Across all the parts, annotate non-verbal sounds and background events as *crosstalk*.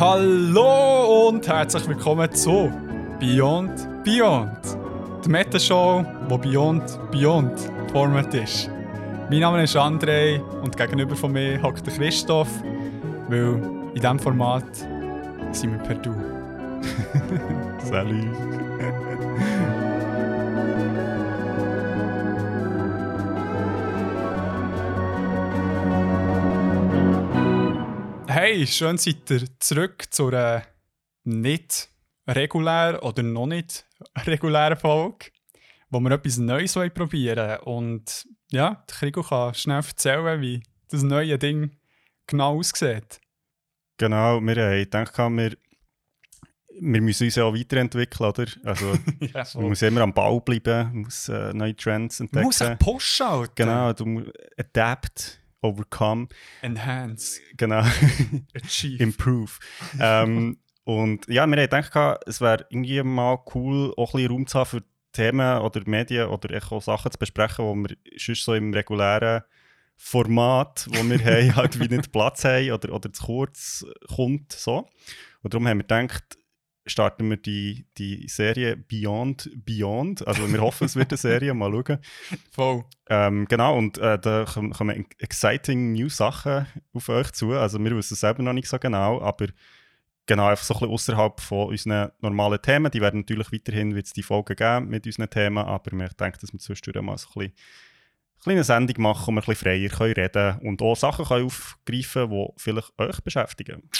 Hallo und herzlich willkommen zu Beyond Beyond, die Meta-Show, wo Beyond Beyond Format ist. Mein Name ist André und gegenüber von mir hockt der Christoph, weil in diesem Format sind wir per Du. *laughs* Salut. Hey, schön seid ihr zurück zu einer nicht regulären oder noch nicht regulären Folge, wo wir etwas Neues probieren. Und ja, Krigo kann schnell erzählen, wie das neue Ding genau aussieht. Genau, wir haben gedacht, wir, wir müssen uns ja auch weiterentwickeln, oder? Also, *laughs* ja, man muss immer am Ball bleiben, man muss äh, neue Trends entdecken. Man muss sich pushen, Alter. Genau, du musst adapt, overcome. Enhance. Genau. *laughs* Achieve. Improve. ähm, und ja, wir haben gedacht, es wäre irgendwie mal cool, auch ein bisschen Raum zu haben für Themen oder Medien oder auch Sachen zu besprechen, die wir sonst so im regulären Format, wo wir *laughs* haben, halt wie nicht Platz haben oder, oder zu kurz kommt. So. Und darum haben wir gedacht, starten wir die, die Serie Beyond Beyond. Also wir hoffen, es wird eine Serie, mal schauen. Voll. Ähm, genau, und äh, da kommen exciting new Sachen auf euch zu. Also wir wissen es selber noch nicht so genau, aber genau, einfach so ein bisschen außerhalb von unseren normalen Themen. Die werden natürlich weiterhin wird's die Folgen geben mit unseren Themen, aber wir denken, dass wir zwischendurch mal so ein bisschen kleine Sendung machen, wo wir ein bisschen freier können reden und auch Sachen können aufgreifen können, die vielleicht euch beschäftigen.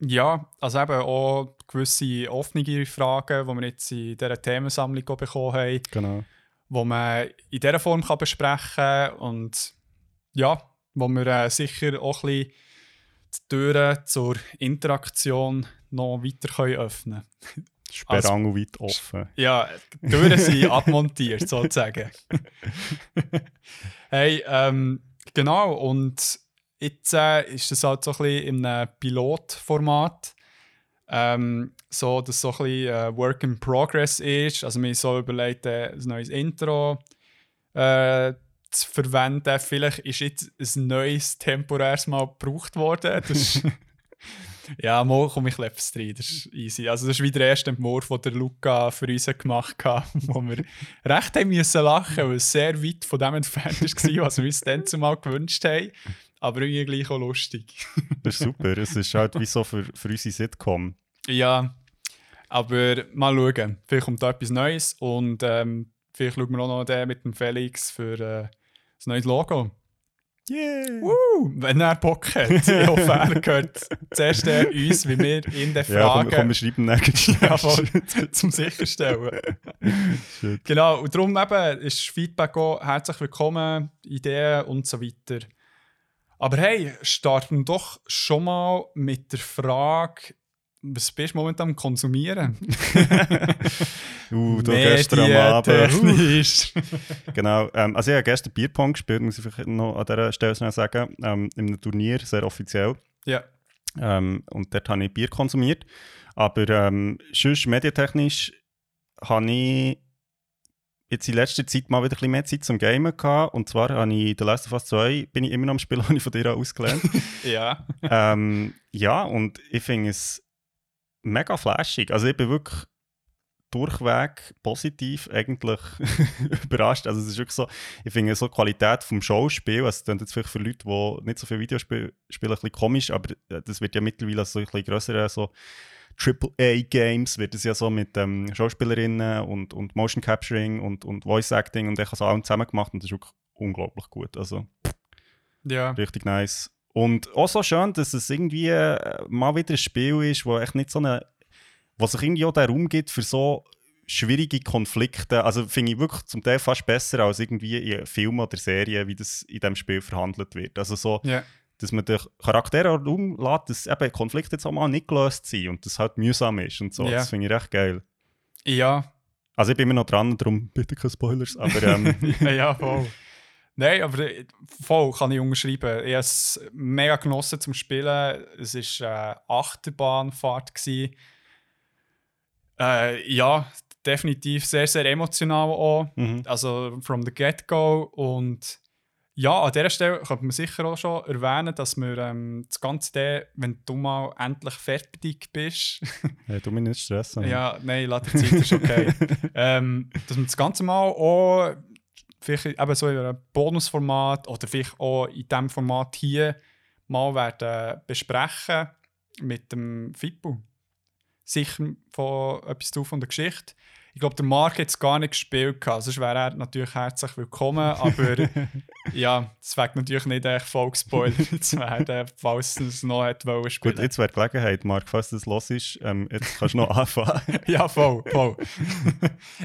Ja, also eben auch gewisse offene Fragen, die wir jetzt in dieser Themensammlung bekommen haben, Genau. die man in dieser Form kann besprechen kann und ja, wo wir äh, sicher auch ein bisschen die Türen zur Interaktion noch weiter können öffnen können. Sperrangel weit offen. Ja, die Türen sind *laughs* abmontiert, sozusagen. *laughs* hey, ähm, genau, und jetzt äh, ist das halt so ein bisschen in einem Pilotformat. Ähm, so, dass so ein bisschen äh, Work in Progress ist. Also, wir haben so überlegt, äh, ein neues Intro äh, zu verwenden. Vielleicht ist jetzt ein neues temporäres Mal gebraucht worden. *laughs* Ja, mal komme ich es rein, das ist easy. Also das ist wieder der erste Entwurf, den der Luca für uns gemacht hat, *laughs* wo wir recht haben müssen lachen, weil es sehr weit von dem entfernt war, was wir uns dann zumal gewünscht haben. Aber irgendwie gleich auch lustig. *laughs* das ist super, es ist halt wie so für, für unsere Sitcom. Ja, aber mal schauen. Vielleicht kommt da etwas Neues und ähm, vielleicht schauen wir auch noch den mit dem Felix für äh, das neue Logo. Yeah! Woo, wenn er Bock hat. *laughs* Ich hoffe, er gehört zuerst äh, uns, wie wir in den Ja, komm, Fragen komm wir schreiben ja, voll, zum Sicherstellen. Genau, und darum eben ist Feedback auch herzlich willkommen, Ideen und so weiter. Aber hey, starten doch schon mal mit der Frage, was bist du momentan am Konsumieren? *laughs* Uh, du gestern am Abend. *laughs* Genau. Ähm, also ich habe gestern Bierpong gespielt, muss ich vielleicht noch an dieser Stelle schnell sagen. Ähm, in einem Turnier, sehr offiziell. ja. Ähm, und dort habe ich Bier konsumiert. Aber ähm, sonst medientechnisch habe ich jetzt in letzter Zeit mal wieder ein bisschen mehr Zeit zum Gamen gehabt. Und zwar habe ich The Last of Us 2 bin ich immer noch am Spielen, *laughs* habe ich von dir ausgelernt. *laughs* ja. ähm, ja, und ich finde es mega flashig. Also ich bin wirklich durchweg positiv eigentlich *laughs* überrascht. Also es ist wirklich so, ich finde so die Qualität vom Showspiel, also das klingt jetzt vielleicht für Leute, die nicht so viel Videospiele spielen, ein bisschen komisch, aber das wird ja mittlerweile so ein bisschen grössere so AAA-Games wird es ja so mit ähm, Schauspielerinnen und, und Motion Capturing und, und Voice Acting und ich habe so allem zusammen gemacht und das ist wirklich unglaublich gut. Also ja. richtig nice. Und auch so schön, dass es irgendwie äh, mal wieder ein Spiel ist, wo echt nicht so eine, was sich irgendwie auch der Raum gibt für so schwierige Konflikte. Also finde ich wirklich zum Teil fast besser als irgendwie in Filmen oder Serien, wie das in diesem Spiel verhandelt wird. Also so, ja. Dass man den Charakter auch Raum lässt, dass eben Konflikte jetzt auch mal nicht gelöst sind und das halt mühsam ist und so. Ja. Das finde ich recht geil. Ja. Also ich bin immer noch dran, darum bitte keine Spoilers, aber ähm, *laughs* ja, voll. Nein, aber äh, voll kann ich unterschreiben. Ich habe es mega genossen zum Spielen. Es war eine Achterbahnfahrt. gewesen. Äh, ja, definitiv sehr, sehr emotional auch. mhm. Also from the get-go. Und Ja, an dieser Stelle könnte man sicher auch schon erwähnen, dass wir ähm, das Ganze, dann, wenn du mal endlich fertig bist, *laughs* Hey, du mich nicht stressen. ja, nein, lass die Zeit, ist okay, *laughs* ähm, dass wir das Ganze mal auch vielleicht eben so in einem Bonusformat oder vielleicht auch in diesem Format hier mal werden besprechen mit dem Fippo. Sicher von etwas drauf von der Geschichte. Ich glaube, der Marc hat es gar nicht gespielt, gehabt, sonst wäre er natürlich herzlich willkommen, aber *laughs* ja, es wäre natürlich nicht echt voll gespoilert zu *laughs* werden, falls es noch hätte wollen spielen. Gut, jetzt wäre die Gelegenheit, Marc, falls das los ist, ähm, jetzt kannst du noch *laughs* anfangen. ja, voll, voll.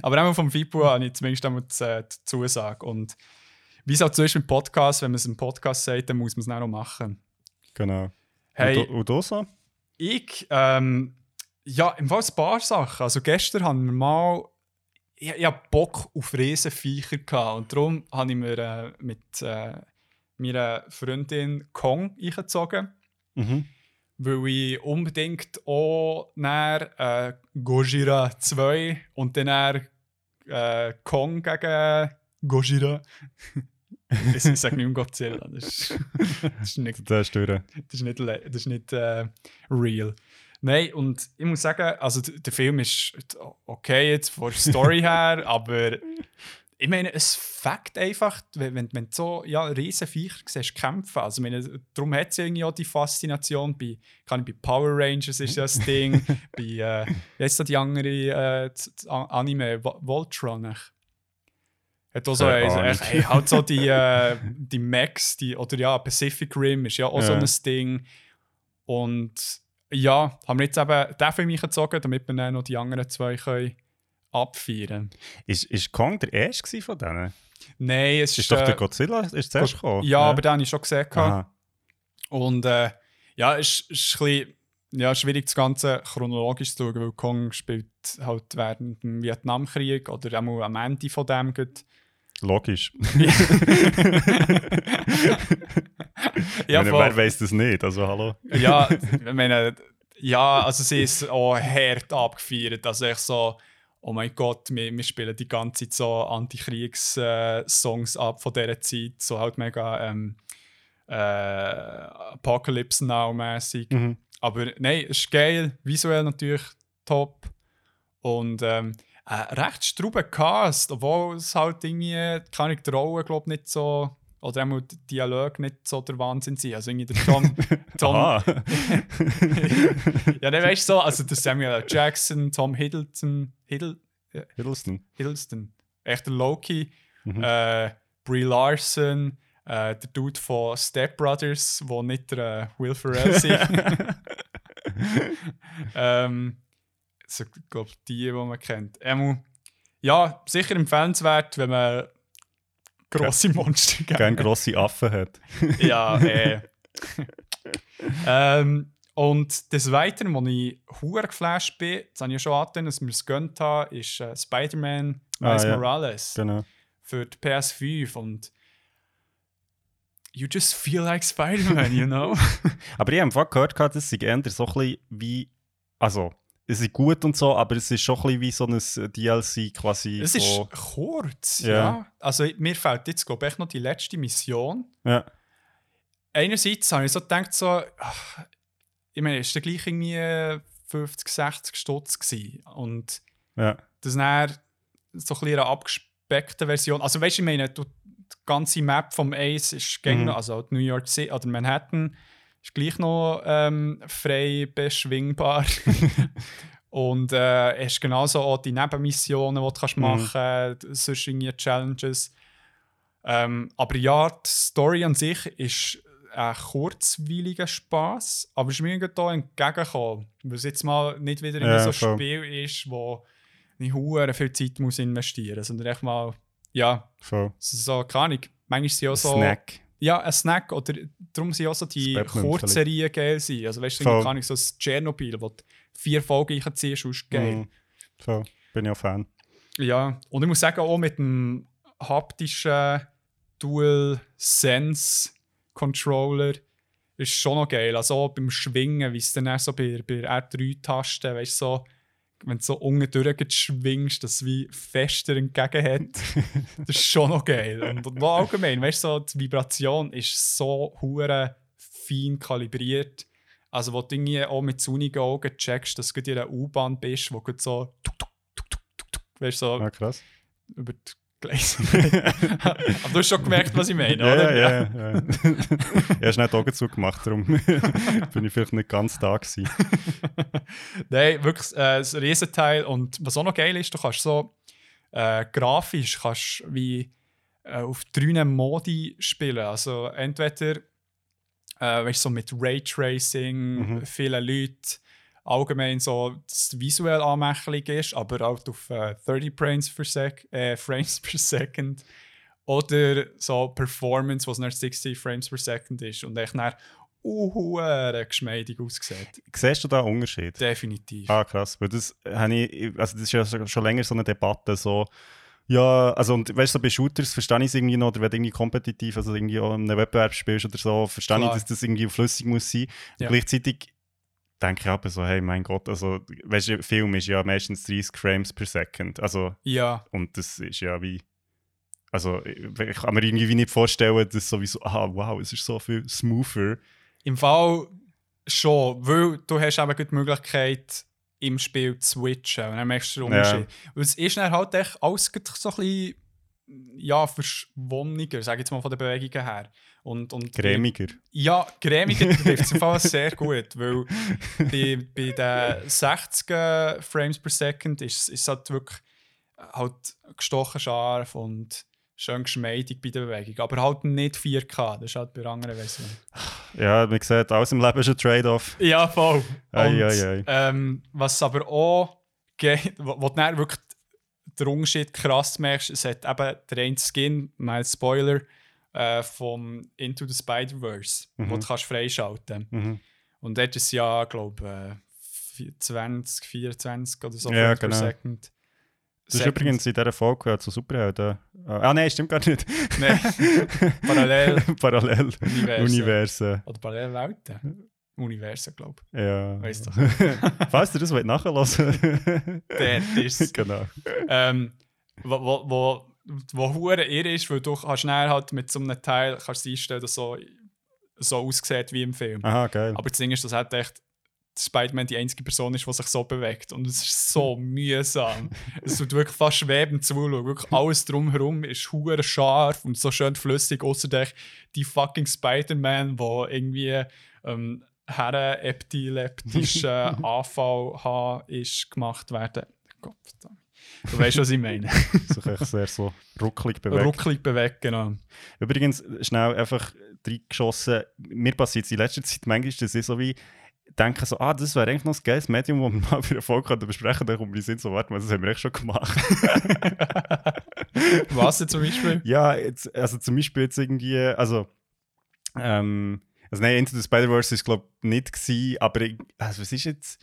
Aber auch vom FIPO habe ich zumindest einmal die, äh, die Zusage. Und wie es auch so ist mit Podcast, wenn man es im Podcast sagt, dann muss man es auch noch machen. genau. Hey, Und, du- und du so? ich, ähm, ja, im Fall ein paar Sachen. Also gestern haben wir mal, ich, ich hab Bock auf Riesenviecher gehabt und darum habe ich mir äh, mit äh, meiner Freundin Kong eingezogen. Mhm. weil ich unbedingt auch nach äh, Gojira 2 und dann nach, äh, Kong gegen Gojira. *laughs* ich sage nicht mehr Godzilla, das ist, das ist nicht, Das ist durch. das ist nicht, das ist nicht äh, real. Nein, und ich muss sagen, also der Film ist okay jetzt von der Story *laughs* her, aber ich meine, es fängt einfach, wenn, wenn, wenn du so ja, riesen Viecher siehst, kämpfen. Also, meine, darum hat es irgendwie auch die Faszination. Bei, kann ich, bei Power Rangers ist das Ding. *laughs* bei, äh, da die andere äh, Anime? Vo- Voltron. Hat auch so, Keine also, hey, halt so die, *laughs* äh, die Max, die, oder ja, Pacific Rim ist ja auch so Ja. ein Ding. Und ja, haben wir jetzt eben den Film eingezogen, damit wir dann noch die anderen zwei können abfeiern Ist, ist Kong der erste von denen? Nein, es Ist, ist. doch äh, der Godzilla ist zuerst gekommen? ja, aber den habe ich schon gesehen. Aha. Und äh, ja, es ist, ist ein bisschen ja, schwierig, das Ganze chronologisch zu schauen, weil Kong spielt halt während dem Vietnamkrieg oder auch am Ende von dem. gerade. Logisch. *laughs* *laughs* ja, Ich meine, wer weiß das nicht? Also, hallo. ja, *laughs* ich meine, ja, also sie ist auch hart abgefeiert. Also ich so, oh mein Gott, wir, wir spielen die ganze Zeit so Antikriegs-Songs ab von dieser Zeit. So halt mega ähm, äh, Apocalypse Now-mäßig. Mhm. Aber nein, es ist geil, visuell natürlich top. Und ähm, äh, recht strauber Cast, obwohl es halt irgendwie, kann ich die Rollen, glaube nicht so, oder auch die Dialoge nicht so der Wahnsinn sind. Also irgendwie der *laughs* Tom, Tom *laughs* ja, dann weißt du so, also der Samuel. Jackson, Tom Hiddleston, Hiddle, Hiddleston. Hiddleston, echter Loki, Mhm. äh, Brie Larson, äh, der Dude von Step Brothers, wo nicht der äh, Will Ferrell *laughs* ist. ähm, so, ich glaube, die, die man kennt. Ähm, ja, sicher empfehlenswert, wenn man grosse Monster Gerne grosse Affen hat. *laughs* ja, äh. *laughs* ähm, und des Weiteren, wo ich hure geflasht bin, das habe ich ja schon angetan, dass wir es gönnt haben, ist äh, Spider-Man Ah, Miles ja. Morales Genau. für die PS5 und you just feel like Spider-Man, you know? *laughs* Aber ich habe gehört, gehabt, das sei eher so ein bisschen wie. Also, es ist gut und so, aber es ist schon ein bisschen wie so ein DLC quasi. es ist kurz, Ja. ja. Also mir fehlt jetzt, glaube ich, noch die letzte Mission. Ja. Einerseits habe ich so gedacht, so, ach, ich meine, es war gleich irgendwie 50, 60 Stutz gewesen. Und ja. das dann so ein eine abgespeckte Version. Also weißt du, ich meine, du, die ganze Map vom Ace ist gegen, Mhm. also New York City oder Manhattan ist gleich noch ähm, frei beschwingbar. *laughs* Und äh, hast genauso auch die Nebenmissionen, die du kannst Mhm. machen kannst, sonst irgendwie Challenges. Ähm, aber ja, die Story an sich ist ein kurzweiliger Spaß, aber es ist mir hier entgegengekommen, weil es jetzt mal nicht wieder Ja, so ein Spiel ist, wo ich hure viel Zeit muss investieren muss, sondern echt mal, ja, Voll. so, keine Ahnung, manchmal sind ja so... Snack. Ja, ein Snack, oder darum sind auch so die Kurzserien geil sein. Also weißt du, Voll. kann ich so das Tschernobyl, wo du vier Folgen einziehst, ist geil. Mhm. Voll. Bin ich auch Fan. Ja, und ich muss sagen, auch mit dem haptischen Dual Sense Controller ist schon noch geil. Also auch beim Schwingen, wie es dann so bei, bei R3-Tasten, weißt du, so wenn du so unten durchschwingst, dass es wie fester entgegen hat. *laughs* das ist schon noch geil. Und, und noch allgemein, weißt du, so, die Vibration ist so hure fein kalibriert. Also, wo du irgendwie auch mit sonnigen Augen checkst, dass du in einer U-Bahn bist, wo du so tuk, tuk, tuk, weißt du, so Ah, krass. über die Gleise. *laughs* Aber du hast schon gemerkt, was ich meine, Ja, oder? ja, ja. ja. *laughs* Er hast nicht die Augen zugemacht, darum *laughs* bin ich vielleicht nicht ganz da gewesen. Nein, wirklich äh, ein Riesenteil. Und was auch noch geil ist, du kannst so äh, grafisch kannst wie äh, auf drei Modi spielen. Also entweder äh, weißt, so mit Raytracing, Mhm. viele Leute, allgemein so, visuell anmächtig ist, aber auch auf äh, 30 Frames per, sec äh, Frames per Second. Oder so Performance, was dann 60 Frames per Second ist und echt dann uh, geschmeidig aussieht. Siehst du da einen Unterschied? Definitiv. Ah, krass. Weil das, habe ich, also das ist ja schon länger so eine Debatte. So, ja, also und weißt du, so bei Shooters verstehe ich es irgendwie noch, oder wenn du irgendwie kompetitiv, also irgendwie auch in einem Wettbewerb spielst oder so, verstehe ich, Klar. dass das irgendwie flüssig muss sein. Ja. Gleichzeitig denke ich aber so, hey, mein Gott, also weißt du, Film ist ja meistens 30 Frames per Second. Also, Ja, und das ist ja wie. Also, ich kann mir irgendwie nicht vorstellen, dass sowieso, ah, wow, es ist so viel smoother. im Fall schon, weil du hast eben die Möglichkeit, im Spiel zu switchen und dann merkst du den Ja. Unterschied. Weil es ist dann halt echt alles so ein bisschen ja, verschwommiger, sage ich jetzt mal von den Bewegungen her. Und, und Cremiger. Ja, cremiger *laughs* trifft es im Fall sehr gut, weil bei, bei den 60 Frames per Second ist, es halt wirklich halt gestochen scharf und schön geschmeidig bei der Bewegung. Aber halt nicht 4K, das ist halt bei anderen Versionen. Ja, man sieht, alles im Leben ist ein Trade-off. Ja, voll. Ei, Und, ei, ei. Ähm, was aber auch geht, wo, wo du dann wirklich den Unterschied krass merkst, es hat eben der eine Skin, mal Spoiler, äh, vom Into the Spider-Verse, Mhm. wo du kannst freischalten Mhm. Und dort ist ja, glaube ich, äh, 20, 24 oder so Ja, genau. Second. Das ist Second. übrigens in dieser Folge zu Superhelden. äh, Ah, nein, stimmt gar nicht. Nein, *laughs* parallel Parallel. Universen. Universen. Oder parallel Welten. Universen, glaube Ja. Weißt du. *laughs* Falls ihr das wollt nachhören *laughs* ich. Dort ist. Genau. ähm, wo, wo, wo, wo hure irre ist, weil du kannst schnell halt mit so einem Teil kannst einstellen, dass so, so aussieht wie im Film. Aha, geil. Aber das Ding ist, dass halt echt Spider-Man die einzige Person ist, die sich so bewegt. Und es ist so *laughs* mühsam. es tut wirklich fast schwebend zuschauen. Wirklich alles drumherum ist hure scharf und so schön flüssig, außer die fucking Spider-Man, der irgendwie ähm, herrepileptischen *laughs* Anfall haben, ist gemacht werden. Gott. Du weißt, was ich meine. *laughs* Sich echt sehr so ruckelig bewegt. Rucklig bewegen, genau. Übrigens, schnell einfach reingeschossen. Mir passiert es in letzter Zeit manchmal, dass ich so wie denke, so, ah, das wäre eigentlich noch ein geiles Medium, das *laughs* wir mal für eine Folge besprechen. Dann kommt mir Sinn, so, warte mal, das haben wir echt schon gemacht. *laughs* Was denn zum Beispiel? Ja, jetzt, also zum Beispiel jetzt irgendwie, also, ähm, also nein, Into the Spider-Verse ist glaube ich nicht gewesen, aber also was ist jetzt,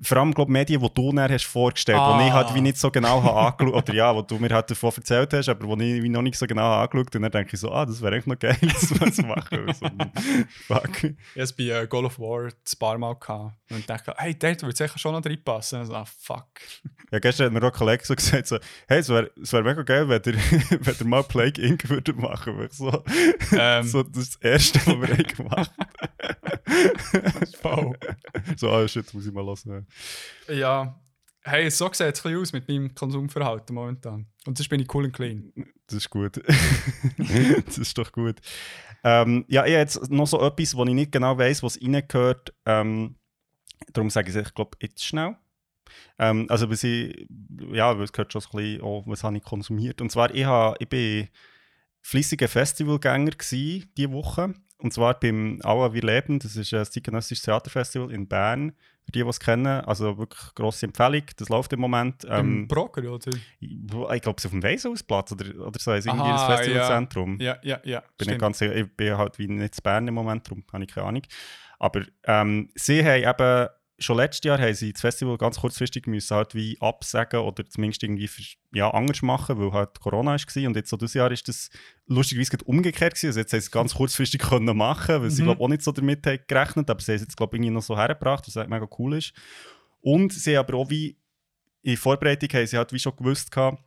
vor allem glaube Medien, die du dann hast vorgestellt, Ah. die ich halt wie nicht so genau habe angeschaut, oder ja, wo du mir halt davon erzählt hast, aber wo ich noch nicht so genau habe angeschaut und dann denke ich so, ah, das wäre eigentlich noch geil, *laughs* das mal zu machen. so, fuck. Ich es bei äh, God of War ein paar Mal gehabt. Und dachte, hey, dort würde es sicher schon noch reinpassen. Und so, ah, fuck. Ja, gestern hat mir auch ein Kollege so gesagt, so, hey, es wäre wär mega geil, wenn ihr, *laughs* wenn ihr mal Plague Inc. würdet machen würdet. So, Ähm, so, das ist das Erste, was wir haben gemacht *laughs* voll. So, ah, shit, muss ich mal Ja, hey, so sieht es aus mit meinem Konsumverhalten momentan. Und das bin ich cool und clean. Das ist gut. *laughs* das ist doch gut. Ähm, ja, ich habe jetzt noch so etwas, wo ich nicht genau weiß, was reingehört. Ähm, darum sage ich es, ich glaube, jetzt schnell. Ähm, also, was ich, ja, es gehört schon ein bisschen, oh, was habe ich konsumiert. Und zwar, ich, habe, ich bin fleissiger Festivalgänger diese Woche. Und zwar beim Aua Wir Leben, das ist ein zeitgenössisches Theaterfestival in Bern. Für die, die es kennen, also wirklich grosse Empfehlung, das läuft im Moment. Im Ähm, Broker, oder? ich ich glaube, es ist auf dem Weishausplatz oder, oder so, also irgendwie Aha, das Festivalzentrum. Ja, ja, ja. Bin stimmt. nicht ganz ich bin halt wie nicht in Bern im Moment, darum habe ich keine Ahnung. Aber ähm, sie haben eben, schon letztes Jahr haben sie das Festival ganz kurzfristig müssen halt wie absagen oder zumindest irgendwie ja, anders machen, weil halt Corona war. Und jetzt so dieses Jahr ist das lustigerweise umgekehrt gewesen. Also jetzt haben sie es ganz kurzfristig *laughs* können machen, weil sie Mhm. glaube auch nicht so damit haben gerechnet, aber sie haben es jetzt glaube ich irgendwie noch so hergebracht, was halt mega cool ist. Und sie haben aber auch wie in Vorbereitung haben sie halt wie schon gewusst, gehabt,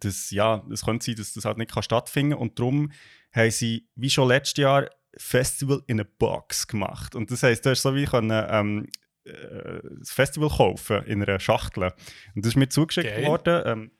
dass ja, es könnte sein, dass das halt nicht kann stattfinden kann. Und darum haben sie, wie schon letztes Jahr, Festival in a Box gemacht. Und das heisst, du hast so wie können, ähm, äh, das Festival kaufen in einer Schachtel. Und das ist mir zugeschickt Geil. worden. Ähm,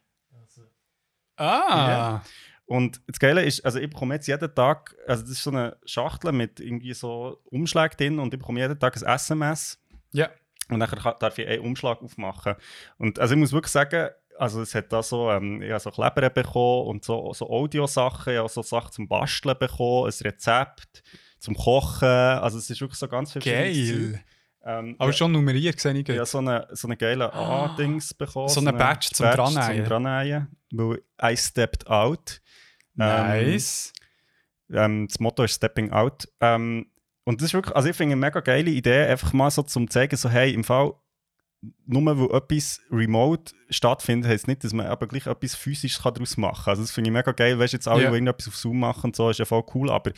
Ah, und das Geile ist, also ich bekomme jetzt jeden Tag, also das ist so eine Schachtel mit irgendwie so Umschlag drin und ich bekomme jeden Tag ein SMS. ja. Und dann kann- darf ich einen Umschlag aufmachen. Und also ich muss wirklich sagen, also es hat da so, ähm, ich habe so Kleber bekommen und so, so Audiosachen, ich habe so Sachen zum Basteln bekommen, ein Rezept zum Kochen, also es ist wirklich so ganz viel Geil. Ähm, Aber ja, schon nummeriert, sehe ich gut. so einen so eine geile A-Dings bekommen. So eine Badge zum zum Dranhängen. Dranhängen, weil I stepped out. Ähm, Nice. ähm, das Motto ist Stepping Out. Ähm, und das ist wirklich, also ich finde eine mega geile Idee, einfach mal so zum zeigen, so hey, im Fall, nur weil etwas remote stattfindet, heisst nicht, dass man aber gleich etwas physisch daraus machen kann. Also das finde ich mega geil. Weißt du, jetzt alle, Ja. die irgendetwas auf Zoom machen und so, ist ja voll cool, aber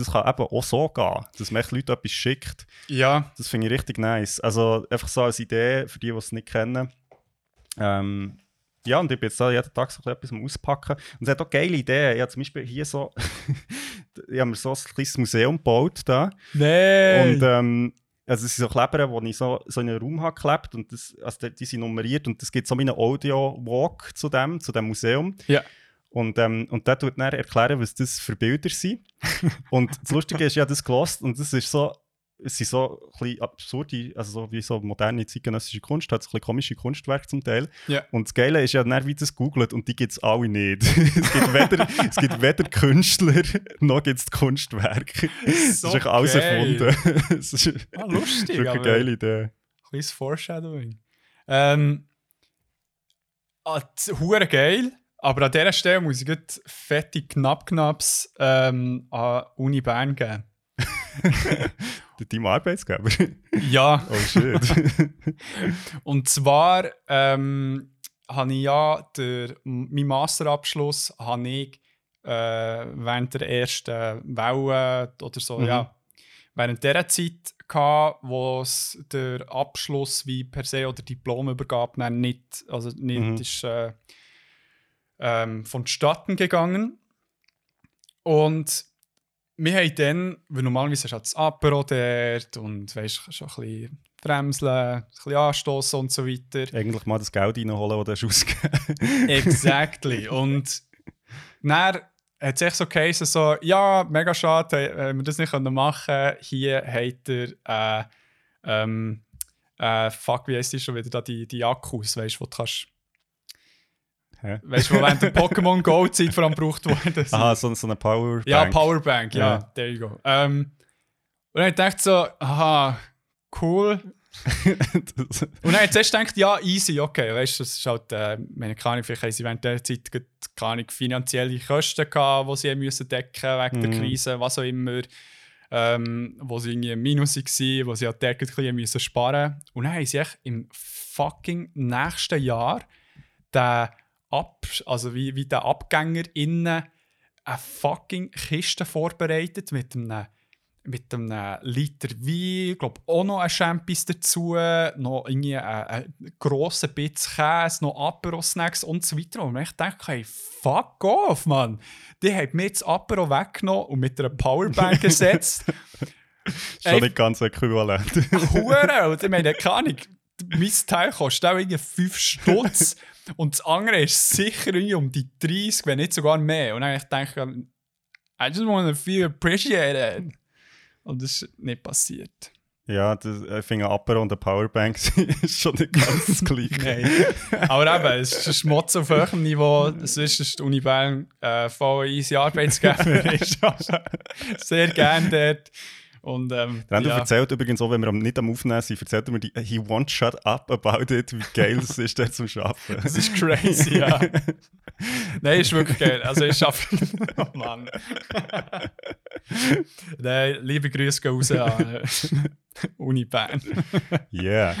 das kann eben auch so gehen, dass man echt Leute etwas schickt. Ja, Das finde ich richtig nice. Also einfach so als Idee für die, die es nicht kennen. Ähm, ja, und ich bin jetzt da jeden Tag so etwas am auspacken. Und es hat auch geile Ideen. Ich habe zum Beispiel hier so, *laughs* ich habe mir so ein kleines Museum gebaut da. nein. Und ähm, also es sind so Kleber, die ich so, so in einen Raum habe geklebt und das, also die, die sind nummeriert und es gibt so einen Audio-Walk zu dem, zu dem Museum. Ja. Und, ähm, und der tut dann erklären, was das für Bilder sind. *laughs* und das Lustige ist, ja, das gelost und das ist so, es sind so ein absurde, also so wie so moderne zeitgenössische Kunst, hat so ein bisschen komische Kunstwerke zum Teil. Ja. Und das Geile ist ja, dann, wie das googelt und die gibt es alle nicht. *laughs* es, gibt weder, es gibt weder Künstler, noch gibt es Kunstwerke. Das So ist echt alles erfunden. *laughs* Es ist, Ah, ist lustig, wirklich aber eine geile Idee. kleines Foreshadowing. Ähm, ah, geil, aber an dieser Stelle muss ich gleich fette Knapp-Knaps ähm, an Uni Bern geben. *laughs* Team Arbeitsgeber. Ja, Oh shit. *laughs* und zwar ähm, habe ich ja der, meinen Masterabschluss habe ich äh, während der ersten Welle oder so, Mhm. ja, während dieser Zeit gehabt, wo es der Abschluss wie per se oder Diplomübergabe nicht, also nicht Mhm. ist, äh, ähm, vonstatten gegangen. Und wir haben dann, weil normalerweise hast du das Apero dort und weißt, kannst auch ein bisschen bremseln, ein bisschen anstoßen und so weiter. Eigentlich mal das Geld reinholen, das du hast ausgegeben Exactly. *laughs* Und dann hat es echt so geheißen, so, ja, mega schade, äh, wenn wir das nicht machen können. Hier hat er, äh, ähm, äh, fuck, wie heisst die schon wieder, da die, die Akkus, weißt du, wo du kannst, Hä? weißt du, wo während der Pokémon *laughs* Go-Zeit vor allem gebraucht sind. Aha, so, so eine Powerbank. Ja, Powerbank, ja, Ja. there you go. Ähm, und dann hab ich gedacht so, aha, cool. *laughs* Und dann zuerst gedacht, ja, easy, okay, weißt du, das ist halt, äh, meine, Ahnung, vielleicht haben sie während der Zeit keine finanzielle Kosten gehabt, die sie müssen decken wegen der Mhm. Krise, was auch immer, ähm, wo sie irgendwie im Minus waren, wo sie halt dort ein bisschen müssen sparen Und dann haben sie echt im fucking nächsten Jahr den Ab also wie, wie der Abgänger innen eine fucking Kiste vorbereitet mit einem mit einem Liter Wein, ich glaube auch noch ein Champis dazu, noch irgendwie ein, ein grosser Bitz Käse, noch Apero-Snacks und so weiter. Und ich dachte, hey, fuck off, Mann. Die haben mir das Apero weggenommen und mit einer Powerbank *laughs* ersetzt. Schon Ey. nicht ganz äquivalent. Hure! Ich meine, keine Ahnung, mein Teil kostet auch irgendwie 5 Stutz *laughs* und das andere ist sicher irgendwie um die 30, wenn nicht sogar mehr. Und dann hab ich denke I just want to feel appreciated. Und das ist nicht passiert. ja, das, ich finde ein Apero und eine Powerbank *laughs* ist schon nicht ganz das Gleiche. *laughs* Aber eben, es ist ein Schmutz auf höherem Niveau. Sonst ist die Uni Bern äh, voll easy Arbeitsgeber. *laughs* sehr gerne dort. Und, ähm, Der Andrew ja. erzählt übrigens auch, wenn wir nicht am Aufnehmen sind, erzählt er mir, die, he won't shut up about it, wie geil es ist, dort zum Arbeiten. Das ist crazy, ja. *laughs* Nein, ist wirklich geil. Also ich schaffe. *laughs* oh Mann. Nein, liebe Grüße gehen raus an äh, Uni Bern. Yeah.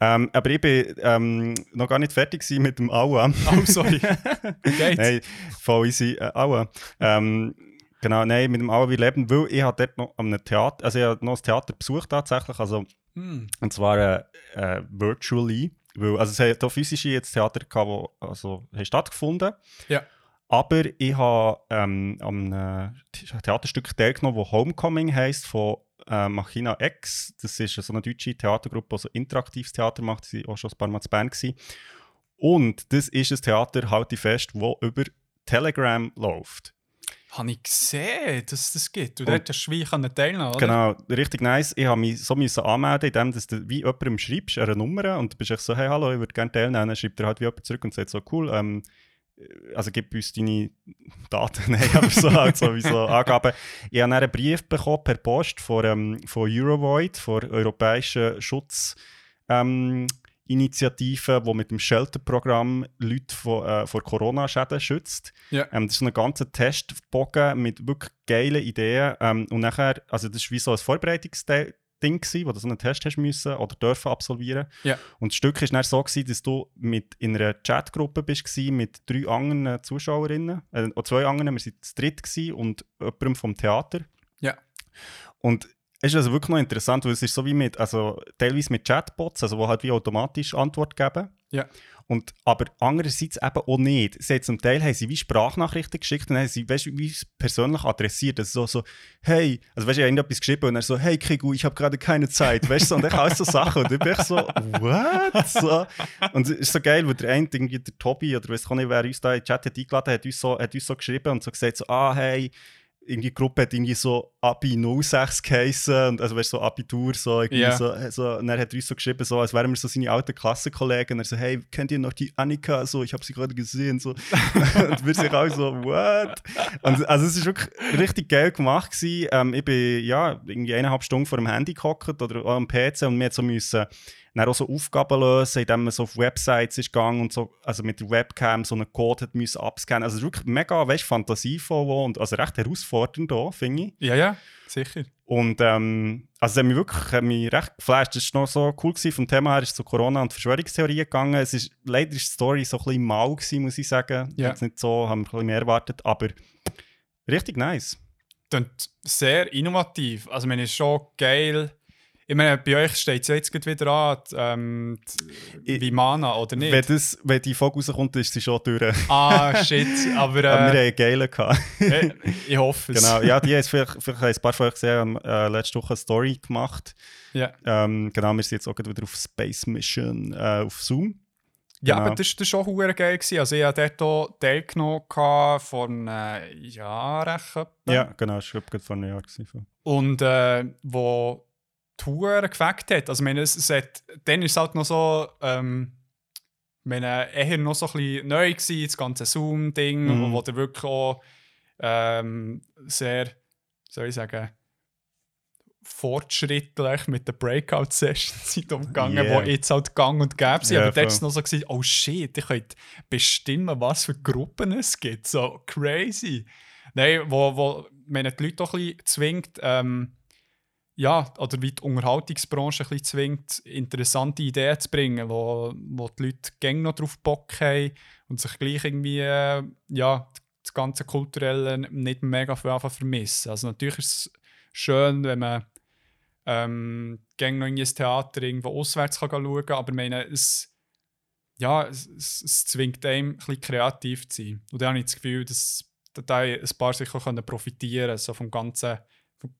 ähm, aber ich bin ähm, noch gar nicht fertig mit dem Aua. Oh, sorry. *laughs* Geht's? Nein, voll easy. Äh, Aua. Ähm, genau, nein, mit dem wir leben, weil ich habe dort noch am Theater, also ich habe noch das Theater besucht tatsächlich, also Hm. und zwar äh, äh, virtually Weil, also es hat hier physische jetzt Theater gehabt, die also, stattgefunden Ja. Aber ich habe ähm, am äh, Theaterstück teilgenommen, das Homecoming heisst, von äh, Machina X. Das ist so eine deutsche Theatergruppe, die so interaktives Theater macht. Sie waren auch schon ein paar Mal zu Bern. Gewesen. Und das ist ein Theater, halte ich fest, das über Telegram läuft. Habe ich gesehen, dass es das gibt. Und Und- dort hast du wie teilnehmen oder? Genau, richtig nice. Ich habe mich so müssen anmelden, indem dass du wie jemandem schreibst, eine Nummer, und du bist so, hey, hallo, ich würde gerne teilnehmen. Dann schreibt er halt wie jemand zurück und sagt so, cool, ähm, also gib uns deine Daten, *laughs* nein, aber so halt so wie so Angaben. Ich habe einen Brief bekommen per Post von, ähm, von Eurovoid, von Europäischen Schutz. Ähm, Initiative, die mit dem Shelter-Programm Leute vor, äh, vor Corona-Schäden schützt. Ja. Ähm, das ist ein ganzer Testbogen mit wirklich geilen Ideen. Ähm, und nachher, also das war wie so ein Vorbereitungsding, gewesen, wo du so einen Test hast müssen oder dürfen absolvieren. Ja. Und das Stück war dann so, gewesen, dass du mit in einer Chatgruppe bist mit drei anderen Zuschauerinnen, äh, oder zwei anderen, wir waren zu dritt und jemandem vom Theater. Ja. Und ist also wirklich noch interessant, weil es ist so wie mit, also teilweise mit Chatbots, also wo halt wie automatisch Antwort geben. Ja. Und, aber andererseits eben auch nicht. Sie zum Teil haben sie wie Sprachnachrichten geschickt und haben sie weißt, wie persönlich adressiert. Also so, so, hey, also weißt du, ich habe irgendetwas geschrieben und er so, hey Krigu, ich habe gerade keine Zeit. Weißt du, und dann alles so Sachen. Und ich bin echt so, what? So. Und es ist so geil, weil der eine, irgendwie der Tobi oder weiß ich nicht, wer uns da in den Chat hat eingeladen hat, uns so, hat uns so geschrieben und so gesagt, so, ah, hey, irgendwie die Gruppe hat irgendwie so Abi 06 geheissen, und also weißt, so Abitur, so irgendwie Ja. so, so, und dann hat er uns so geschrieben, so, als wären wir so seine alten Klassenkollegen, und er so, hey, kennt ihr noch die Annika, so, ich habe sie gerade gesehen, so, *laughs* und wir sind auch so, what? Und, also es ist wirklich richtig geil gemacht gewesen. ähm, ich bin, ja, irgendwie eineinhalb Stunden vor dem Handy gehockt oder auch am PC und wir so müssen dann auch so Aufgaben lösen, indem man so auf Websites ist gegangen und so, also mit der Webcam so einen Code hat müssen abscannen. Also es ist wirklich mega, weißt, fantasievoll und also recht herausfordernd auch, finde ich. Ja, ja, sicher. Und ähm, also hat mich wirklich hat mich recht geflasht. Das war noch so cool gewesen. Vom Thema her ist es zu Corona und Verschwörungstheorien gegangen. Es ist, leider ist die Story so ein bisschen mau gewesen, muss ich sagen. Ja. Jetzt nicht so, haben wir ein bisschen mehr erwartet, aber richtig nice. Klingt sehr innovativ. Also, es ist schon geil. Ich meine, bei euch steht es ja jetzt wieder an, ähm, die Ich- Vimana, oder nicht? Wenn, das, wenn die Folge rauskommt, ist sie schon durch. Ah, shit. Aber *laughs* Aber wir haben äh, geilen gehabt. äh, ich hoffe es. genau, ja, die haben vielleicht, vielleicht haben ein paar von euch gesehen, haben äh, letzte Woche eine Story gemacht. Ja, Ähm, genau, wir sind jetzt auch wieder auf Space Mission äh, auf Zoom. ja Genau. aber das war schon hure geil. Gewesen. Also, ich habe dort auch teilgenommen vor einem Jahr. Ja, genau, das war vor einem Jahr. Gewesen. Und äh, wo Hure gefackt hat. Also, ich meine, es, es hat, dann ist es halt noch so, ähm, ich meine, eher noch so ein bisschen neu gewesen, das ganze Zoom-Ding, Mhm. wo, wo der wirklich auch ähm, sehr, soll ich sagen, fortschrittlich mit den Breakout-Sessions *laughs* sind umgegangen, Yeah. die jetzt halt gang und gäbe sind. Ja, Aber dort voll. noch so, gewesen, oh shit, ich könnte bestimmen, was für Gruppen es gibt. So crazy. Nein, wo, wo man die Leute auch ein bisschen zwingt, ähm, ja, oder wie die Unterhaltungsbranche ein bisschen zwingt, interessante Ideen zu bringen, wo, wo die Leute gerne noch drauf Bock haben und sich gleich irgendwie, äh, ja, das ganze Kulturelle nicht mega viel vermissen. Also natürlich ist es schön, wenn man ähm, gerne noch in ein Theater irgendwo auswärts kann schauen kann, aber ich meine, es, ja, es, es, zwingt einem, ein bisschen kreativ zu sein. Und da habe ich das Gefühl, dass da ein paar sicher können profitieren so vom ganzen vom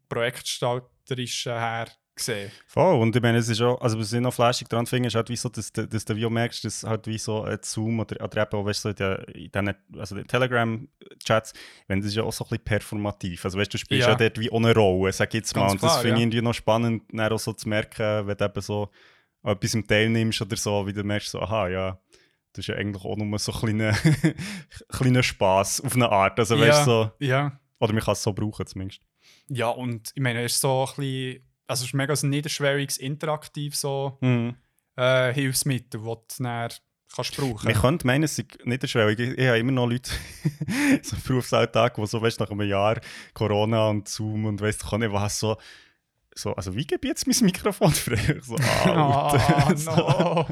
Projektgestalterischen her gesehen. Voll, und ich meine, es ist auch, also was ich noch flashig dran finde, ist halt wie so, dass, du- dass du wie merkst, dass halt wie so ein Zoom oder, oder eben auch, weißt du, so in den, also Telegram-Chats, wenn das ist ja auch so ein bisschen performativ, also weißt du, du spielst ja, Ja. dort wie ohne Rolle, sag ich jetzt mal, Ganz und das finde ich ja. irgendwie noch spannend, dann auch so zu merken, wenn du eben so etwas im teilnimmst oder so, wie du merkst, so, aha, ja, das ist ja eigentlich auch nur so ein kleiner, *laughs* kleiner Spass auf eine Art, also weißt du, so, ja. oder man kann es so brauchen zumindest. Ja, und ich meine, es ist so ein bisschen, also es ist mega so niederschwelliges, interaktiv so Mhm. äh, Hilfsmittel, das du dann kannst brauchen. Man könnte meinen, es sei niederschwellig. Ich, ich habe immer noch Leute *laughs* so im Berufsalltag, die so, weißt, nach einem Jahr Corona und Zoom und weißt du, nicht was, so so, also wie gebe ich jetzt mein Mikrofon *laughs* frei? So, Ah, out. *laughs* So. no.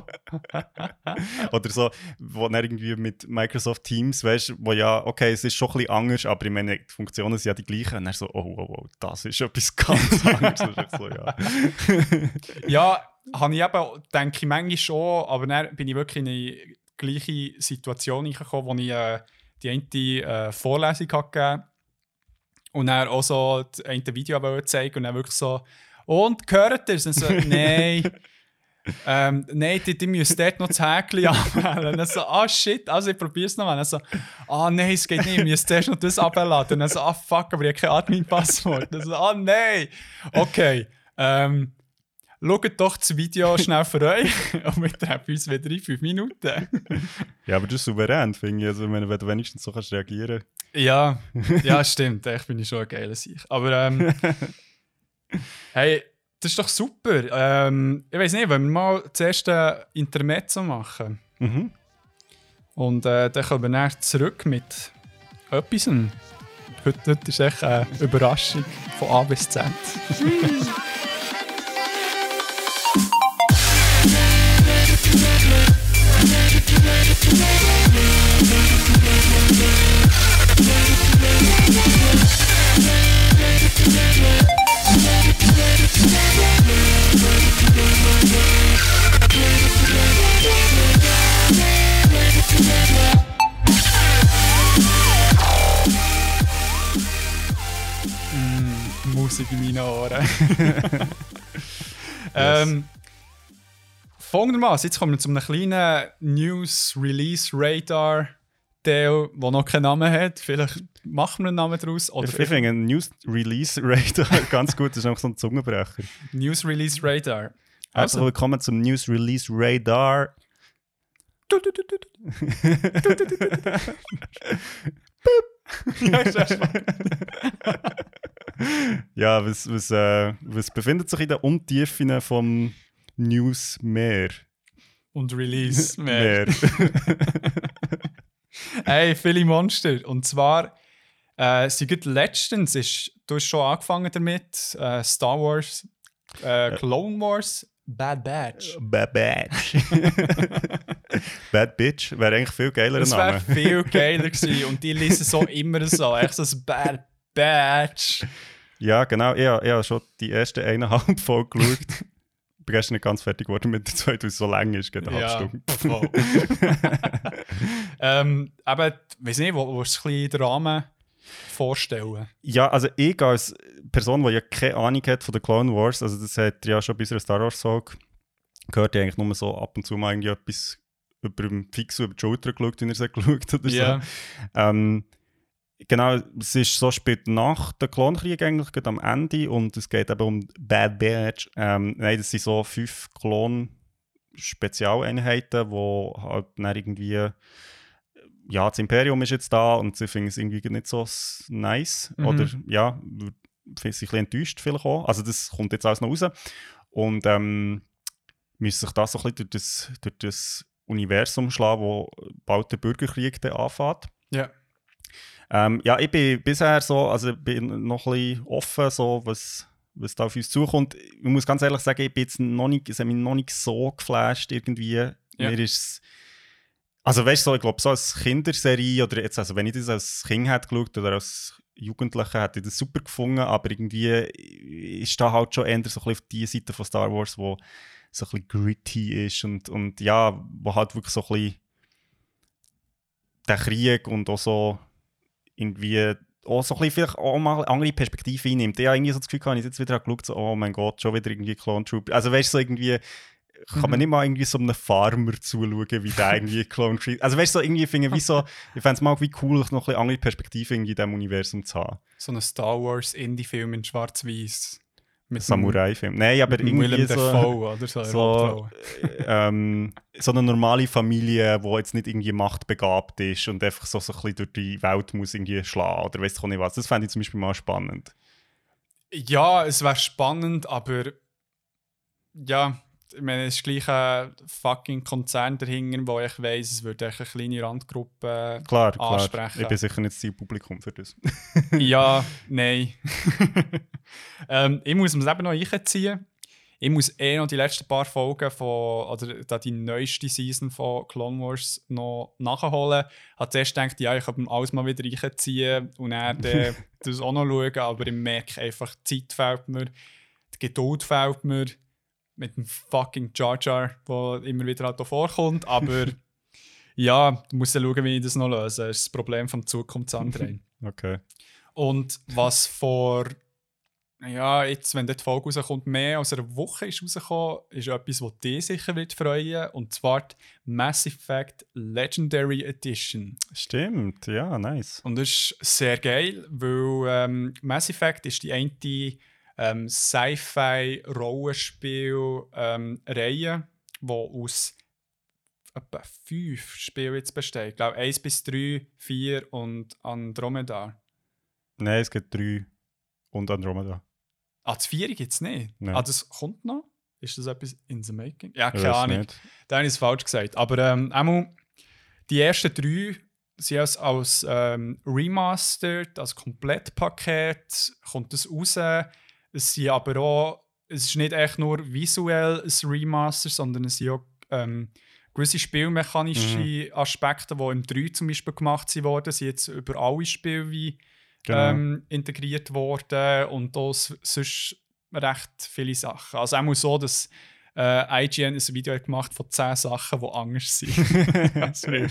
*laughs* Oder so, wo dann irgendwie mit Microsoft Teams, weißt wo ja, okay, es ist schon ein bisschen anders, aber ich meine, die Funktionen sind ja die gleichen. Und dann so, oh, oh, oh, das ist etwas ganz anderes. So, ja. Ja, habe ich eben, denke ich manchmal schon, aber dann bin ich wirklich in eine gleiche Situation gekommen, wo ich äh, die eine äh, Vorlesung hatte und dann auch so eine Video zeigen und dann wirklich so «Und, gehört ihr es?» Und so *laughs* «Nein». ähm, nein, die, die müssen dort noch das Häkchen *laughs* anwählen. Und dann so, ah shit, also ich probiere es noch mal. Und dann so, ah nein, es geht nicht, ich muss zuerst noch das abladen. Und dann so, ah fuck, aber ich habe kein Admin-Passwort. Und dann so, ah nein. Okay, ähm, schaut doch das Video *laughs* schnell für euch *laughs* und wir treffen uns wieder in fünf Minuten. *laughs* ja, aber das ist souverän, finde ich. Also, wenn du wenigstens so kannst reagieren ja, ja, stimmt. Ich bin schon ein geiler Sieg. Aber ähm, hey, das ist doch super. Ähm, ich weiß nicht, wenn wir mal das erste Intermezzo machen. Mhm. Und äh, dann kommen wir dann zurück mit etwas. Heute, heute ist echt eine Überraschung von A bis Z. Musik in meinen Ohren. ähm, folgendermaßen, jetzt kommen wir zu einem kleinen News-Release-Radar. Teil, der noch keinen Namen hat. Vielleicht machen wir einen Namen daraus. Oder Ich finde einen News Release Radar *laughs* ganz gut, das ist einfach so ein Zungenbrecher. News Release Radar. Herzlich Also, willkommen zum News Release Radar. *laughs* ja, was, was, äh, was befindet sich in den Untiefen vom Newsmeer? Und Release *laughs* mehr. *laughs* Hey, viele Monster. Und zwar, äh, sie gibt letztens, ist, du hast schon angefangen damit, äh, Star Wars, äh, Clone Wars, Bad Batch. Bad Batch. Bad Bitch wäre eigentlich viel geiler Das wäre viel geiler gewesen. Und die lesen so immer so, echt so ein Bad Batch. Ja, genau. Ich, habe- ich habe schon die erste eineinhalb Folge geschaut. Ich bin gestern nicht ganz fertig geworden mit der zweiten, weil es so lang ist, geht eine halbe Ja, Stunde. voll. *laughs* ähm, aber, weiß nicht, wo, wo ist ein bisschen den Rahmen vorstellen? Ja, also ich als Person, die ja keine Ahnung hat von den Clone Wars, also das hat ja schon bei unserer Star Wars Folge gehört, ich eigentlich nur so ab und zu mal irgendwie etwas über den Fix über die Schulter geschaut, wenn er es *laughs* geschaut oder Ja. so. Ähm, genau, es ist so spät nach dem Klonkrieg eigentlich, gerade am Ende und es geht eben um Bad Batch. Ähm, nein, das sind so fünf Klon-Spezialeinheiten, die halt dann irgendwie ja, das Imperium ist jetzt da und sie finden es irgendwie nicht so nice. Mhm. Oder ja, finden sich ein bisschen enttäuscht vielleicht auch. Also das kommt jetzt alles noch raus. Und ähm, müssen sich das so ein bisschen durch das, durch das Universum schlagen, wo bald der Bürgerkrieg dann anfängt. Ja. Ähm, ja, ich bin bisher so, also ich bin noch ein bisschen offen, so, was, was da auf uns zukommt. Ich muss ganz ehrlich sagen, ich bin jetzt noch nicht, es hat mich noch nicht so geflasht irgendwie. Mir ist also weißt du, so, ich glaube, so als Kinderserie oder jetzt, also wenn ich das als Kind hätte geschaut oder als Jugendlicher, hätte ich das super gefunden, aber irgendwie ist da halt schon eher so ein bisschen auf die Seite von Star Wars, wo so ein bisschen gritty ist und, und ja, wo halt wirklich so ein bisschen der Krieg und auch so irgendwie auch so ein bisschen vielleicht auch mal andere Perspektive einnimmt. Ich habe irgendwie so das Gefühl, gehabt, ich jetzt wieder geschaut so, oh mein Gott, schon wieder irgendwie Clone Trooper. Also weißt du, so irgendwie kann man Mhm. nicht mal irgendwie so einem Farmer zuschauen, wie der *laughs* irgendwie Clone Trooper... Also weißt du, so irgendwie finde ich, wie so, ich fände es mal wie cool, noch ein bisschen andere Perspektive irgendwie in diesem Universum zu haben. So ein Star Wars Indie-Film in Schwarz-Weiß. Mit Samurai-Film. Nein, aber irgendwie Willem so... Dafoe oder so. *laughs* so, äh, ähm, so eine normale Familie, die jetzt nicht irgendwie machtbegabt ist und einfach so, so ein bisschen durch die Welt muss irgendwie schlagen oder weiß ich nicht was. Das fände ich zum Beispiel mal spannend. Ja, es wäre spannend, aber ja, ich meine, es ist gleich ein fucking Konzern dahinter, wo ich weiss, es würde eine kleine Randgruppe Klar, klar. ansprechen. Ich bin sicher nicht das Zielpublikum für das. *laughs* *laughs* ja, nein. *laughs* ähm, ich muss mir eben noch einziehen. Ich muss eh noch die letzten paar Folgen von, oder die neueste Season von Clone Wars noch nachholen. Ich habe zuerst gedacht, ja, ich kann alles mal wieder reinziehen und dann äh, das auch noch schauen, aber ich merke einfach, die Zeit fehlt mir, die Geduld fehlt mir mit dem fucking Jar Jar, der immer wieder halt vorkommt, aber *laughs* ja, du musst ja schauen, wie ich das noch löse. Das ist das Problem vom Zukunftsandrehen. *laughs* Okay. Und was vor, ja, jetzt, wenn dort Folge rauskommt, mehr als eine Woche ist rausgekommen, ist etwas, was dich sicher wird freuen. Und zwar die Mass Effect Legendary Edition. Stimmt, ja, nice. Und das ist sehr geil, weil ähm, Mass Effect ist die eine ähm, Sci-Fi-Rollenspiel-Reihe, die aus etwa fünf Spielen jetzt besteht. Ich glaube, 1 bis 3, 4 und Andromeda. Nein, es gibt drei und Andromeda. Ah, das 4 gibt es nicht. Nein. Ah, das kommt noch? Ist das etwas in the making? Ja, keine Ahnung. nicht. Da habe ich es falsch gesagt. Aber ähm, einmal, die ersten drei sind als, als ähm, Remastered, als Komplettpaket, kommt das raus. Es sind aber auch, es ist nicht echt nur visuell ein Remaster, sondern es sind auch ähm, gewisse spielmechanische Aspekte, die im 3 zum Beispiel gemacht wurden, sind jetzt über alle Spiele wie Genau. ähm, integriert worden und auch sonst recht viele Sachen. Also auch so, dass äh, IGN ein Video hat gemacht von 10 Sachen, die anders sind *laughs* als früher.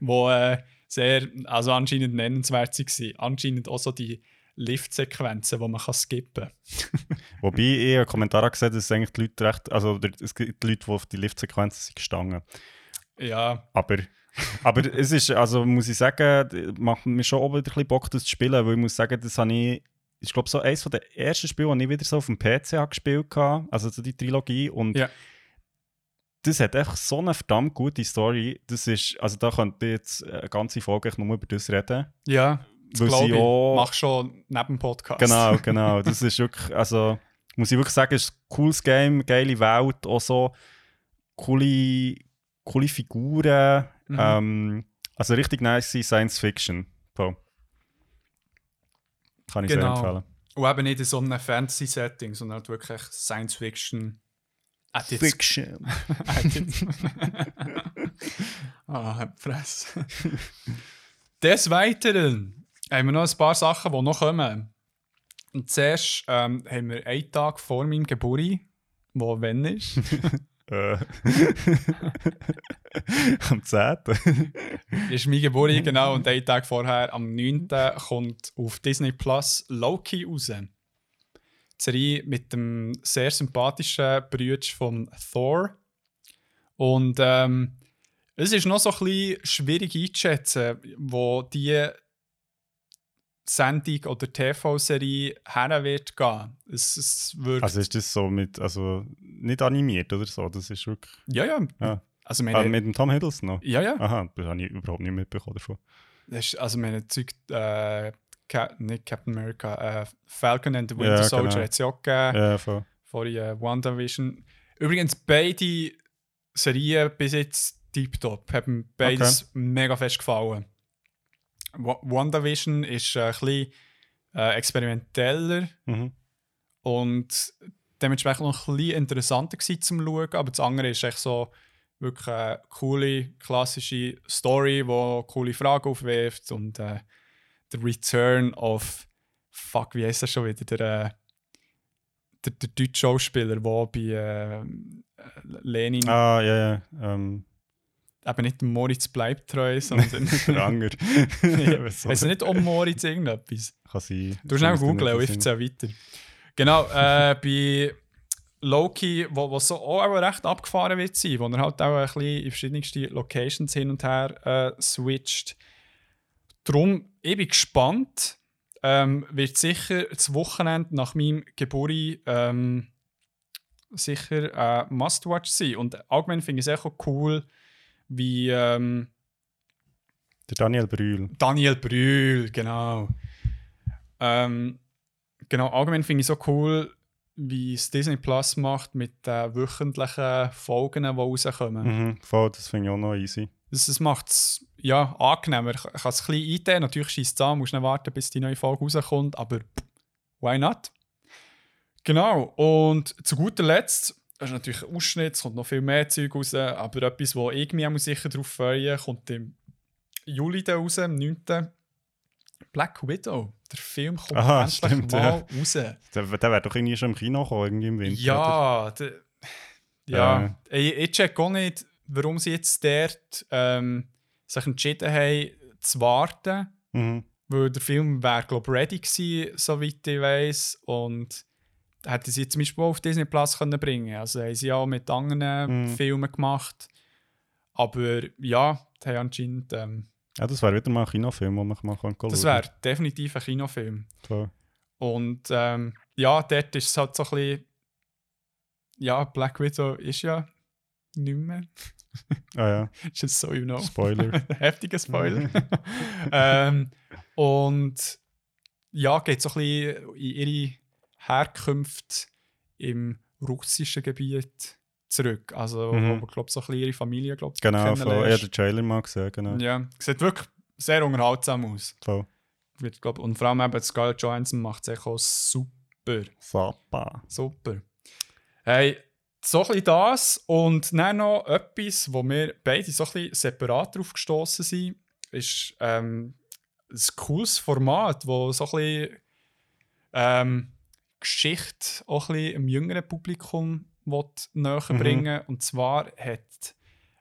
Wo äh, sehr, also anscheinend nennenswert waren. Anscheinend auch so die Lift-Sequenzen, die man kann skippen kann. *laughs* Wobei ich einen Kommentar habe gesehen, dass eigentlich die Leute recht, also es gibt Leute, die auf die Liftsequenzen sind gestanden. Ja, Aber, aber es ist, also muss ich sagen, macht mir schon auch wieder ein bisschen Bock, das zu spielen, weil ich muss sagen, das habe ich, ich glaube, so eines der ersten Spiele, die ich wieder so auf dem PC gespielt habe, also so die Trilogie und Ja. das hat einfach so eine verdammt gute Story, das ist, also da könnte ich jetzt eine ganze Folge echt nur über das reden. ja, das Weil glaube ich. auch- Mach schon neben dem Podcast. Genau, *laughs* genau. Das ist wirklich, also muss ich wirklich sagen, es ist ein cooles Game, geile Welt, auch so coole, coole Figuren. Mhm. Ähm, also richtig nice Science Fiction. So. Kann ich Genau. sehr empfehlen. Und eben nicht in so einem Fantasy-Setting, sondern halt wirklich Science-Fiction. At its Fiction. *laughs* *laughs* ah, Press. Des Weiteren haben wir noch ein paar Sachen, die noch kommen. Und zuerst ähm, haben wir einen Tag vor meinem Geburt, wo wenn ist. *laughs* äh. *laughs* Am 10. *laughs* ist mein Geburt, genau. Und einen Tag vorher, am 9. kommt auf Disney Plus Loki raus. Die Serie mit dem sehr sympathischen Bruder von Thor. Und ähm, es ist noch so ein bisschen schwierig einzuschätzen, wo die Sendung oder TV-Serie her wird gehen. Es, es wird, Also ist das so mit, also nicht animiert oder so, das ist wirklich, ja, ja. Ja. Also, ah, meine, mit dem Tom Hiddleston noch. ja, ja. Aha, das habe ich überhaupt nicht mitbekommen davon. Also meine Zeug, äh, Ca nicht Captain America, äh, Falcon and the Winter Ja, Soldier genau. hat es ja auch gegeben, Ja, voll. vor äh, WandaVision. Übrigens, beide Serien bis jetzt tiptop, haben beides mega fest gefallen. Wa WandaVision ist ein bisschen äh, experimenteller Mhm. und dementsprechend noch ein bisschen interessanter gewesen zum Schauen, aber das andere ist echt so wirklich eine coole, klassische Story, die coole Fragen aufwirft und äh, der Return of fuck, wie heißt das schon wieder? Der, äh, der, der deutsche Schauspieler, der bei äh, Lenin Ah, ja, ja. Ähm, eben nicht Moritz bleibt treu, sondern *laughs* der Anger. *laughs* ja, du nicht um Moritz irgendetwas? Kann sein. Du schnell googeln ich nicht erzähle weiter. Genau, äh, bei Loki, wo, wo so auch recht abgefahren wird sein, wo er halt auch ein bisschen in verschiedenste Locations hin und her äh, switcht. Darum, ich bin gespannt. Ähm, wird sicher das Wochenende nach meinem Geburt ähm, sicher ein Must-Watch sein. Und allgemein finde ich es auch cool, wie ähm, Der Daniel Brühl. Daniel Brühl, genau. Ähm, genau, allgemein finde ich so cool, wie es Disney Plus macht mit den wöchentlichen Folgen, die rauskommen. Mhm, voll, das finde ich auch noch easy. Das, das macht es ja, angenehmer. Ich kann es ein bisschen einteilen. Natürlich schießt es an, musst nicht warten, bis die neue Folge rauskommt, aber why not? Genau, und zu guter Letzt, das ist natürlich ein Ausschnitt, es kommt noch viel mehr Zeug raus, aber etwas, wo ich mich sicher darauf freue, kommt im Juli dann raus, am 9. Black Widow. Der Film kommt Aha, endlich stimmt, mal ja. raus. Der, der wäre doch irgendwie schon im Kino gekommen, irgendwie im Winter. Ja, de, ja. Ich, ich check auch nicht, warum sie jetzt dort ähm, sich entschieden haben, zu warten. Mhm. Weil der Film wäre, glaube ich, ready gewesen, soweit ich weiß. Und hätten sie zum Beispiel auch auf Disney Plus können bringen Also haben sie auch mit anderen Mhm. Filmen gemacht. Aber ja, die haben anscheinend. Ähm, Ja, das wäre wieder mal ein Kinofilm, den man mal schauen kann. das wäre definitiv ein Kinofilm. Voll. Und ähm, ja, dort ist es halt so ein bisschen. Ja, Black Widow ist ja nicht mehr. Ah ja, *laughs* Just so you know. Spoiler. *laughs* Heftiger Spoiler. *laughs* ähm, und ja, geht so ein bisschen in ihre Herkunft im russischen Gebiet zurück. Also, Mhm. wo ich glaube, so ein bisschen ihre Familie glaub, genau, habe kennenlernst. den Trailer mal gesehen, genau. Ja, sieht wirklich sehr unterhaltsam aus. Voll. Wird, glaub, und vor allem eben Scarlett Johansson macht es auch super. Sapa. Super. Hey, so ein bisschen das und dann noch etwas, wo wir beide so ein bisschen separat drauf gestoßen sind, ist ähm, ein cooles Format, wo so ein bisschen ähm, Geschichte auch ein bisschen im jüngeren Publikum näher Mhm. bringen Und zwar hat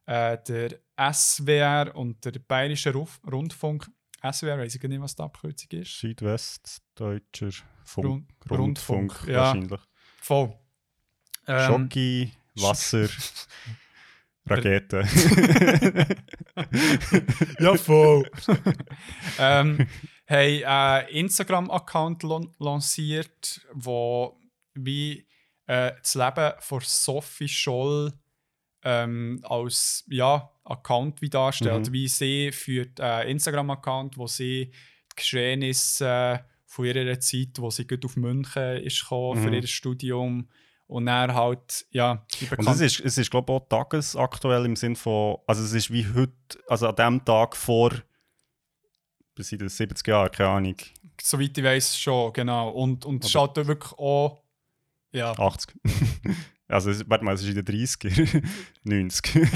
äh, der SWR und der Bayerische Ruf Rundfunk, SWR, weiß ich gar nicht, was die Abkürzung ist. Südwestdeutscher Funk. Rund- Rundfunk, Rundfunk, ja. wahrscheinlich. Voll. Ähm, Schoki, Wasser, *laughs* Rakete. ja, voll. *laughs* ähm, haben einen Instagram-Account lan- lanciert, wo wie äh, das Leben von Sophie Scholl ähm, als ja, Account wie darstellt. Mhm. Wie sie führt einen Instagram-Account, wo sie die Geschehnisse äh, von ihrer Zeit, wo sie gut auf München ist gekommen für Mhm. ihr Studium und dann halt ja Und es ist, es ist glaube ich, auch tagesaktuell im Sinn von, also es ist wie heute, also an dem Tag vor, bis in den 70er Jahren, keine Ahnung, Soweit ich weiß schon, genau. Und, und es halt wirklich auch. Ja, 80. *laughs* also warte mal, es ist in den 30er, 90.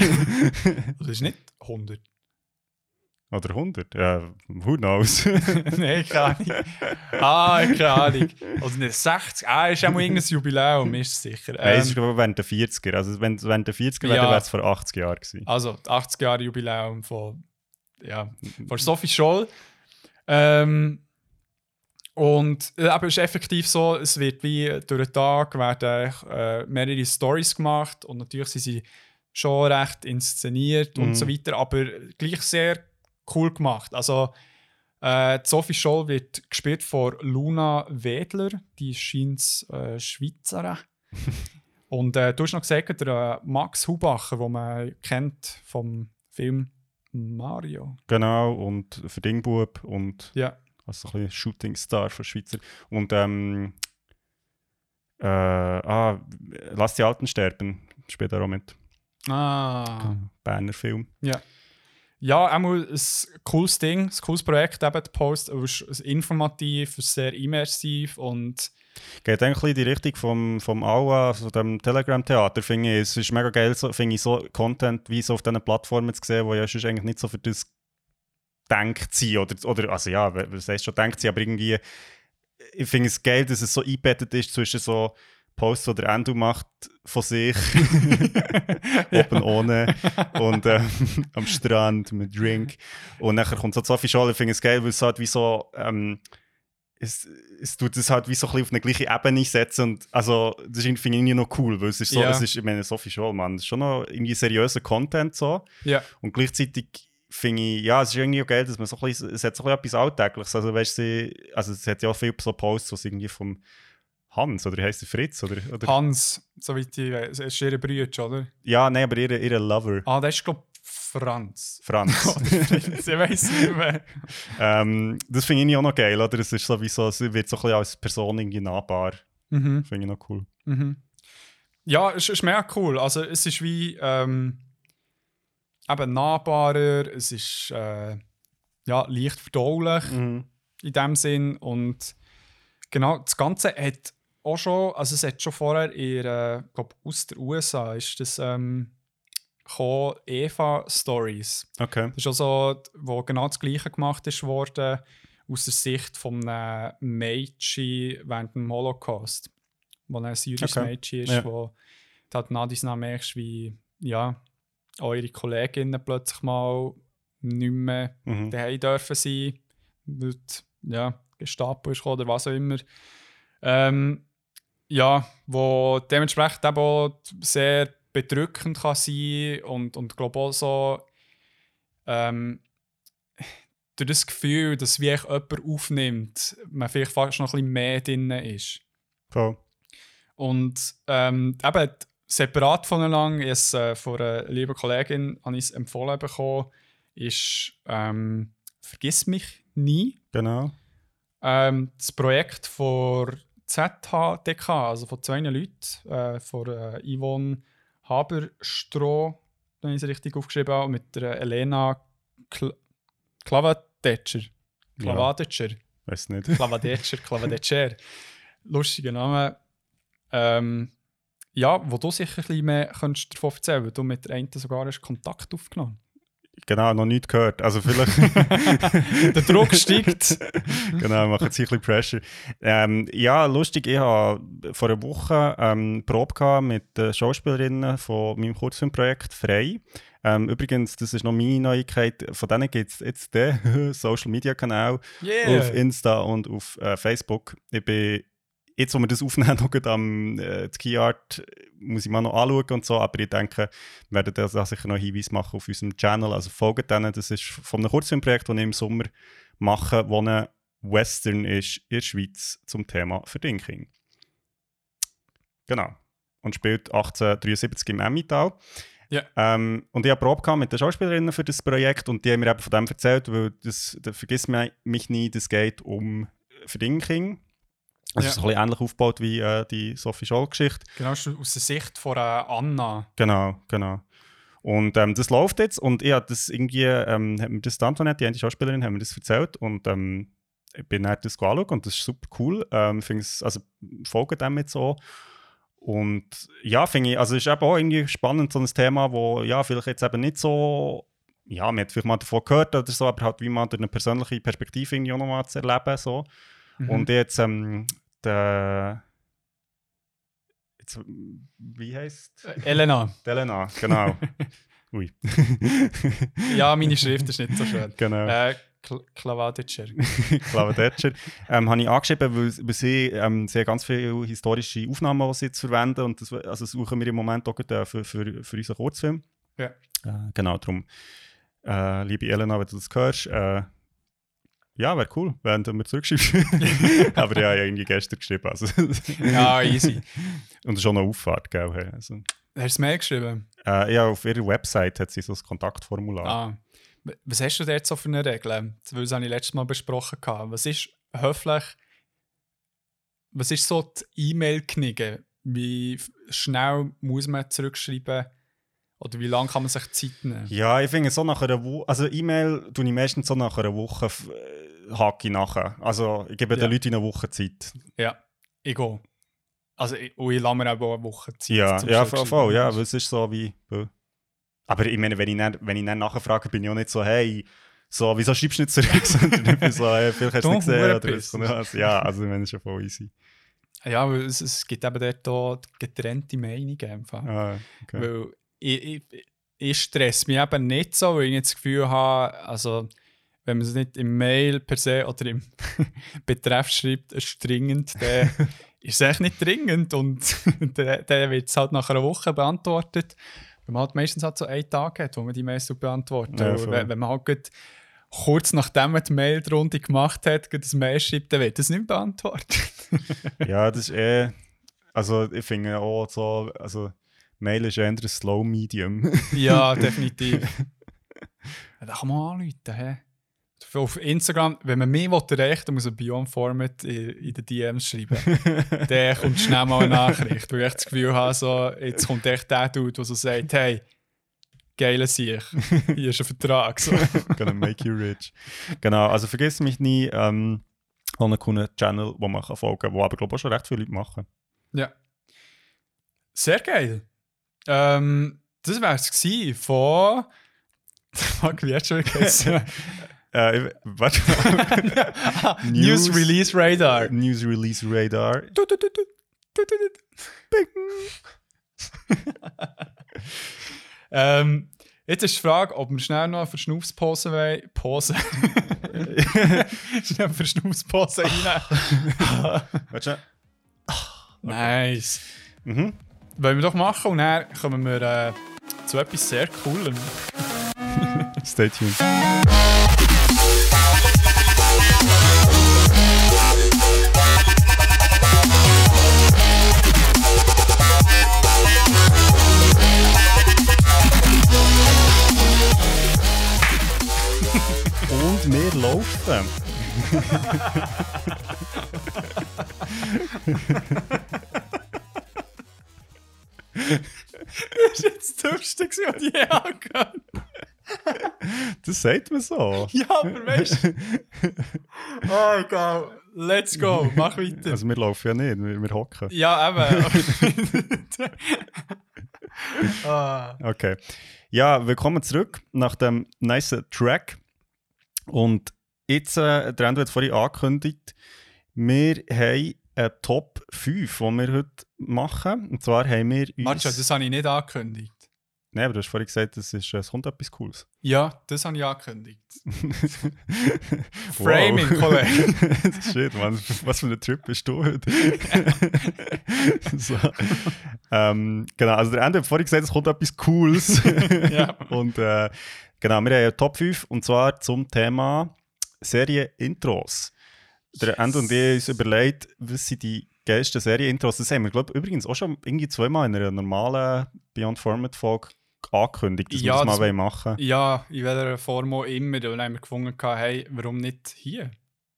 das ist nicht 100. Oder 100, ja, who knows. *laughs* Nein, keine Ahnung. Ah, keine Ahnung. Also nicht 60. Ah, ist auch mal irgendein Jubiläum, ist es sicher. Nein, es ist Ähm, glaube ich während der 40er, also wenn es während der 40er wäre, Ja. dann wäre es vor 80 Jahren gewesen. also, 80 Jahre Jubiläum von, ja, von Sophie Scholl. Ähm, und äh, aber es ist effektiv so, es wird wie durch den Tag werden äh, mehrere Stories gemacht und natürlich sind sie schon recht inszeniert Mhm. und so weiter, aber gleich sehr cool gemacht. Also äh, Sophie Scholl wird gespielt von Luna Wedler, die scheint äh, Schweizerin. *laughs* und äh, du hast noch gesagt, der äh, Max Hubacher, den man kennt vom Film Mario. Genau, und für Dingbub und Ja. also so ein bisschen Shooting Star von Schweizer. Und ähm, äh, ah, Lass die Alten sterben, spielt er auch mit. Ah. Berner Film. Ja, einmal ein cooles Ding, ein cooles Projekt, eben der Post. Es ist informativ, sehr immersiv und Geht eigentlich in die Richtung vom, vom Aua, also dem Telegram-Theater, finde ich. Es ist mega geil, so, finde ich, so Content wie so auf diesen Plattformen zu sehen, wo ja sonst eigentlich nicht so für das denkt sie oder, oder also ja, was heißt schon denkt sie, aber irgendwie ich finde es geil, dass es so eingebettet ist zwischen so Posts, die der Endo macht von sich, *laughs* oben ohne *laughs* und ähm, am Strand mit Drink. Und nachher kommt so Sophie Scholl, ich finde es geil, weil es halt wie so ähm, es, es tut es halt wie so ein bisschen auf eine gleiche Ebene setzen und also das finde ich irgendwie noch cool, weil es ist so, Ja. es ist, ich meine Sophie Scholl, man, es ist schon noch irgendwie seriöser Content so ja, und gleichzeitig finde ich, ja, es ist irgendwie auch geil, dass man so ein bisschen, es hat so ein bisschen etwas Alltägliches, also weißt du, also es hat ja auch viele so Posts, was irgendwie vom Hans, oder heißt der Fritz, oder, oder Hans, soweit ich weiß, es ist ihre Brüder, oder? ja, nein, aber ihre, ihre Lover, Ah, das ist, glaube Franz. Franz. *laughs* ich weiß nicht mehr. *laughs* ähm, das finde ich auch noch geil, oder? Es ist sowieso, sie wird so ein bisschen als Person irgendwie nahbar Mhm. Finde ich noch cool. Mhm. Ja, es ist mega cool. Also es ist wie ähm, eben nahbarer, es ist äh, ja, leicht verdaulich Mhm. in dem Sinn und genau, das Ganze hat auch schon, also es hat schon vorher in, äh, glaub, aus der USA ist das ähm, gekommen, Eva Stories. Okay. Das ist also, wo genau das Gleiche gemacht ist worden aus der Sicht von einem Mädchen während dem Holocaust. Wo ein syrisches Okay. Mädchen ist, Ja. wo du halt nach merkst, wie ja, eure Kolleginnen plötzlich mal nicht mehr Mhm. daheim dürfen sein, weil ja, Gestapo ist oder was auch immer. Ähm, ja, wo dementsprechend eben sehr bedrückend kann sein und, und glaube auch so ähm, durch das Gefühl, dass wie echt jemand aufnimmt, man vielleicht fast noch ein bisschen mehr drin ist. Voll. Und ähm, eben separat voneinander, ich es äh, von einer lieben Kollegin habe ich es empfohlen bekommen, ist ähm, Vergiss mich nie. Genau. Ähm, das Projekt von ZHDK, also von zwei Leuten, äh, von äh, Yvonne Haberstroh, wenn ich es richtig aufgeschrieben habe, mit der Elena Kl Klavadetscher. Klavadetscher. Weiß nicht. *laughs* Klavadetscher, Klavadetscher. Lustiger Name. Ähm, ja, wo du sicher ein bisschen mehr könntest davon erzählen weil du mit der einen sogar hast Kontakt aufgenommen Genau, noch nichts gehört. Also vielleicht. *laughs* Der Druck steigt. *laughs* genau, machen sie ein bisschen Pressure. Ähm, ja, lustig, ich hatte vor einer Woche ähm, Probe gehabt mit den Schauspielerinnen von meinem Kurzfilmprojekt «Frei». Ähm, übrigens, das ist noch meine Neuigkeit, von denen gibt es jetzt den *laughs* Social-Media-Kanal Yeah. auf Insta und auf äh, Facebook. Ich bin, jetzt, wo wir das aufnehmen, noch *laughs* am äh, die Key Art, muss ich mal noch anschauen und so, aber ich denke, wir werden da sicher noch Hinweis machen auf unserem Channel, also folgt denen, das ist von einem Kurzfilmprojekt, das ich im Sommer mache, wo ein Western ist in der Schweiz zum Thema Verdinking. Genau. Und spielt 1873 im Emmental. Ja. Ähm, und ich habe Probe mit den Schauspielerinnen für das Projekt und die haben mir eben von dem erzählt, weil das, da vergiss mich, nie, das geht um Verdinking. Also Ja. es ist ein bisschen ähnlich aufgebaut wie äh, die Sophie Scholl-Geschichte. Genau, aus der Sicht von äh, Anna. Genau, genau. Und ähm, das läuft jetzt und ich habe das irgendwie, ähm, hat mir das die Antoinette, die eine Schauspielerin, hat mir das erzählt und ähm, ich bin dann das anschauen und das ist super cool. Ähm, finde es, also folge dem jetzt so. Und ja, finde ich, also es ist eben auch irgendwie spannend, so ein Thema, wo ja, vielleicht jetzt eben nicht so, ja, man hat vielleicht mal davon gehört oder so, aber halt wie man durch eine persönliche Perspektive irgendwie auch nochmal zu erleben, so. Mhm. Und jetzt, ähm, der, jetzt, wie heißt Äh, Elena. *laughs* Elena, genau. *laughs* Ui. *laughs* Ja, meine Schrift ist nicht so schön. genau. Äh, Kl Klavadetscher. Clara Detscher. ähm, habe ich angeschrieben, weil, weil sie, ähm, sie ganz viele historische Aufnahmen, die sie jetzt verwenden. Und das also suchen wir im Moment auch gerade, äh, für, für, für unseren Kurzfilm. Ja. Äh, genau, darum. Äh, liebe Elena, wenn du das hörst, äh, ja, wäre cool, wenn du mir zurückschreibst. *laughs* Aber ja, ich habe irgendwie gestern geschrieben. Also. *laughs* Ja, easy. Und schon eine Auffahrt, gell? hey, Also, Hast du es Mail geschrieben? äh, ja, auf ihrer Website hat sie so ein Kontaktformular. Ah. Was hast du dort so für eine Regel? Das habe ich letztes Mal besprochen. Was ist höflich? Was ist so die E-Mail-Knigge? Wie schnell muss man zurückschreiben? Oder wie lange kann man sich Zeit nehmen? Ja, ich finde so nach einer Woche, also E-Mail tue ich meistens so nach einer Woche äh, hake ich nachher. Also ich gebe Ja. den Leuten eine Woche Zeit. Ja, ich gehe. Also, ich, und ich lasse mir auch eine Woche Zeit. Ja, ja, voll, voll, ja, weil es ist so wie... Aber ich meine, wenn ich dann, wenn ich dann nachfrage, bin ich auch nicht so, hey, so, wieso schreibst du nicht zurück? *laughs* Sondern ich bin so, hey, vielleicht hast du es nicht gesehen. Oder so. Also, ja, also ich meine, ist schon voll easy. Ja, weil es, es gibt eben dort auch getrennte Meinungen. Einfach. Ah, okay. Weil ich, ich, ich stress mich eben nicht so, weil ich nicht das Gefühl habe, also wenn man es nicht im Mail per se oder im *laughs* Betreff schreibt, es *laughs* ist dringend, dann ist es echt nicht dringend und *laughs* dann, dann wird es halt nach einer Woche beantwortet. Weil man halt meistens halt so einen Tag hat, wo man die Mails so beantwortet. Ja, wenn, wenn man halt kurz nachdem man die Mail-Runde gemacht hat, das Mail schreibt, dann wird das nicht beantwortet. Ja, das ist eh... Also ich finde auch so, also Mail ist eher ein Slow Medium. *laughs* ja, definitiv. Ja, *laughs* da kann man anrufen, hä? auf Instagram, wenn man mich erreichen will, dann muss man Beyond Format in, in den DMs schreiben. *laughs* dann kommt schnell mal eine Nachricht, weil ich das Gefühl habe, so, jetzt kommt echt der Dude, der so sagt, hey, geile Sieg, hier ist ein Vertrag. So. Gonna make you rich. Genau, also vergiss mich nie, ähm, einen coolen Channel, wo man folgen kann, wo aber glaube ich auch schon recht viele Leute machen. Ja. Sehr geil. Ähm, das wäre es von... *laughs* Fuck, wie jetzt schon vergessen? *laughs* Äh, warte News, *laughs* News, Release Radar. News Release Radar. ähm, jetzt ist die Frage, ob wir schnell noch eine Verschnaufspause wollen. Pause. schnell eine Verschnaufspause rein. Warte Nice. Mhm. Wollen wir doch machen und dann kommen wir äh, zu etwas sehr Coolem. *laughs* Stay tuned. *laughs* Und wir laufen. *laughs* das ist jetzt das Dümmste, was ich je angehört Das sagt man so. Ja, aber weißt du. Oh, egal. Let's go, mach weiter. Also wir laufen ja nicht, wir, wir hocken. Ja, eben. *laughs* ah. Okay. Ja, willkommen zurück nach dem nice Track. Und jetzt, äh, der Endo hat vorhin angekündigt, wir haben eine Top 5, die wir heute machen. Und zwar haben wir uns... Matcha, das habe ich nicht angekündigt. Nein, aber du hast vorhin gesagt, es, ist, es kommt etwas Cooles. Ja, das habe ich angekündigt. *laughs* Framing, Kollege. *laughs* Shit, man, was für ein Trip bist du heute? *laughs* so. ähm, genau, also der Ende hat vorhin gesagt, es kommt etwas Cooles. ja. Und äh, genau, wir haben eine Top 5 und zwar zum Thema Serie-Intros. Der Ende und ich haben uns überlegt, was sind die geilsten Serie-Intros. Das haben wir, glaube übrigens auch schon irgendwie zweimal in einer normalen Beyond Format-Folge angekündigt, dass ja, wir das mal das, machen Ja, in welcher Form auch immer. Und dann haben wir gefunden, hey, warum nicht hier?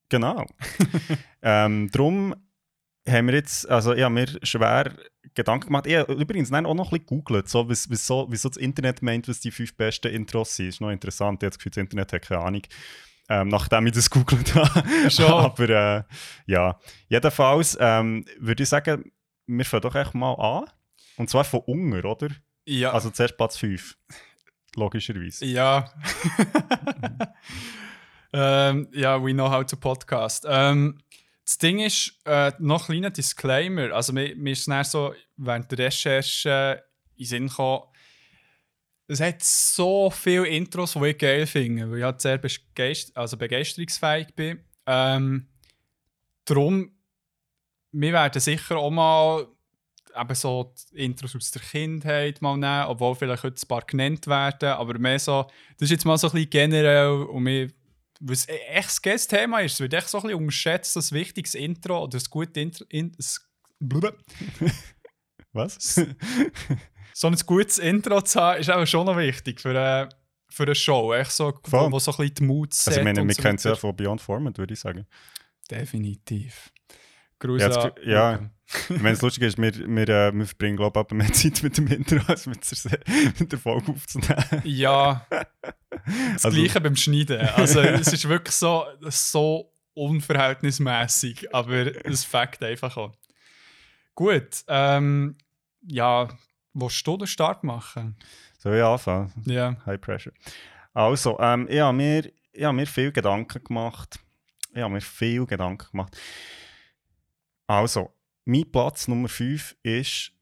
Genau. *laughs* ähm, darum haben wir jetzt, also ich habe mir schwer Gedanken gemacht. Ich habe übrigens nein, auch noch ein bisschen gegoogelt, so, wie, wie, so, wie so das Internet meint, was die fünf besten Intros sind. Das ist noch interessant. Ich habe das Gefühl, das Internet hat keine Ahnung. Ähm, nachdem ich das gegoogelt habe. *laughs* Schon. Aber äh, ja, jedenfalls ähm, würde ich sagen, wir fangen doch echt mal an. Und zwar von Unger, oder? Ja. Also zuerst Platz 5. Logischerweise. Ja. *laughs* ähm, ja, we know how to podcast. Ähm, das Ding ist, äh, noch ein kleiner Disclaimer. Also, mir, mir ist es so während der Recherche in den Sinn gekommen, es hat so viele Intros, die ich geil finde, weil ich halt sehr begeist also begeisterungsfähig bin. Ähm, darum, wir werden sicher auch mal eben so Intros aus der Kindheit mal nehmen, obwohl vielleicht heute ein paar genannt werden, aber mehr so, das ist jetzt mal so ein bisschen generell und mir, was echt das Thema ist, es wird echt so ein bisschen unterschätzt, das wichtiges Intro oder das gute Intro, in, das, *laughs* *laughs* was? So ein gutes Intro zu haben, ist auch schon noch wichtig für eine, für eine Show, echt so, wo, wo so ein bisschen die Mut setzt. Also ich meine, wir so kennen es ja von Beyond Format, würde ich sagen. Definitiv. Gruß ja, ja. wenn es lustig ist, wir, wir, äh, wir verbringen glaube ich mehr Zeit mit dem Intro als mit der, *laughs* mit der Folge aufzunehmen. Ja, *laughs* das also, Gleiche beim Schneiden. Also es ist wirklich so, so unverhältnismäßig, aber es fängt einfach an. Gut, ähm, ja, willst du den Start machen? Soll ich anfangen? Ja. High Pressure. Also, ähm, ich habe mir, ich habe mir viel Gedanken gemacht. Ich habe mir viel Gedanken gemacht. Also, mein Platz Nummer 5 ist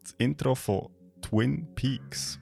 das Intro von Twin Peaks.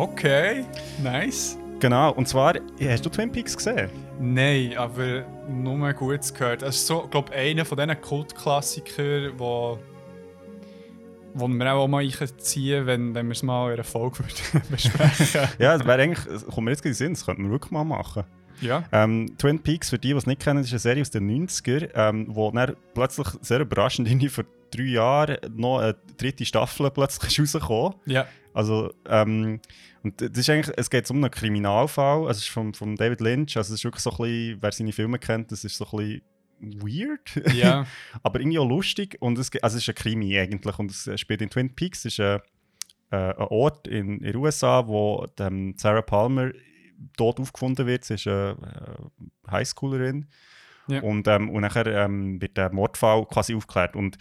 Okay, nice. Genau, und zwar, hast du Twin Peaks gesehen? Nein, aber nur Gutes gehört. Das ist so, glaube ich, einer von diesen Kultklassikern, wo, wo wir auch mal ziehen wenn, wenn wir es mal in einer Folge *laughs* besprechen Ja, das wäre eigentlich, kommt mir jetzt in den Sinn, das könnten wir wirklich mal machen. Ja. Ähm, Twin Peaks, für die, die es nicht kennen, ist eine Serie aus den 90er, ähm, wo dann plötzlich sehr überraschend irgendwie vor drei Jahren noch eine dritte Staffel plötzlich *laughs* ist rausgekommen. Ja. Also, ähm, und das ist eigentlich, es geht um einen Kriminalfall, also es ist von, von David Lynch, also es ist wirklich so ein bisschen, wer seine Filme kennt, das ist so ein bisschen weird, Ja. *laughs* aber irgendwie auch lustig. Und es, also es ist ein Krimi eigentlich. Und es spielt in Twin Peaks, es ist ein, äh, ein Ort in, den USA, wo dem Sarah Palmer tot aufgefunden wird, sie ist eine äh, Highschoolerin. Ja. und, ähm, und nachher ähm, wird der Mordfall quasi aufgeklärt. Und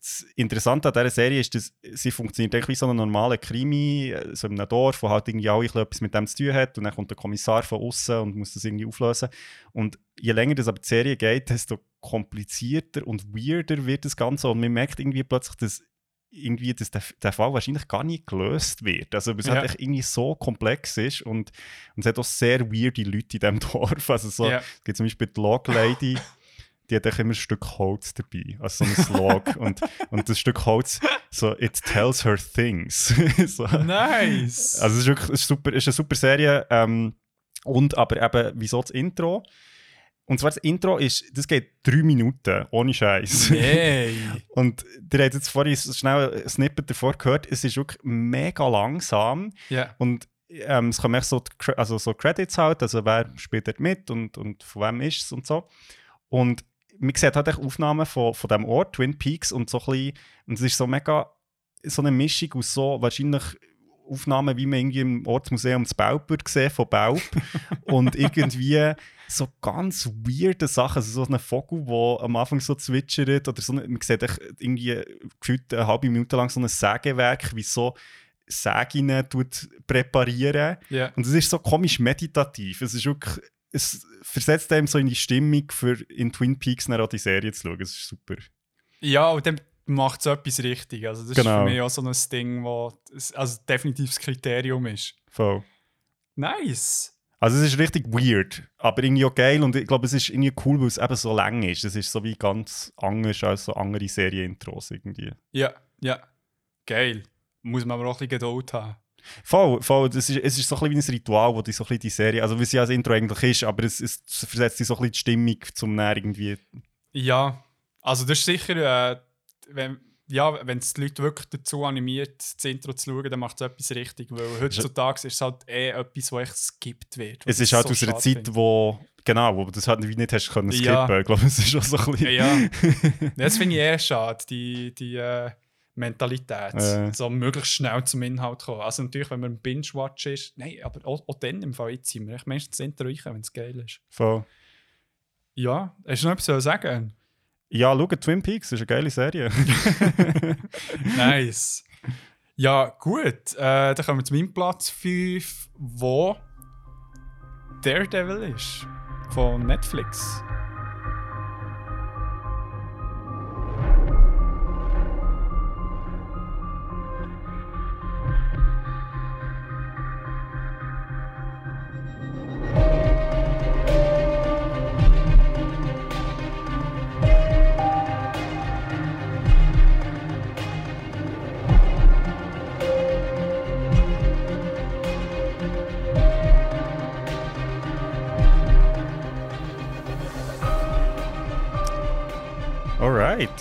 das Interessante an dieser Serie ist, dass sie funktioniert wie so ein normaler Krimi, äh, so in einem Dorf, wo halt irgendwie auch etwas mit dem zu tun hat und dann kommt der Kommissar von außen und muss das irgendwie auflösen. Und je länger das aber die Serie geht, desto komplizierter und weirder wird das Ganze und man merkt irgendwie plötzlich, dass irgendwie dass der, der Fall wahrscheinlich gar nicht gelöst wird. Also es Ja. halt irgendwie so komplex ist und, und es hat auch sehr weirde Leute in diesem *laughs* Dorf. Also so, Ja. es gibt zum Beispiel die Log Lady, *laughs* die hat immer ein Stück Holz dabei, also so ein Log. *laughs* und, und das Stück Holz, so, it tells her things. *laughs* so. Nice! Also es ist wirklich es ist super, es ist eine super Serie. Ähm, und aber eben, wieso das Intro? Und zwar das Intro ist, das geht drei Minuten, ohne Scheiß. Yay! *laughs* Und ihr habt jetzt vorhin so schnell ein Snippet davor gehört, es ist wirklich mega langsam. Ja. Und ähm, es kommen echt so, die also so Credits halt, also wer spielt dort mit und, und von wem ist es und so. Und man sieht halt Aufnahmen von, von diesem Ort, Twin Peaks, und so ein bisschen, und es ist so mega so eine Mischung aus so wahrscheinlich Aufnahmen, wie man irgendwie im Ortsmuseum zu Baub würde sehen, von Baub. *laughs* und irgendwie so ganz weirde Sachen, also so ein Vogel, der am Anfang so zwitschert, oder so eine, man sieht irgendwie gefühlt eine halbe Minute lang so ein Sägewerk, wie so Säginnen tut präparieren. Ja. Und es ist so komisch meditativ. Es ist wirklich, es versetzt einem so in die Stimmung, für in Twin Peaks dann auch die Serie zu schauen. Es ist super. Ja, und dann macht es etwas richtig. Also, das Genau. ist für mich auch so ein Ding, wo also definitiv das Kriterium ist. Voll. Nice! Also es ist richtig weird, aber irgendwie auch geil und ich glaube, es ist irgendwie cool, weil es eben so lang ist. Es ist so wie ganz anders als so andere Serienintros irgendwie. Ja, ja. Geil. Muss man aber auch ein bisschen Geduld haben. Voll, voll. Das ist, es ist so ein bisschen wie ein Ritual, wo die so ein bisschen die Serie, also wie sie als Intro eigentlich ist, aber es, es versetzt die so ein bisschen die Stimmung zum näher irgendwie. Ja, also das ist sicher, äh, wenn ja, wenn es die Leute wirklich dazu animiert, das Intro zu schauen, dann macht es etwas richtig, weil heutzutage ist es halt eh etwas, was echt skippt wird. Es ist halt so aus einer Zeit, finde. wo, genau, wo du das halt nicht hast können skippen. Ja. Ich glaube, es ist auch so ein bisschen... Ja, ja. Das finde ich eher schade, die, die äh, Mentalität. Äh. So möglichst schnell zum Inhalt kommen. Also natürlich, wenn man ein Binge-Watch ist, nein, aber auch, auch dann im Fall jetzt sind wir echt meistens rein, wenn es geil ist. Voll. Ja, hast du noch etwas zu sagen? Ja, schau, Twin Peaks ist eine geile Serie. *laughs* *laughs* Nice. Ja, gut. Äh, dann kommen wir zu meinem Platz 5, wo Daredevil ist. Von Netflix.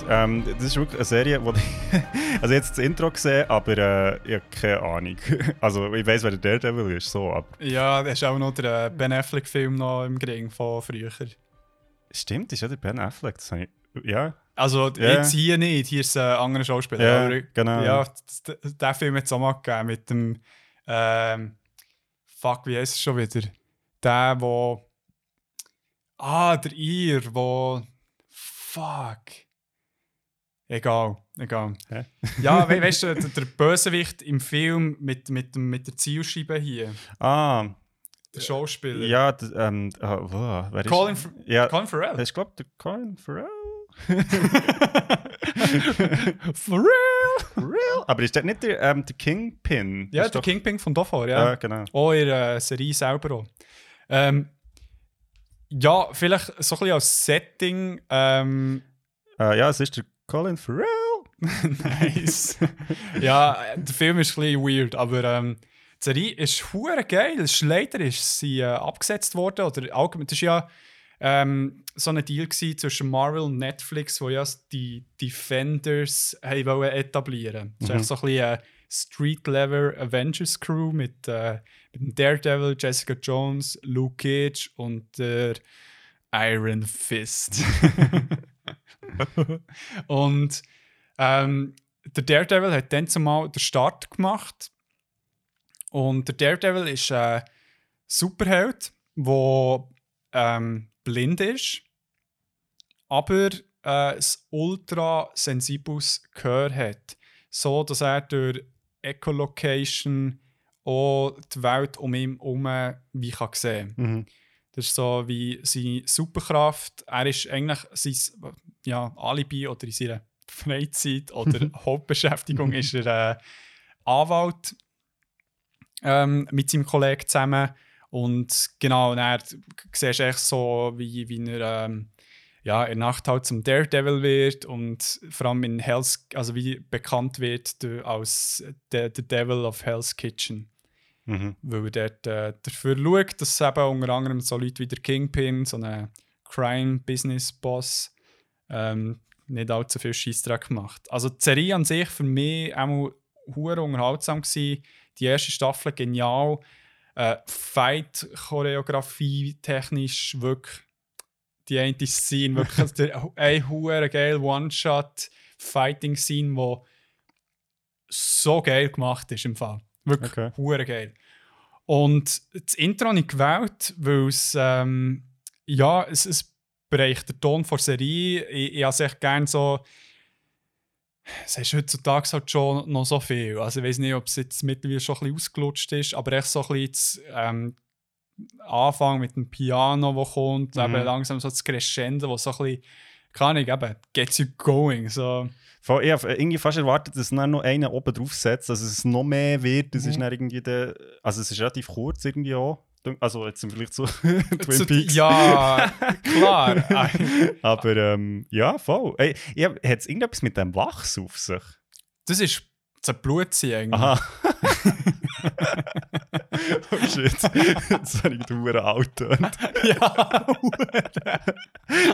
Ähm, das ist wirklich eine Serie, wo ich, *laughs* also jetzt das Intro gesehen, aber äh, ich habe keine Ahnung. *laughs* Also ich weiß, wer der Daredevil ist, so, aber Ja, das ist auch noch der Ben Affleck-Film noch im Gring von früher. stimmt, ist ja der Ben Affleck. Das ich, ja, Also Ja. jetzt hier nicht, hier ist ein anderer Schauspieler. Ja, aber, genau. Ja, d- d- den Film hat es auch mal gegeben mit dem. Ähm, fuck, wie heißt es schon wieder? Der, wo. Ah, der Ir, wo. Fuck. Egal, egal. Hä? Ja, we weißt du, der, der Bösewicht im Film mit, mit, mit der Zielscheibe hier, Ah, der Schauspieler. ja, ähm, ah, wow, wer ist Colin, F Ja, Colin Farrell. ich glaube, der Colin Farrell. *laughs* For real? Real? Aber ist das nicht der, ähm, der Kingpin? Ja, Ist der doch- Kingpin von davor, ja. Ja, genau. Auch in der Serie selber auch. Ähm, Ja, vielleicht so ein bisschen als Setting. Ähm, Äh, ja, es ist der Colin Farrell. *laughs* nice. *laughs* ja, der Film ist ein bisschen weird, aber ähm, die Serie ist hure geil. Ist leider ist sie äh, abgesetzt worden. Oder allgemein, das war ja ähm, so ein Deal zwischen Marvel und Netflix, wo ja die Defenders haben wollen etablieren Das ist Mhm. eigentlich so ein bisschen eine Street-Level Avengers Crew mit, äh, mit Daredevil, Jessica Jones, Luke Cage und der Iron Fist. *laughs* *laughs* und ähm, der Daredevil hat dann zumal den Start gemacht. Und der Daredevil ist ein Superheld, der ähm, blind ist, aber äh, ein ultra sensibles Gehör hat. So dass er durch Echolocation auch die Welt um ihn herum wie kann sehen Mhm. Das ist so wie seine Superkraft. Er ist eigentlich sein ja, Alibi oder in seiner Freizeit oder *laughs* Hauptbeschäftigung ist er äh, Anwalt ähm, mit seinem Kollegen zusammen. Und genau, und er siehst echt so, wie, wie er ähm, ja, in der Nacht halt zum Daredevil wird und vor allem in Hell's, also wie bekannt wird als der, der Devil of Hell's Kitchen Mhm. weil dort äh, dafür schaut, dass eben unter anderem so Leute wie der Kingpin, so ein Crime-Business-Boss, ähm, nicht allzu viel Scheissdreck macht. Also die Serie an sich für mich auch hure unterhaltsam gewesen. Die erste Staffel genial. Äh, Fight-Choreografie technisch wirklich die eine Szene, wirklich also der, *laughs* ein hure geil One-Shot-Fighting-Scene, wo so geil gemacht ist im Fall. Wirklich Okay. hure geil. Und das Intro habe ich gewählt, weil es, ähm, ja, es, es bereicht den Ton der Serie. Ich, ich habe echt gerne so, es ist heutzutage halt schon noch so viel. Also ich weiß nicht, ob es jetzt mittlerweile schon ein bisschen ausgelutscht ist, aber echt so ein bisschen das, ähm, Anfang mit dem Piano, das kommt, Mhm. eben langsam so das Crescendo, wo so ein bisschen, kann ich eben, gets you going. So. Voll, Ich habe irgendwie fast erwartet, dass dann noch einer oben drauf setzt, dass es noch mehr wird. Das ist Mhm. dann irgendwie der, also es ist relativ kurz irgendwie auch. Also jetzt im Vergleich zu *laughs* Twin Peaks. Ja, *laughs* klar. Aber ähm, ja, voll. Ey, hat es irgendetwas mit dem Wachs auf sich? Das ist das Blutziehen eigentlich. Aha. Oh shit. Jetzt habe ich die alt ja,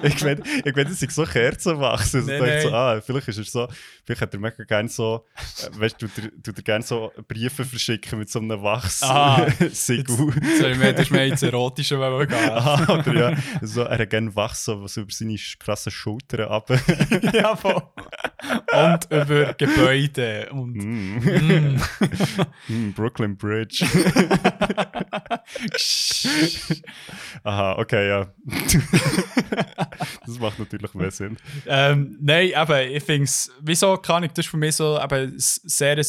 Ich meine, ich mein, das ist so Kerzenwachs. Also Nee, so, ah, vielleicht ist er so, vielleicht hat er mega gerne so, äh, weißt du, tut er, er gerne so Briefe verschicken mit so einem Wachs. Aha. Sigu. Mir hättest mir ins Erotische wollen gehen. Aha, oder ja, so, er hat gerne Wachs, so, was über seine krassen Schultern ab. *laughs* ja, voll. Und über Gebäude. Und mm. mm. Mm, Brooklyn Bridge. *laughs* Aha, okay, ja. das macht natürlich mehr Sinn. ähm, nein, aber ich finde es, wieso kann ich das für mich so s- sehr ein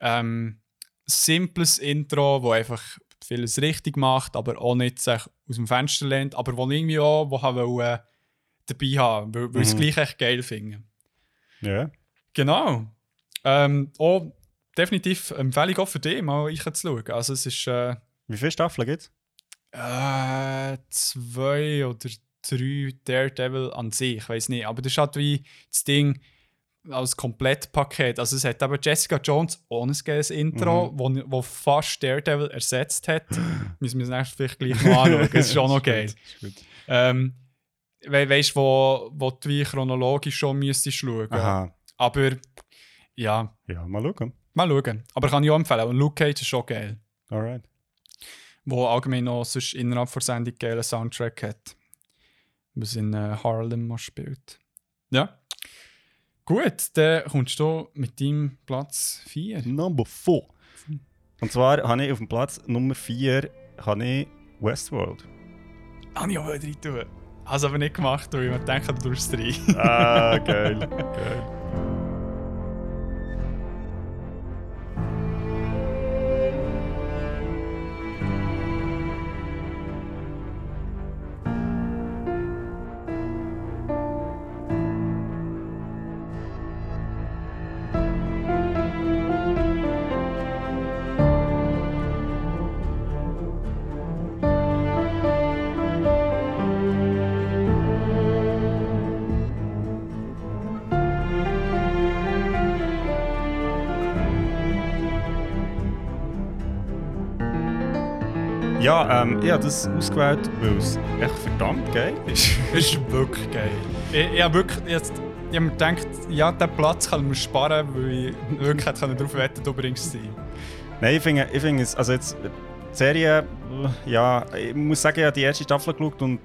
ähm, simples Intro, wo einfach vieles richtig macht, aber auch nicht sich aus dem Fenster lehnt, aber wo ich irgendwie auch wo habe wollte, dabei haben, weil, weil ich es Mhm. gleich echt geil finde. Ja. Genau. Ähm, auch definitiv Empfehlung auch für dich, mal reinzuschauen. Also es ist äh, Wie viele Staffeln gibt es? äh, zwei oder drei Daredevil an sich, ich weiß nicht. Aber das ist halt wie das Ding als Komplettpaket. Also es hat aber Jessica Jones ohne ein geiles Intro, wo, wo fast Daredevil ersetzt hat. *laughs* Müssen wir es nächstes vielleicht gleich noch anschauen. *laughs* Das ist auch noch geil. Ähm, we weißt du, wo, wo du wie chronologisch schon müsstest schauen. Aha. Aber ja, Ja, mal schauen. Mal schauen. Aber kann ich auch empfehlen. Und Luke Cage ist schon geil. Alright. Wo allgemein noch sonst innerhalb der Sendung geilen Soundtrack hat. Was in äh, Harlem mal spielt. Ja. Gut, dann kommst du mit deinem Platz 4. Number 4. Und zwar habe ich auf dem Platz Nummer 4 habe ich Westworld. Habe ich auch rein tun. Habe es aber nicht gemacht, weil ich mir denke, du tust es rein. Ah, geil. geil. Ja, ähm, ich habe das ausgewählt, weil es echt verdammt geil ist. *laughs* Es ist wirklich geil. Ich, ich habe wirklich jetzt, ich habe mir gedacht, ja, diesen Platz kann man sparen, weil ich wirklich hätte darauf wetten du bringst rein. Nein, ich finde, ich finde es, also jetzt, die Serie, ja, ich muss sagen, ich habe die erste Staffel geschaut und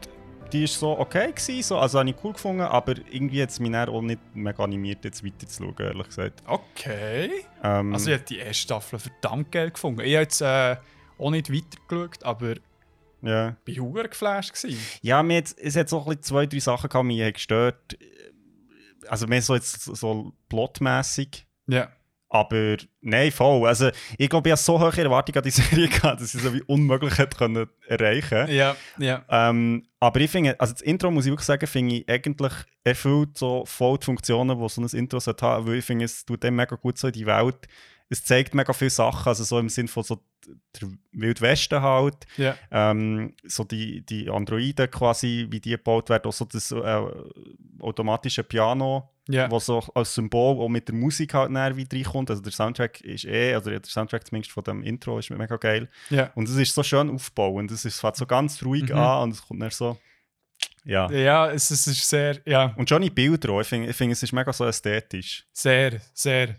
die war so okay gewesen, so, also habe ich cool gefunden, aber irgendwie hat es mich auch nicht mega animiert, jetzt weiterzuschauen, ehrlich gesagt. Okay. Ähm, Also ich habe die erste Staffel verdammt geil gefunden. Ich habe jetzt äh, auch nicht weitergeschaut, aber ja. ich war verdammt geflasht. Gewesen. Ja, mir jetzt, es hat so zwei, drei Sachen gehabt, die mich gestört. Also mehr so jetzt so plotmäßig. Ja. Aber nein, voll. Also ich glaube, ich hatte so hohe Erwartungen an die Serie *laughs* gehabt, dass ich es so wie unmöglich hätte können erreichen Ja, ja. ähm, Aber ich finde, also das Intro muss ich wirklich sagen, finde ich eigentlich erfüllt so voll die Funktionen, die so ein Intro sollte haben, weil ich finde, es tut dem mega gut so in die Welt. Es zeigt mega viele Sachen, also so im Sinn von so der Wildwesten halt, ja. ähm, so die, die Androiden quasi, wie die gebaut werden, auch so das äh, automatische Piano, Ja. was so als Symbol auch mit der Musik halt näher wieder reinkommt. Also der Soundtrack ist eh, also der Soundtrack zumindest von dem Intro ist mega geil. ja. Und es ist so schön aufbauend. Es fängt so ganz ruhig Mhm. an und es kommt dann so. Ja. Ja, es, es ist sehr, ja, Und schon die Bilder auch. Ich finde, find, es ist mega so ästhetisch. sehr, sehr.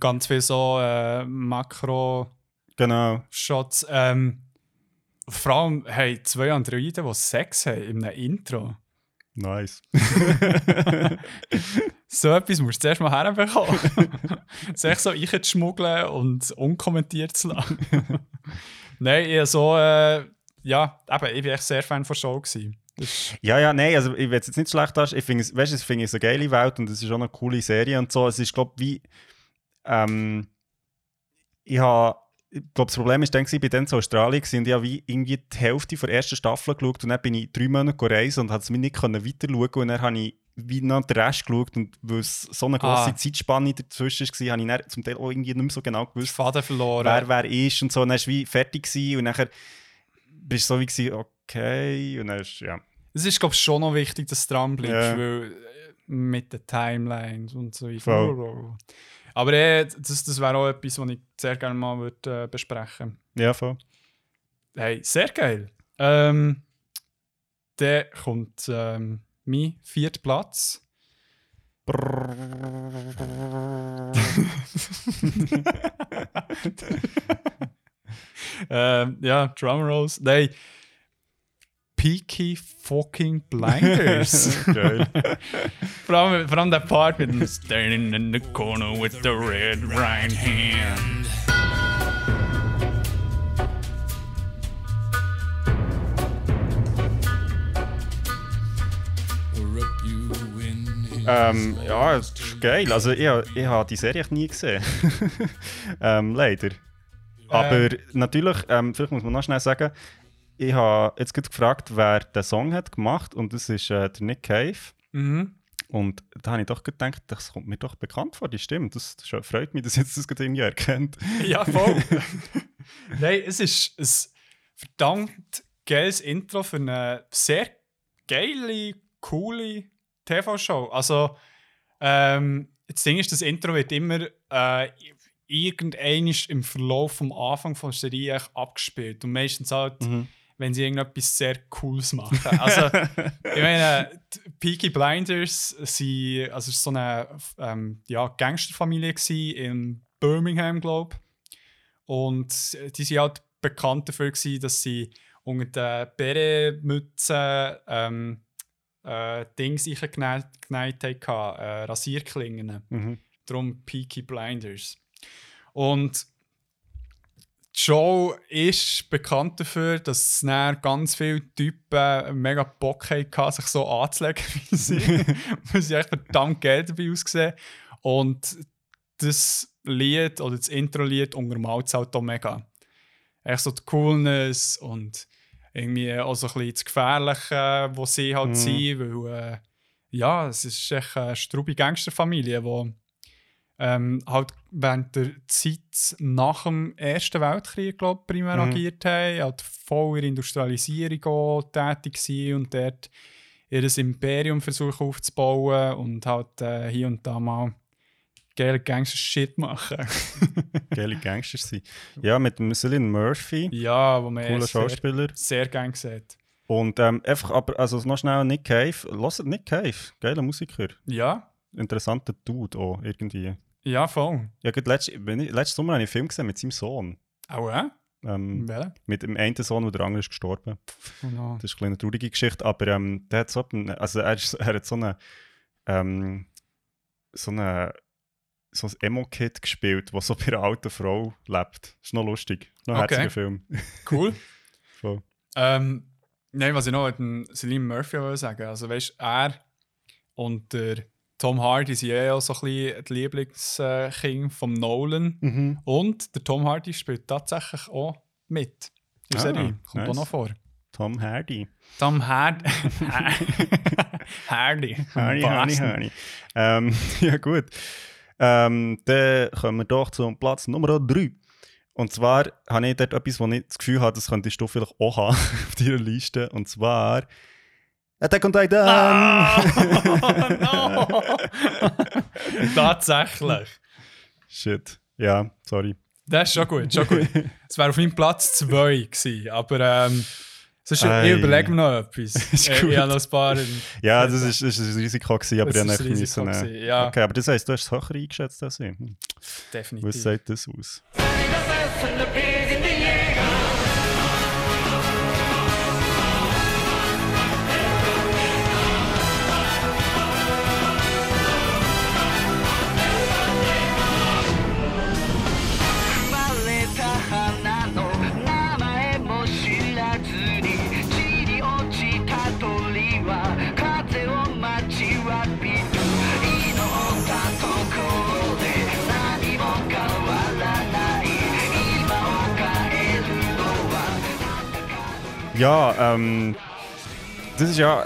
Ganz viel so äh, Makro-Shots. Genau. Ähm, vor allem haben zwei Androiden, die Sex haben in einem Intro. Nice. *laughs* So etwas musst du zuerst mal herbekommen. *laughs* Sich so reinzuschmuggeln und unkommentiert zu lassen. *laughs* Nein, ich so, äh, ja, eben, ich war echt sehr Fan von Show. Gewesen. Ja, ja, nein, also ich will es jetzt nicht schlecht hast. Ich finde es, weißt, du, ich finde es eine geile Welt und es ist auch eine coole Serie und so. Es ist, glaube ich, wie. Ähm, ich habe. Ich glaube, das Problem ist, dann war ich bei dann in Australien und ich habe wie irgendwie die Hälfte der ersten Staffel geschaut und dann bin ich drei Monate gereist und konnte es mir nicht weiter schauen und dann habe ich wie noch den Rest geschaut und weil es so eine grosse Ah. Zeitspanne dazwischen war, habe ich dann zum Teil auch irgendwie nicht mehr so genau gewusst, Faden verloren. wer wer ist und so. Und dann war wie fertig gewesen und nachher bist du so wie gewesen, okay und dann ist, ja. Es ist, glaube ich, schon noch wichtig, dass du dran bleibst, Ja. weil äh, mit den Timelines und so. Voll. Aber äh, das, das wäre auch etwas, was ich sehr gerne mal würd, äh, besprechen Ja, voll. Hey, sehr geil. Ähm, dann kommt ähm, mein vierter Platz. *laughs* *laughs* ähm, ja, Drumrolls. Nein. Peaky fucking Blinders. *laughs* Geil. vor, allem, vor allem der Part mit dem Standing in the corner with the red right hand. Ähm, ja, es ist geil. Also ich, ich habe die Serie echt nie gesehen. *laughs* ähm, leider. Aber natürlich, ähm, vielleicht muss man noch schnell sagen, ich habe jetzt gerade gefragt, wer den Song hat gemacht und das ist äh, der Nick Cave. Mhm. Und da habe ich doch gedacht, das kommt mir doch bekannt vor, die Stimme. Das, das freut mich, dass jetzt das gerade irgendwie erkennt. *laughs* Ja, voll. *laughs* Nein, es ist ein verdammt geiles Intro für eine sehr geile, coole TV-Show. Also, ähm, das Ding ist, das Intro wird immer äh, irgendein im Verlauf vom Anfang von der Serie abgespielt. Und meistens halt, wenn sie irgendetwas sehr Cooles machen. Also, *laughs* ich meine, Peaky Blinders waren, also so eine ähm, ja, Gangsterfamilie in Birmingham, glaube ich. Und die sind halt bekannt dafür, gewesen, dass sie unter den Bärenmützen ähm, äh, Dings reingenäht hatten, äh, Rasierklingen. Mhm. Darum Peaky Blinders. Und die Show ist bekannt dafür, dass dann ganz viele Typen mega Bock hatten, sich so anzulegen *laughs* wie sie. *laughs* weil sie echt verdammt geil dabei aussehen. Und das Lied oder das Intro-Lied untermalt es halt auch mega. Echt so die Coolness und irgendwie auch so ein bisschen das Gefährliche, wo sie halt Mhm. sind, weil äh, ja, es ist echt eine strube Gangsterfamilie, die ähm, halt während der Zeit nach dem Ersten Weltkrieg, glaube primär Mhm. agiert haben, halt voll in der Industrialisierung tätig waren und dort ihr Imperium versuchen aufzubauen und halt äh, hier und da mal geile Gangster-Shit machen. *laughs* Geile Gangsters sind. Ja, mit dem Cillian Murphy, ja, wo man cooler sehr, Schauspieler. sehr gern sieht. Und ähm, einfach, aber also noch schnell Nick Cave. Hört Nick Cave, geiler Musiker. Ja, Interessanter Dude auch irgendwie. Ja, voll. Ja, wenn ich, letzten Sommer habe ich einen Film gesehen mit seinem Sohn. Auch, äh? Ähm, Welcher? mit dem einen Sohn, der andere ist gestorben. Oh no. Das ist eine kleine traurige Geschichte, aber ähm, der hat so einen, also er, ist, er hat so eine, ähm, so eine, so ein Emo-Kid gespielt, das so bei einer alten Frau lebt. Ist noch lustig. Noch ein Okay. herziger Film. Cool. *laughs* Voll. ähm, nein, was ich noch mit dem Celine Murphy sagen also weißt er und der Tom Hardy sind ja auch so ein bisschen die Lieblingskind vom Nolan. Mhm. Und der Tom Hardy spielt tatsächlich auch mit. In der Ah, Serie. Kommt nice. auch noch vor. Tom Hardy. Tom Hard *laughs* Hardy. Hardy, Hardy. Hardy. Ähm, *laughs* ja, gut. Ähm, dann kommen wir doch zum Platz Nummer 3. Und zwar habe ich dort etwas, wo ich das Gefühl habe, das könntest du vielleicht auch haben *laughs* auf deiner Liste. Und zwar Attack on Titan! Ah, *laughs* no. *laughs* Tatsächlich. Shit. Ja, sorry. Das ist schon gut, schon gut. Es wäre auf meinem Platz 2 gewesen, aber ähm, sonst, ich überlege mir noch etwas. *laughs* Ist Äh, gut. ich habe noch ein paar... in- Ja, das ist, das ist ein Risiko, gewesen, aber Das dann ein müssen. Risiko äh, gewesen, ja. Okay, aber das heisst, du hast es höher eingeschätzt als ich. Hm. definitiv. Was sagt das aus? Ja, ähm, das ist ja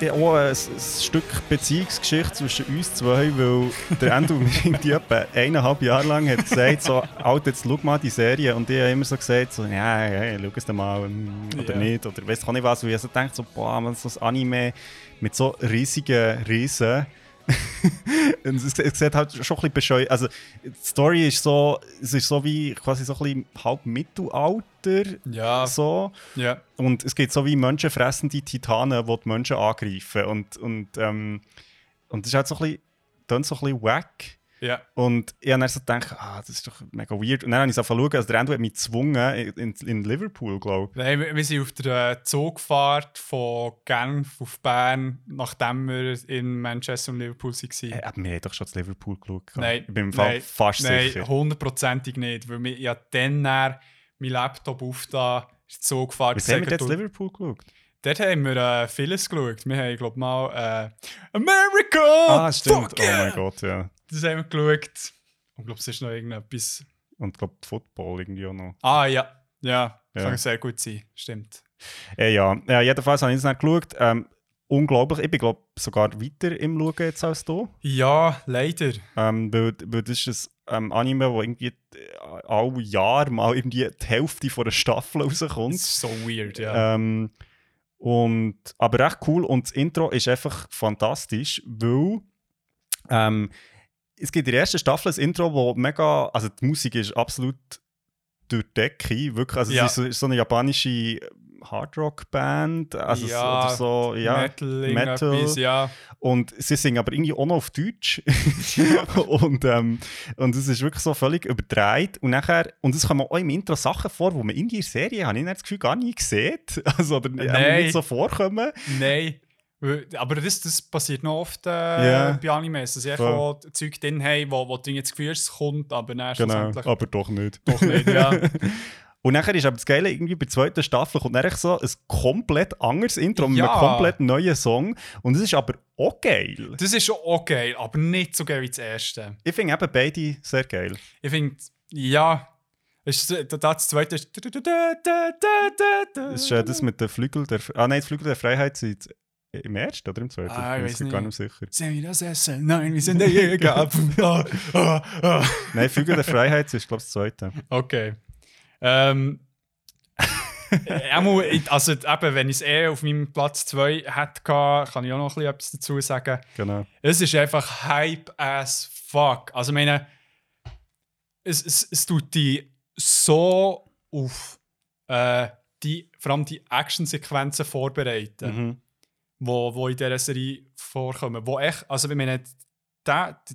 äh, auch ein, ein Stück Beziehungsgeschichte zwischen uns zwei, weil der Endo *laughs* mir irgendwie etwa eineinhalb Jahre lang hat gesagt, so, Alter, jetzt schau mal die Serie. Und ich habe immer so gesagt, so, ja, ja, schau es dir mal ähm, oder Ja. nicht. Oder weiss auch nicht was. Und ich so denke, so, boah, man, so ein Anime mit so riesigen Riesen. *laughs* Und es, es sieht halt schon ein bisschen bescheuert. Also, die Story ist so, es ist so wie quasi so ein bisschen halb Mittelalter. Ja, So. ja. Und es geht so wie menschenfressende Titanen, die die Menschen angreifen. Und, und, ähm, und das ist halt so ein bisschen, dann so ein bisschen wack. Ja. Und ich habe dann so gedacht, ah, das ist doch mega weird. Und dann habe ich so schauen, also der Endo hat mich gezwungen, in, in Liverpool, glaube Nein, wir, wir sind auf der äh, Zugfahrt von Genf auf Bern, nachdem wir in Manchester und Liverpool waren. ich. Äh, aber wir haben doch schon zu Liverpool geschaut. Nein, Ich bin im Fall nein, fast Nein, sicher. hundertprozentig nicht. Weil wir ja dann meinen Laptop auf da Zugfahrt Was haben wir jetzt Liverpool geschaut? Dort haben wir äh, vieles geschaut. Wir haben, glaube mal äh, America! ah, stimmt. Oh yeah! mein Gott, ja. Das haben wir geschaut. Und ich glaube, es ist noch irgendetwas. Und ich glaube, Football irgendwie auch noch. Ah, ja. Ja, Ja. kann sehr gut sein. Stimmt. Äh, ja. ja, jedenfalls habe ich es nicht geschaut. Ähm, unglaublich. Ich bin, glaube sogar weiter im Schauen jetzt als du. Ja, leider. Ähm, weil, weil das ist ein ähm, Anime, wo irgendwie äh, alle Jahre mal irgendwie die Hälfte von der Staffel Das rauskommt. ist so weird, ja. Ähm, und, aber echt cool. Und das Intro ist einfach fantastisch, weil ähm, es gibt in der ersten Staffel ein Intro, wo mega. Also die Musik ist absolut durch die Decke. Wirklich, also Ja. es ist so eine japanische Hardrock-Band. Also so, Ja, oder so, ja. Metal, Metal. irgendetwas, ja. Und sie singen aber irgendwie auch noch auf Deutsch. *laughs* und, ähm, und es ist wirklich so völlig überdreht. Und nachher, und es kommen auch im Intro Sachen vor, die man in der Serie, habe ich das Gefühl, gar nie sieht. *laughs* Also, oder Nein. Nein. nicht so vorkommen. Nein. Aber das, das passiert noch oft äh, Ja. bei Animes, dass Voll. auch Zeug drin habe, wo, wo du jetzt das Gefühl hast, es kommt, aber dann Genau, aber doch nicht. doch nicht. Ja. *laughs* Und nachher ist aber das Geile, irgendwie bei der zweiten Staffel kommt echt so ein komplett anderes Intro mit Ja. einem komplett neuen Song. Und es ist aber auch geil. Das ist schon auch geil, aber nicht so geil wie das erste. Ich finde eben beide sehr geil. Ich finde, ja, ist das, das zweite ist. Das ist äh, das mit den Flügel der... Ah nein, das Flügel der Freiheit sind im ersten oder im zweiten? Ah, ich bin weiß mir gar nicht. sicher. Sind wir das Essen? Nein, wir sind der Jäger. *laughs* Ah, ah, ah. Nein, Flügel der Freiheit ist, glaube ich, das zweite. Okay. Ähm. *laughs* ich- also eben, wenn ich es eh auf meinem Platz 2 hätte, kann ich auch noch ein bisschen etwas dazu sagen. Genau. Es ist einfach Hype as fuck. Also, ich meine, es, es, es tut die so auf äh, die, vor allem die Actionsequenzen vorbereiten, Mhm. wo, wo in dieser Serie vorkommen. Wo echt, also ich meine,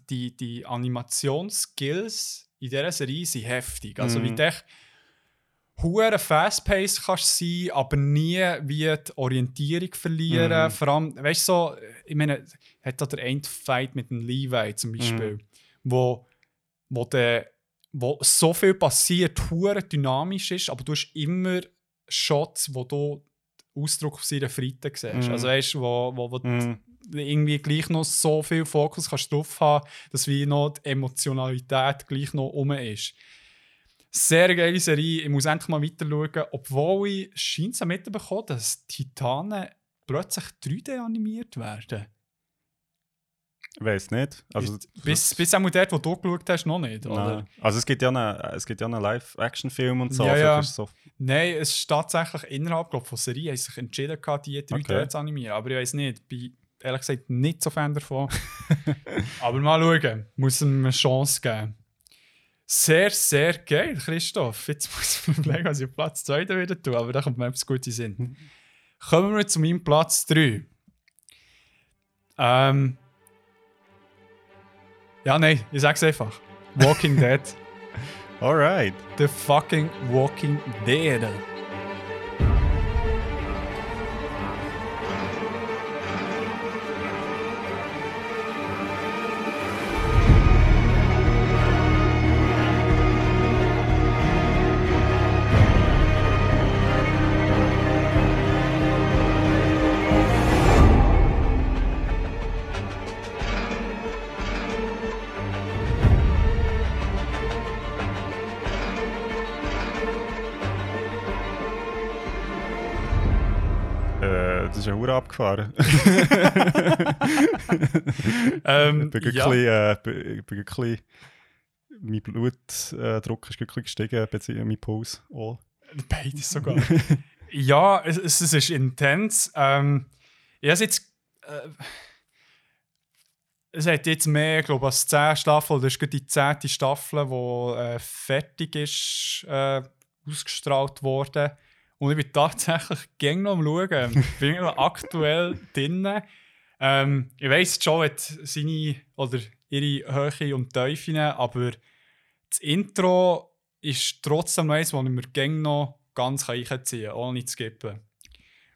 die, die Animationsskills in dieser Serie sind heftig. Also Mhm. wie echt hure fast-paced kannst sein, aber nie wie die Orientierung verlieren. Mhm. Vor allem, weißt du, so, ich meine, hat da der Endfight mit dem Levi zum Beispiel, Mhm. wo, wo, der, wo so viel passiert, hure dynamisch ist, aber du hast immer Shots, wo du Ausdruck auf seiner Freite siehst. Mhm. Also weißt du, wo, wo, wo Mhm. irgendwie gleich noch so viel Fokus kannst drauf haben, dass wie noch die Emotionalität gleich noch um ist. Sehr geile Serie. Ich muss endlich mal weiter schauen, obwohl ich scheint es mitbekommen, dass Titanen plötzlich 3D animiert werden. Ich weiß nicht. Also, Ist- bis, bis auch dort, wo du geschaut hast, noch nicht, oder? Also es gibt ja einen, es gibt ja einen Live-Action-Film und so. Ja, also ja. so Nein, es ist tatsächlich innerhalb glaub, von Serie haben sich entschieden, gehabt, die 3D Okay. zu animieren. Aber ich weiß nicht, bin ehrlich gesagt nicht so Fan davon. *laughs* Aber mal schauen, muss ihm eine Chance geben. Sehr, sehr geil, Christoph. Jetzt muss ich mir überlegen, was ich Platz 2 wieder tue, aber da kommt mir etwas Gutes Sinn. Kommen wir zu meinem Platz 3. Ähm. Ja, nein, ich sag's einfach. Walking Dead. *laughs* Alright. The fucking Walking Dead. Ist ja Hure abgefahren. *laughs* Ähm, ich bin ja. äh, bin, bin wirklich, mein Blutdruck ist wirklich gestiegen, beziehungsweise mein Puls auch. Beides sogar. *laughs* ja, es, es, es ist intens. Ähm, ich habe jetzt. Äh, es hat jetzt mehr, ich glaube als 10 Staffeln, das ist gerade die 10. Staffel, die äh, fertig ist, äh, ausgestrahlt worden. Und ich bin tatsächlich gäng noch am Schauen. Ich bin noch aktuell *laughs* drin. Ähm, ich weiss, Joe hat seine oder ihre Höhe und Tiefen, aber das Intro ist trotzdem eins, das ich mir gäng noch ganz reinziehen kann, ohne zu skippen.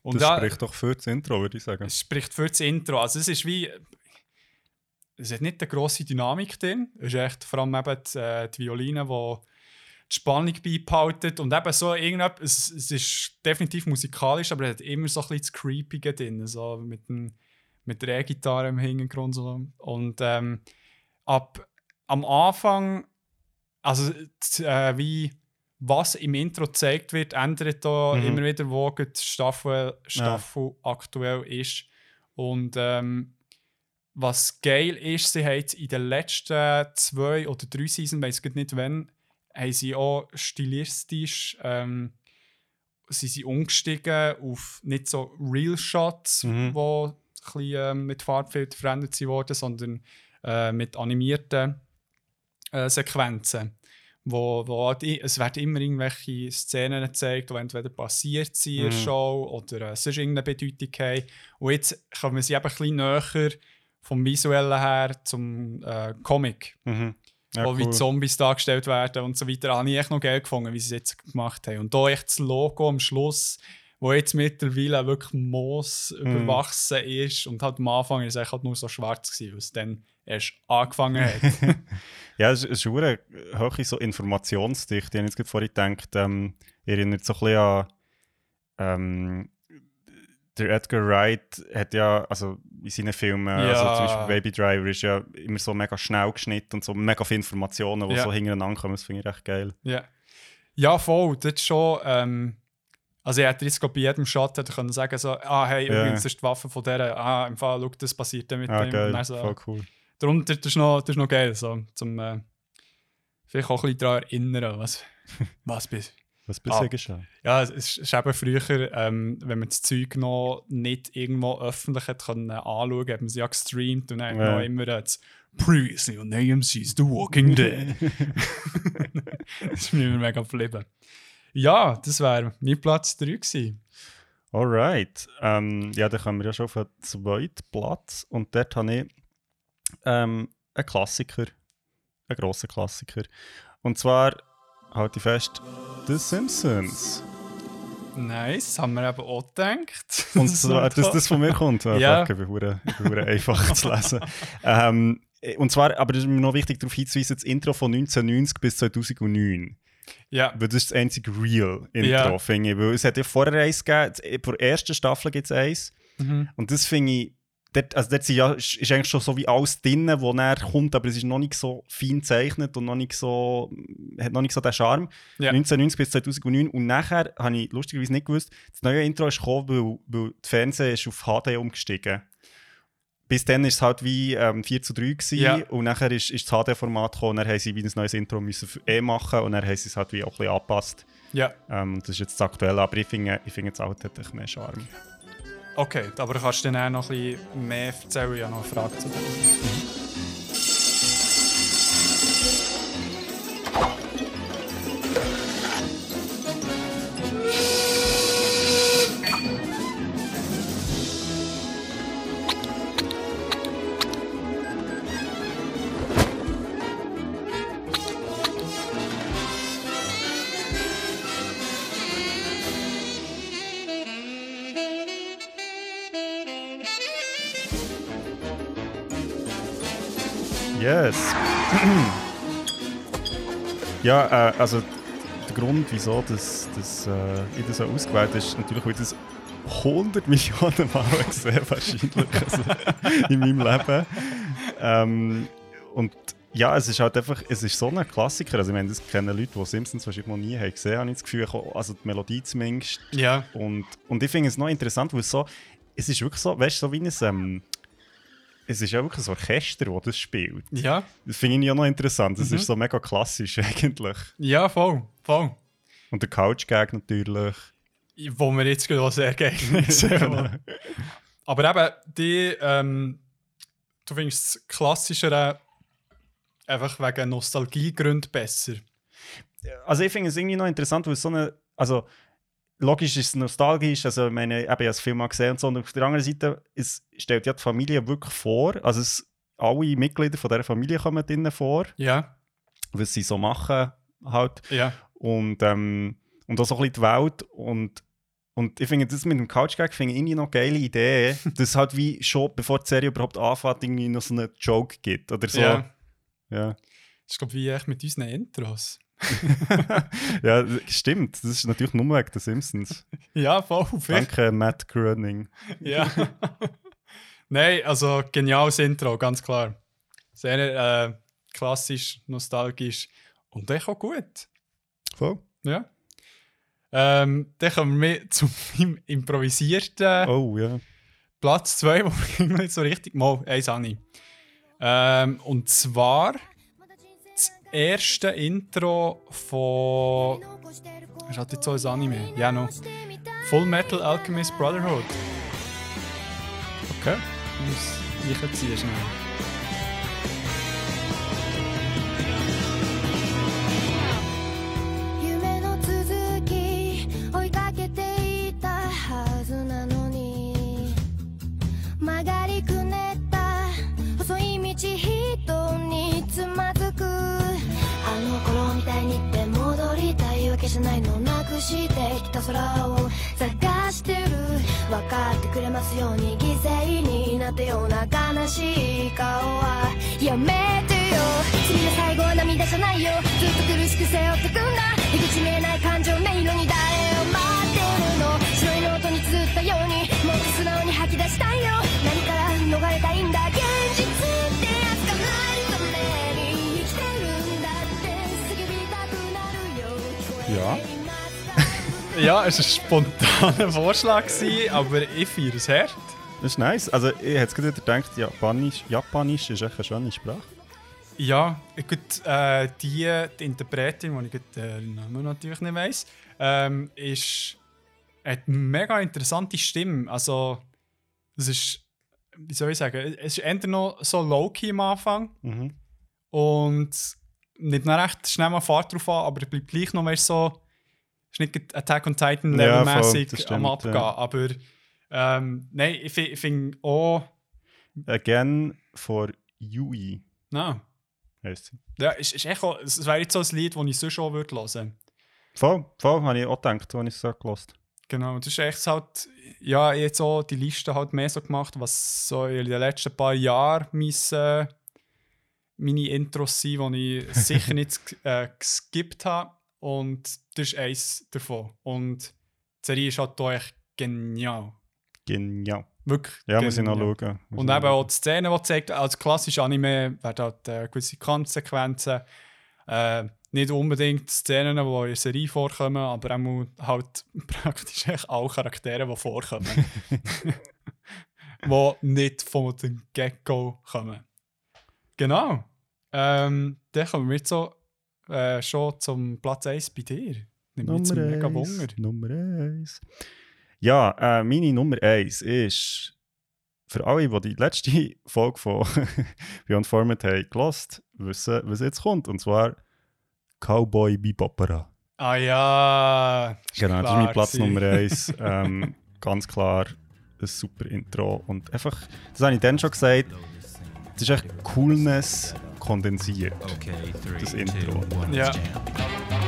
Und Das ja, spricht doch für das Intro, würde ich sagen. es spricht für das Intro. Also es ist wie... Es hat nicht eine grosse Dynamik drin. Es ist echt vor allem eben die, äh, die Violine, die die Spannung beibehalten. Und eben so irgendetwas... Es, es ist definitiv musikalisch, aber es hat immer so ein bisschen das Creepige drin. So mit, dem, mit der E-Gitarre im Hintergrund. So. Und ähm, ab am Anfang... Also äh, wie... Was im Intro gezeigt wird, ändert da Mhm. immer wieder, wo die Staffel, Staffel aktuell ist. Und ähm, was geil ist, sie haben in den letzten zwei oder drei Seasons, weiß ich nicht wann, haben sie auch stilistisch ähm, sie sind umgestiegen auf nicht so Real Shots, Mhm. wo bisschen, ähm, mit Farbfilter verändert sie wurden, sondern äh, mit animierten äh, Sequenzen. Wo, wo halt es werden immer irgendwelche Szenen gezeigt, die entweder passiert sind in der Mhm. Show oder äh, sonst irgendeine Bedeutung haben. Und jetzt kommen sie eben ein bisschen näher vom Visuellen her zum äh, Comic, Mhm. Ja, wo wie cool. Zombies dargestellt werden und so weiter. Habe ich echt noch geil gefunden, wie sie es jetzt gemacht haben. Und da echt das Logo am Schluss, wo jetzt mittlerweile wirklich Moos Mhm. überwachsen ist und halt am Anfang ist es eigentlich halt nur so schwarz gewesen, weil es dann erst angefangen hat. *laughs* Ja, es, ist- es ist eine hohe so Informationsdichte. Ich habe jetzt gerade vorhin gedacht, ähm, erinnert so ein bisschen an ähm, der Edgar Wright hat ja, also in seinen Filmen, Ja. also zum Beispiel Baby Driver ist ja immer so mega schnell geschnitten und so mega viele Informationen, die Ja. so hintereinander kommen. Das finde ich echt geil. Ja. Ja, voll. Das ist schon. Ähm, also, er hätte jetzt bei jedem Shot hätte können sagen, so, ah, hey, Ja. übrigens, ist die Waffe von der. Ah, im Fall, schau, das passiert dann mit Ah, dem. geil. Und dann so, Voll cool. Darum, das, ist noch, das ist noch geil, so, zum äh, vielleicht auch ein bisschen daran erinnern, was, *laughs* was bis. Was bisher Ah. geschah. Ja, es ist, eben früher, ähm, wenn man das Zeug noch nicht irgendwo öffentlich hat können anschauen, hat man sie ja gestreamt und dann Ja. noch immer das Previously on AMC's The Walking Dead. *laughs* *laughs* das ist mir immer mega geblieben. Ja, das wäre mein Platz 3 gewesen. Alright. Ähm, ja, dann kommen wir ja schon auf den zweiten Platz. Und dort habe ich ähm, einen Klassiker. Einen grossen Klassiker. Und zwar, halte ich fest, The Simpsons. Nice, haben wir eben auch gedacht. *laughs* Und Das zwar, ist dass das von mir kommt. Ah, *laughs* Ja. fuck, ich bin einfach *laughs* zu lesen. Ähm, und zwar, aber es ist mir noch wichtig darauf hinzuweisen, das Intro von 1990 bis 2009. Ja, Weil das ist das einzige Real-Intro, Ja. finde ich. Weil es hat ja vorher eins gegeben, vor der ersten Staffel gibt es eins. mhm. Und das finde ich, dort, also dort ja, ist eigentlich schon so wie alles drin, wo näher kommt, aber es ist noch nicht so fein gezeichnet und noch nicht so, hat noch nicht so den Charme. Ja. 1990 bis 2009 und nachher habe ich lustigerweise nicht gewusst, das neue Intro ist gekommen, weil, weil das Fernsehen ist auf HD umgestiegen. Bis dann war es halt wie ähm, 4 zu 3 gewesen, Ja. und nachher ist, ist das HD-Format gekommen und dann haben sie wie ein neues Intro müssen f- eh machen und dann haben sie es halt wie auch ein bisschen angepasst. ja. Ähm, das ist jetzt das Aktuelle, aber ich finde, ich finde das alte hat mehr Charme. Okay, aber du kannst dann auch noch ein bisschen mehr erzählen. Ich habe noch eine Frage zu dem. Ja, äh, also der Grund, wieso das, das, äh, ich das so ausgewählt habe, ist natürlich, weil ich das 100 Millionen Mal *laughs* gesehen wahrscheinlich also, in meinem Leben. Ähm, und ja, es ist halt einfach, es ist so ein Klassiker. Also ich meine, das kennen Leute, die Simpsons wahrscheinlich noch nie haben gesehen, habe ich das Gefühl, also die Melodie zumindest. Ja, Und, und ich finde es noch interessant, weil es so, es ist wirklich so, weißt du, so wie ein, ähm, es ist ja wirklich ein Orchester, das das spielt. ja, Das finde ich ja noch interessant. Das Mhm. ist so mega klassisch *laughs* eigentlich. ja, voll, voll. Und der Couch-Gag natürlich. Wo wir jetzt gerade auch sehr geil *laughs* sehen. Aber eben, die, ähm, du findest das Klassischere einfach wegen Nostalgiegründen besser. Also ich finde es irgendwie noch interessant, weil es so eine, also logisch ist es nostalgisch, also ich meine, eben, ich habe das Film mal gesehen und so, und auf der anderen Seite, es stellt ja die Familie wirklich vor, also es, alle Mitglieder von dieser Familie kommen drinnen vor, Ja, was sie so machen halt. ja, und, ähm, und auch so ein bisschen die Welt und, und ich finde das mit dem Couch-Gag finde ich irgendwie noch eine geile Idee, *laughs* dass es halt wie schon, bevor die Serie überhaupt anfängt, irgendwie noch so einen Joke gibt oder so. ja. Ja, Das ist, glaube ich, wie echt mit unseren Intros. *laughs* ja stimmt. Das ist natürlich nur wegen der Simpsons. Ja, voll. Danke, Matt Groening. Ja. Nein, also geniales Intro, ganz klar. Sehr äh, klassisch, nostalgisch und echt auch gut. Voll. Ja. Ähm, dann kommen wir *laughs* zum im- improvisierten Oh, ja. Platz 2, wo wir *laughs* nicht so richtig mal eins habe ich. Ähm, und zwar erste Intro von. Was hat jetzt so ein Anime? Ja, noch. Full Metal Alchemist Brotherhood. Okay. Ich muss ich ziehen schnell. た空を探してる。分かってくれますように。犠牲になったような悲しい顔は。やめてよ。次の最後は涙じゃないよずっと苦しく背負ってくんだ。出口見えない感情音色に誰を待ってるの。白いノートに綴ったように。もっと素直に吐き出したいよ。Ja, es war ein spontaner Vorschlag, gewesen, aber ich feiere es hart. Das ist nice. Also, ich hätte gerade gedacht, Japanisch, Japanisch ist echt eine schöne Sprache. Ja, gut, äh, die, die Interpretin, die ich gut, äh, Namen natürlich nicht weiss, ähm, ist, hat eine mega interessante Stimme. Also, es ist, wie soll ich sagen, es ist entweder noch so low-key am Anfang Mhm. und nicht noch recht schnell mal Fahrt drauf an, aber es bleibt gleich noch weißt, so, ist nicht Attack on Titan Ja, levelmäßig stimmt, am Abgehen. ja. Aber ähm, nein, ich, ich finde auch, Again for Yui heisst sie. ja, ist, ist echt auch, es wäre jetzt so ein Lied, das ich sonst auch würde hören. Voll, voll, habe ich auch gedacht, als ich es so gehört Genau, das ist echt halt, ja, jetzt so die Liste halt mehr so gemacht, was so in den letzten paar Jahren mein, äh, meine Intros sind, die ich sicher nicht *laughs* äh, geskippt habe. Und das ist eins davon. Und die Serie ist halt auch echt genial. Genial. Wirklich. Ja, muss ich noch schauen. Muss Und eben auch die Szenen, die zeigt, als klassisches Anime werden halt äh, gewisse Kampfsequenzen, äh, nicht unbedingt Szenen, die in der Serie vorkommen, aber auch halt *laughs* praktisch echt alle Charaktere, die vorkommen. *laughs* die nicht von dem Get-Go kommen. Genau. Ähm, dann kommen wir jetzt so äh, schon zum Platz 1 bei dir. Nimmt mich jetzt Nummer mega Wunder. Nummer 1. Ja, äh, meine Nummer 1 ist für alle, die die letzte *laughs* Folge von *laughs* Beyond Format haben gelost, wissen, was jetzt kommt. Und zwar Cowboy Bebopera. Ah ja. Genau, das ist mein Platz. Nummer 1. *laughs* ähm, ganz klar ein super Intro. Und einfach, das habe ich dann schon gesagt, das ist echt Coolness kondensiert. Okay, three, Das two, Intro. one, Ja. jam.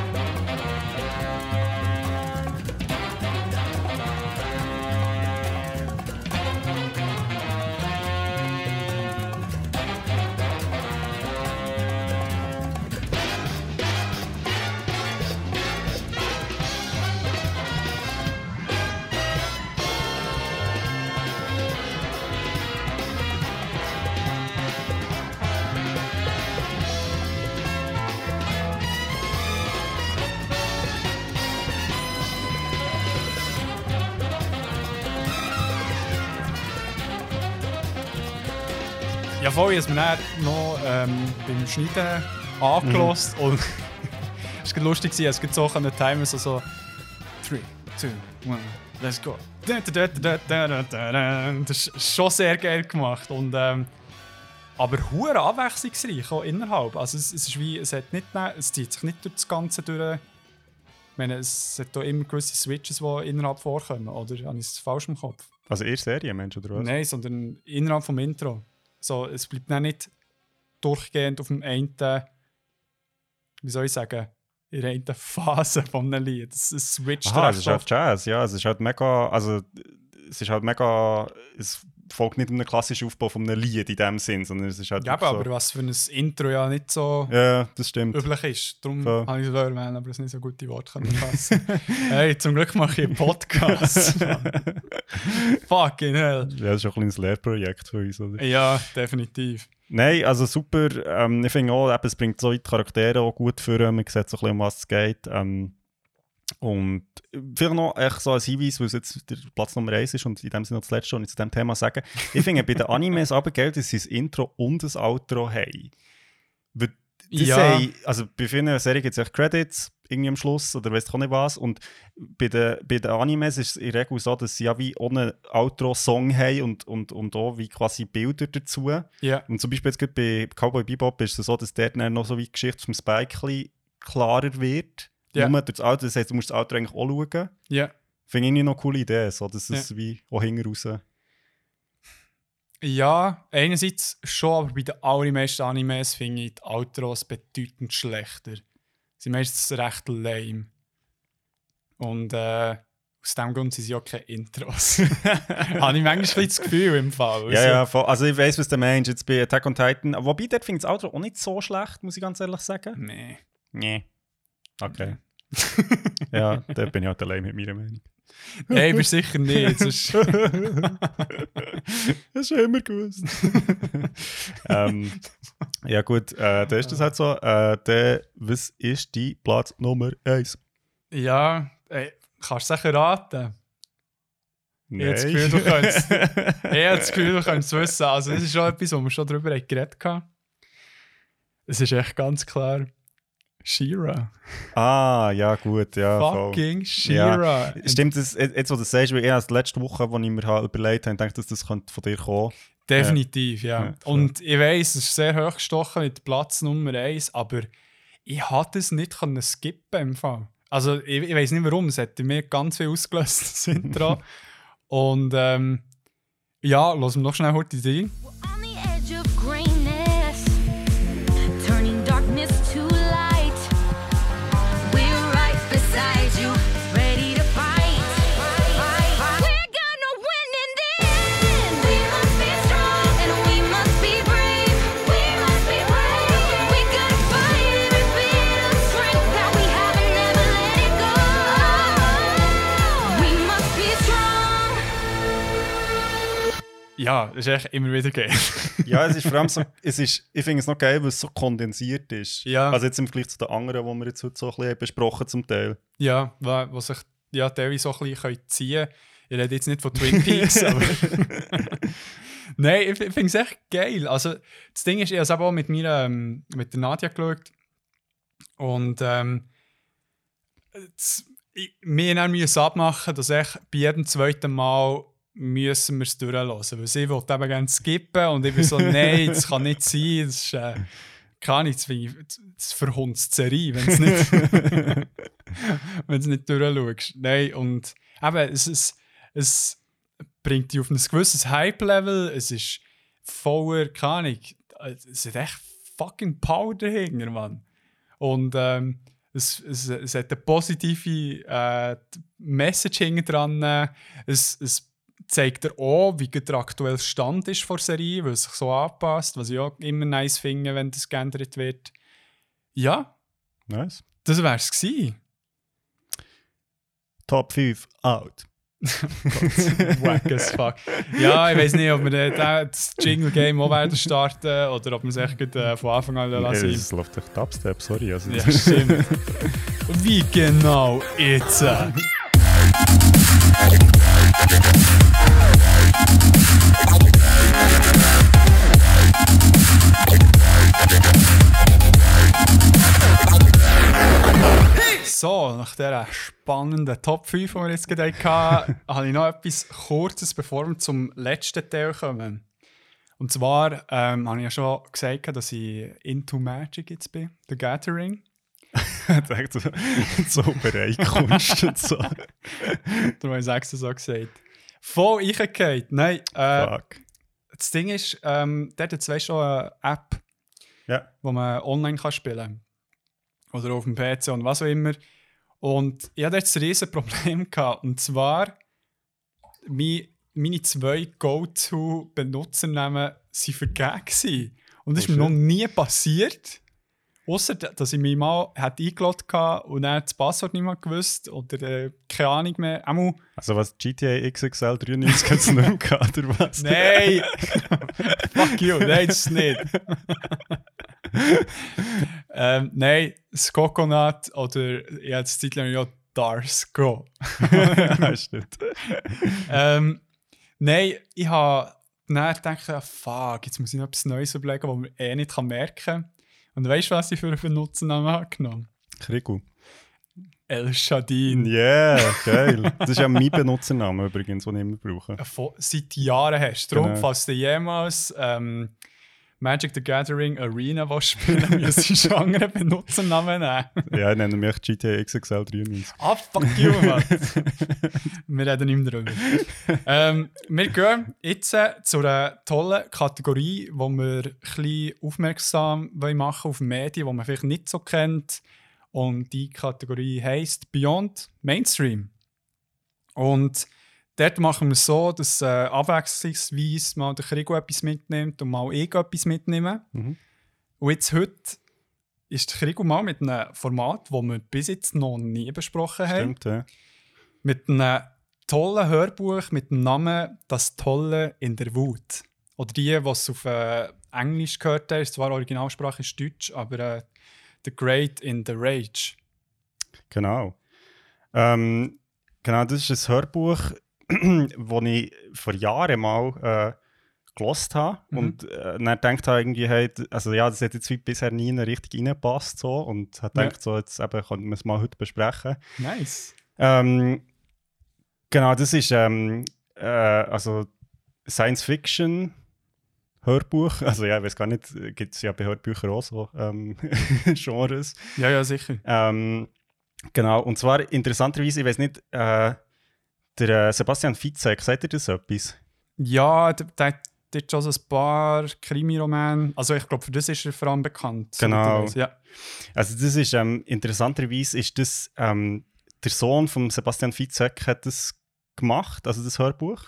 Ich habe mir dann noch ähm, beim Schneiden angelost und *laughs* es war lustig, es gibt so einen Timer, so so 3, 2, 1, let's go. Das ist schon sehr geil gemacht und ähm, aber hure abwechslungsreich auch innerhalb. Also es, es ist wie, es hat nicht, es zieht sich nicht durch das Ganze durch. Ich meine, es hat da immer gewisse Switches, die innerhalb vorkommen, oder? Habe ich es falsch im Kopf? Also eher Serie, Mensch, oder was? Nein, sondern innerhalb vom Intro. So, es bleibt dann nicht durchgehend auf dem einen, wie soll ich sagen, in der einen Phase von einem Lied. Es, es switcht Aha, es ist halt. Jazz, ja. Es ist halt mega, also es ist halt mega, es folgt nicht einem klassischen Aufbau von einem Lied in dem Sinn, sondern es ist halt Ja, aber was für ein Intro ja nicht so so, Ja, das stimmt. üblich ist. Darum Voll. habe ich es erwähnt, aber es nicht so gute Worte können fassen. *laughs* hey, zum Glück mache ich einen Podcast. *laughs* Fucking hell. Ja, das ist auch ein kleines Lehrprojekt für uns, oder? Ja, definitiv. Nein, also super. Ähm, ich finde auch, eben, es bringt so die Charaktere auch gut für Man sieht so ein bisschen, um was es geht. Ähm, und vielleicht noch echt so ein Hinweis, weil es jetzt der Platz Nummer 1 ist und in dem Sinne noch das letzte, was ich zu diesem Thema sagen. Ich finde bei den Animes aber geil, dass sie ein Intro und ein Outro haben. Weil das Ja. haben, also bei vielen Serien gibt es echt Credits irgendwie am Schluss oder weiß ich auch nicht was. Und bei den, bei den Animes ist es in der Regel so, dass sie ja wie ohne Outro-Song haben und, und, und auch wie quasi Bilder dazu. Ja, Und zum Beispiel jetzt bei Cowboy Bebop ist es so, dass dort dann noch so wie die Geschichte vom Spike klarer wird. Ja. Nur durch das Auto, das heisst, du musst das Auto eigentlich auch schauen. ja. Finde ich noch eine coole Idee, so, dass es wie auch hinten raus... Ja, einerseits schon, aber bei den allermeisten Animes finde ich die Outros bedeutend schlechter. Sie sind meistens recht lame. Und äh, aus dem Grund sind sie auch keine Intros. *laughs* Habe ich manchmal das Gefühl im Fall. Ja, ja, voll. also ich weiß, was du meinst, jetzt bei Attack on Titan. Wobei, dort finde ich das Outro auch nicht so schlecht, muss ich ganz ehrlich sagen. Nee. Nee. Okay. *laughs* ja, da bin ich halt allein mit meiner Meinung. Hey, bist sicher nicht. sonst- das ist *laughs* immer gewusst. *laughs* ähm, ja gut, äh, da ist das halt so. Äh, der, was ist die Platz Nummer 1? ja, ey, kannst du sicher raten? Nein. habe das Gefühl, du könntest- Ich habe das Gefühl, du könntest es wissen. Also, das ist schon etwas, wo wir schon drüber geredet haben. Es ist echt ganz klar Shira. Ah, ja, gut, ja. voll. Fucking Shira. Stimmt, das, jetzt, wo du das sagst, weil ich erst letzte Woche, als ich mir halt überlegt habe, dachte, dass das könnte von dir kommen. Definitiv, ja. Ja, voll. Und ich weiß, es ist sehr hochgestochen mit Platz Nummer 1, aber ich hatte es nicht können skippen im Fall. Also ich, ich weiß nicht warum, es in mir ganz viel ausgelöst, *laughs* das Intro. *laughs* Und ähm, ja, lassen wir noch schnell heute rein. Ja, das ist echt immer wieder geil. *laughs* Ja, es ist vor allem so, es ist, ich finde es noch geil, weil es so kondensiert ist. Ja. Also jetzt im Vergleich zu den anderen, die wir jetzt heute so ein bisschen besprochen zum Teil. ja, wa- was sich ja, teilweise so ein bisschen ziehen können. Ich rede jetzt nicht von Twin Peaks, *laughs* aber... *laughs* Nein, ich, finde es echt geil. Also, das Ding ist, ich habe es auch mit, mir, ähm, mit der Nadja geschaut. Und ähm, das, ich, wir müssen abmachen, dass ich bei jedem zweiten Mal müssen wir es durchlassen. Weil sie wollte eben gerne skippen und ich bin so, nein, das kann nicht sein. Das ist, äh, kann nicht, das, ich- das verhunzt Serie, wenn es nicht, *laughs* wenn es nicht durchschaust. Nein, und eben, es, es, es bringt dich auf ein gewisses Hype-Level, es ist voller, keine Ahnung, es hat echt fucking Power dahinter, Mann. Und ähm, es, es, es hat eine positive äh, Message hinten dran. Es, es zeigt dir auch, wie der aktuelle Stand ist vor der Serie, weil es sich so anpasst, was ich auch immer nice finde, wenn das geändert wird. Ja, Nice. das wär's gewesen. Top 5 out. *laughs* Wack as fuck. Ja, ich weiß nicht, ob wir das Jingle-Game auch werden starten oder ob wir es echt äh, von Anfang an lassen. Es läuft echt Dubstep, sorry. Also, Ja, stimmt. Wie genau jetzt? *laughs* So, nach dieser spannenden Top 5, die wir jetzt gerade hatten, *laughs* habe ich noch etwas Kurzes, bevor wir zum letzten Teil kommen. Und zwar ähm, habe ich ja schon gesagt, dass ich into Magic jetzt bin, The Gathering. *laughs* Sagt so, so Bereichkunst und so. *laughs* Darum habe ich es extra so gesagt. Voll eingefallen. Nein, äh, Fuck. das Ding ist, ähm, dort hat es schon eine App, Ja. wo man online kann spielen kann. Oder auf dem PC und was auch immer. Und ich hatte jetzt ein riesen Problem *laughs* gehabt. Und zwar, mein, meine zwei Go-To-Benutzernamen waren vergeben. Und das Oh, ist mir noch nie passiert. Außer dass ich mich mal hat eingeloggt hatte und dann das Passwort nicht mehr gewusst oder äh, keine Ahnung mehr. Einmal Also was GTA XXL 93 hat es nicht mehr gehabt, oder was? Nein! *laughs* Fuck you, nein, das ist nicht. Ähm, nein, das Coconut oder ich habe Titel *laughs* ja Dars Go. ja, stimmt. ähm, nein, ich habe dann gedacht, fuck, jetzt muss ich noch etwas Neues überlegen, was man eh nicht kann merken kann. Und weißt du, was ich für einen Benutzernamen habe genommen? Krigu. El Shadin. Yeah, *laughs* geil. Das ist ja mein Benutzername übrigens, den ich immer brauche. Seit Jahren hast. Darum, Genau. falls du jemals ähm, Magic the Gathering Arena willst spielen müsstest du einen anderen Benutzernamen nehmen. Ja, ich nenne mich GTA XXL 93. ah, fuck you, Mann. wir reden nicht mehr darüber. ähm, wir gehen jetzt äh, zu einer tollen Kategorie, wo wir ein bisschen aufmerksam wollen machen auf Medien, die man vielleicht nicht so kennt. Und die Kategorie heisst Beyond Mainstream. Und dort machen wir es so, dass äh, abwechslungsweise mal der Krieg etwas mitnimmt und mal ich etwas mitnehme. Mhm. Und jetzt heute ist der Krieg mal mit einem Format, das wir bis jetzt noch nie besprochen haben. Stimmt, ja. Mit einem tollen Hörbuch mit dem Namen Das Tolle in der Wut. Oder die, es auf äh, Englisch gehört haben, ist zwar Originalsprache ist Deutsch, aber äh, The Great in the Rage. Genau. Ähm, genau, das ist ein Hörbuch, *clears throat* das ich vor Jahren mal äh, gelost habe Mhm. und äh, dann gedacht habe, irgendwie, hey, also ja, das hat jetzt bisher nie richtig reingepasst so und habe Ja. gedacht, so, jetzt eben könnten wir es mal heute besprechen. Nice. Ähm, genau, das ist ähm, äh, also Science Fiction Hörbuch. *laughs* Also ja, ich weiß gar nicht, gibt es ja bei Hörbüchern auch so ähm, *laughs* Genres. Ja, ja, sicher. Ähm, genau, und zwar interessanterweise, ich weiß nicht, äh, der äh, Sebastian Fitzek, sagt ihr das etwas? Ja, der, hat schon ein paar Krimi-Romane. Also ich glaube, für das ist er vor allem bekannt. Genau. Ja. Also das ist, ähm, interessanterweise ist das, ähm, der Sohn von Sebastian Fitzek hat das gemacht, also das Hörbuch.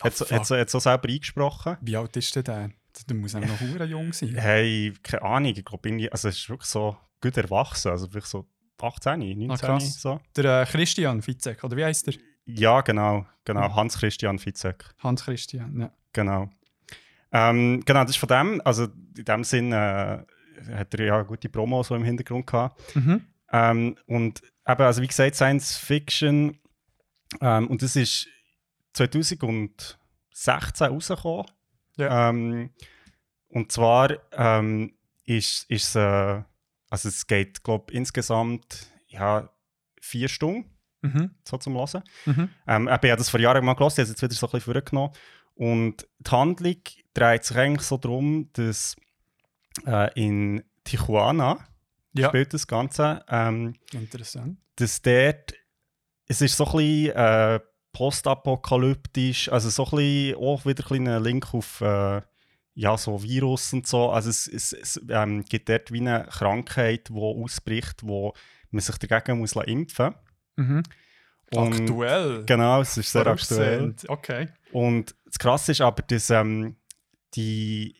Ah, Hat so, hat so, hat so selber eingesprochen. Wie alt ist der denn? Der muss auch noch hure jung sein. *laughs* Hey, keine Ahnung, ich glaube, also es ist wirklich so gut erwachsen, also vielleicht so 18, 19, Ah, so. Der äh, Christian Fitzek, oder wie heißt der? Ja, genau, genau. Hans-Christian Fitzek, Hans Christian, ja. genau. Ähm, genau, das ist von dem, also in dem Sinn äh, hat er ja gute Promo so im Hintergrund gehabt. Mhm. Ähm, und eben, also wie gesagt, Science Fiction. Ähm, und das ist 2016 rausgekommen. Ja. Ähm, und zwar ähm, ist es, äh, also es geht, glaube ich, insgesamt ja, vier Stunden Mhm. so zum Hören. Mhm. Ähm, ich habe das vor Jahren mal gelesen, ich habe es jetzt wieder so ein bisschen vorgenommen. Und die Handlung dreht sich eigentlich so darum, dass äh, in Tijuana Ja, spielt das Ganze. Ähm, interessant. dass dort, es ist so ein bisschen äh, postapokalyptisch, also so ein bisschen, auch wieder ein, bisschen ein Link auf äh, ja, so Virus und so. Also es, es, es ähm, gibt dort wie eine Krankheit, die ausbricht, wo man sich dagegen muss impfen Mhm. Und- Aktuell. Genau, es ist sehr aktuell. Okay. Und das Krasse ist aber, dass ähm, die.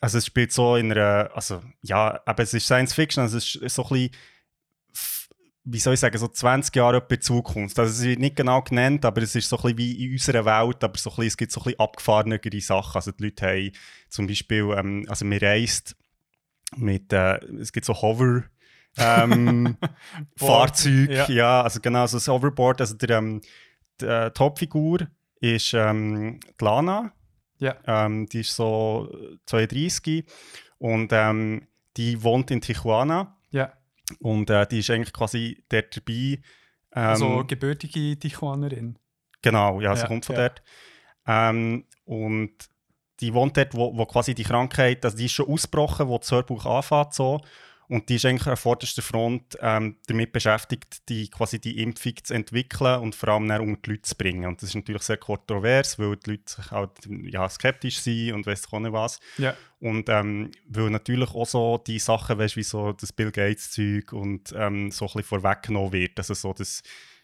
Also, es spielt so in einer. Also, ja, aber es ist Science Fiction, also es ist so ein bisschen. Wie soll ich sagen, so 20 Jahre etwa Zukunft. Also, es wird nicht genau genannt, aber es ist so ein bisschen wie in unserer Welt, aber so ein bisschen, es gibt so ein bisschen abgefahrenere Sachen. Also, die Leute haben zum Beispiel. Ähm, also, man reist mit. Äh, es gibt so Hover. Ähm, *laughs* Fahrzeug, Ja. ja. also genau, so das Overboard, also der, ähm, die äh, Topfigur ist ähm, die Lana, Ja. ähm, die ist so 32 und ähm, die wohnt in Tijuana Ja. und äh, die ist eigentlich quasi dort dabei. Ähm, Also gebürtige Tijuanerin. Genau, ja, sie Ja, kommt von ja. dort. Ähm, und die wohnt dort, wo, wo quasi die Krankheit, also die ist schon ausgebrochen, wo das Hörbuch anfängt so. Und die ist eigentlich an vorderster Front ähm, damit beschäftigt, die, quasi die Impfung zu entwickeln und vor allem dann unter die Leute zu bringen. Und das ist natürlich sehr kontrovers, weil die Leute sich halt, ja, skeptisch sind und weiss auch nicht was. Ja. Und ähm, weil natürlich auch so die Sachen, weißt, wie so das Bill Gates-Zeug und ähm, so ein bisschen vorweggenommen wird. Also so, dass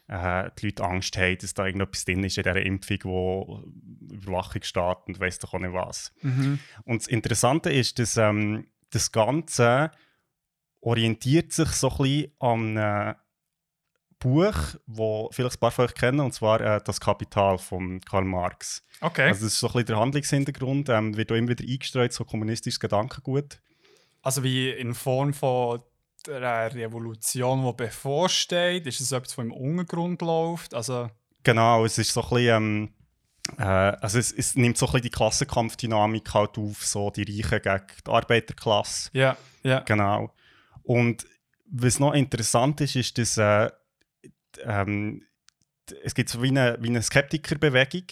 äh, die Leute Angst haben, dass da irgendetwas drin ist in dieser Impfung, wo Überwachung steht und weiss doch auch nicht was. Mhm. Und das Interessante ist, dass ähm, das Ganze orientiert sich so ein bisschen an einem Buch, das vielleicht ein paar von euch kennen, und zwar äh, «Das Kapital» von Karl Marx. Okay. Also das ist so ein bisschen der Handlungshintergrund, ähm, wird auch immer wieder eingestreut, so kommunistisches Gedankengut. Also wie in Form von der Revolution, die bevorsteht? Ist es etwas, was im Untergrund läuft? Also, Genau, es ist so ein bisschen, ähm, äh, also es, es nimmt so ein bisschen die Klassenkampfdynamik halt auf, so die Reichen gegen die Arbeiterklasse. ja, ja. Genau. Und was noch interessant ist, ist, dass äh, ähm, es gibt so wie eine, wie eine Skeptikerbewegung,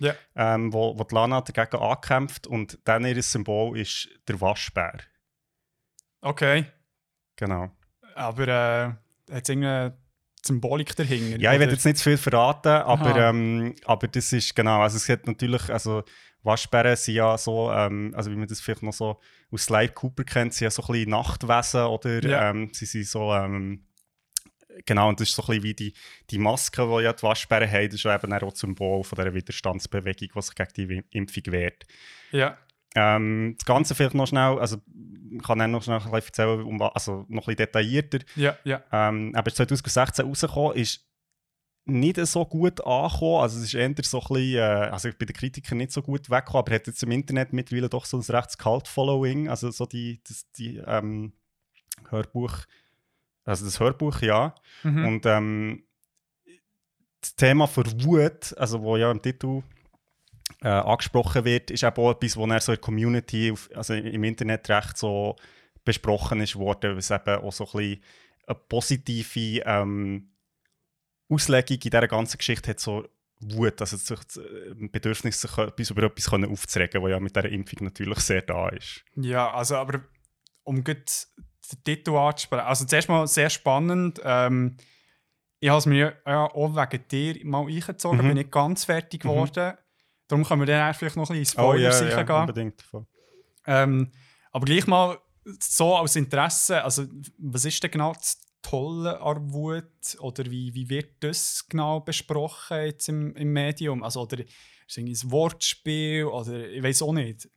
Ja. ähm, wo, wo die Lana dagegen ankämpft und dann ihr Symbol ist der Waschbär. Okay. Genau. Aber äh, hat es irgendeine Symbolik dahinter? Ja, ich Oder- jetzt nicht zu viel verraten, aber, ähm, aber das ist genau, also es hat natürlich, also Waschbären sind ja so, ähm, also wie man das vielleicht noch so aus Sly Cooper kennt, sind ja so ein bisschen Nachtwesen oder Ja. ähm, sie sind so, ähm, genau, und das ist so ein bisschen wie die, die Maske, die ja die Waschbären haben, das ist ja eben auch das Symbol von dieser Widerstandsbewegung, die sich gegen die Impfung wehrt. Ja. Ähm, das Ganze vielleicht noch schnell, also ich kann dann noch schnell ein bisschen erzählen, um, also noch ein bisschen detaillierter. Ja, ja. Ähm, aber 2016 rausgekommen ist nicht so gut angekommen. Also es ist eher so ein bisschen, äh, also bei den Kritikern nicht so gut weggekommen, aber hat jetzt im Internet mittlerweile doch so ein rechtes Cult-Following. Also so die, das, die ähm, Hörbuch, also das Hörbuch, ja. Mhm. Und ähm, das Thema für Wut, also wo ja im Titel äh, angesprochen wird, ist eben auch etwas, was er so in der Community, also im Internet recht so besprochen ist worden, was eben auch so ein bisschen eine positive ähm, Auslegung in dieser ganzen Geschichte hat, so Wut, also sich, ein Bedürfnis, sich etwas über etwas aufzuregen, was ja mit dieser Impfung natürlich sehr da ist. Ja, also aber um gut den Titel anzusprechen, also zuerst mal sehr spannend. Ähm, ich habe es mir ja auch wegen dir mal eingezogen, Mhm. bin nicht ganz fertig Mhm. geworden. Darum können wir dann vielleicht noch ein bisschen in Spoilers ja, sicher gehen. unbedingt. Ähm, aber gleich mal so als Interesse, also was ist denn genau das Tolle an Wut oder wie, wie wird das genau besprochen jetzt im, im Medium? Also, oder ist es ein Wortspiel oder ich weiß auch nicht.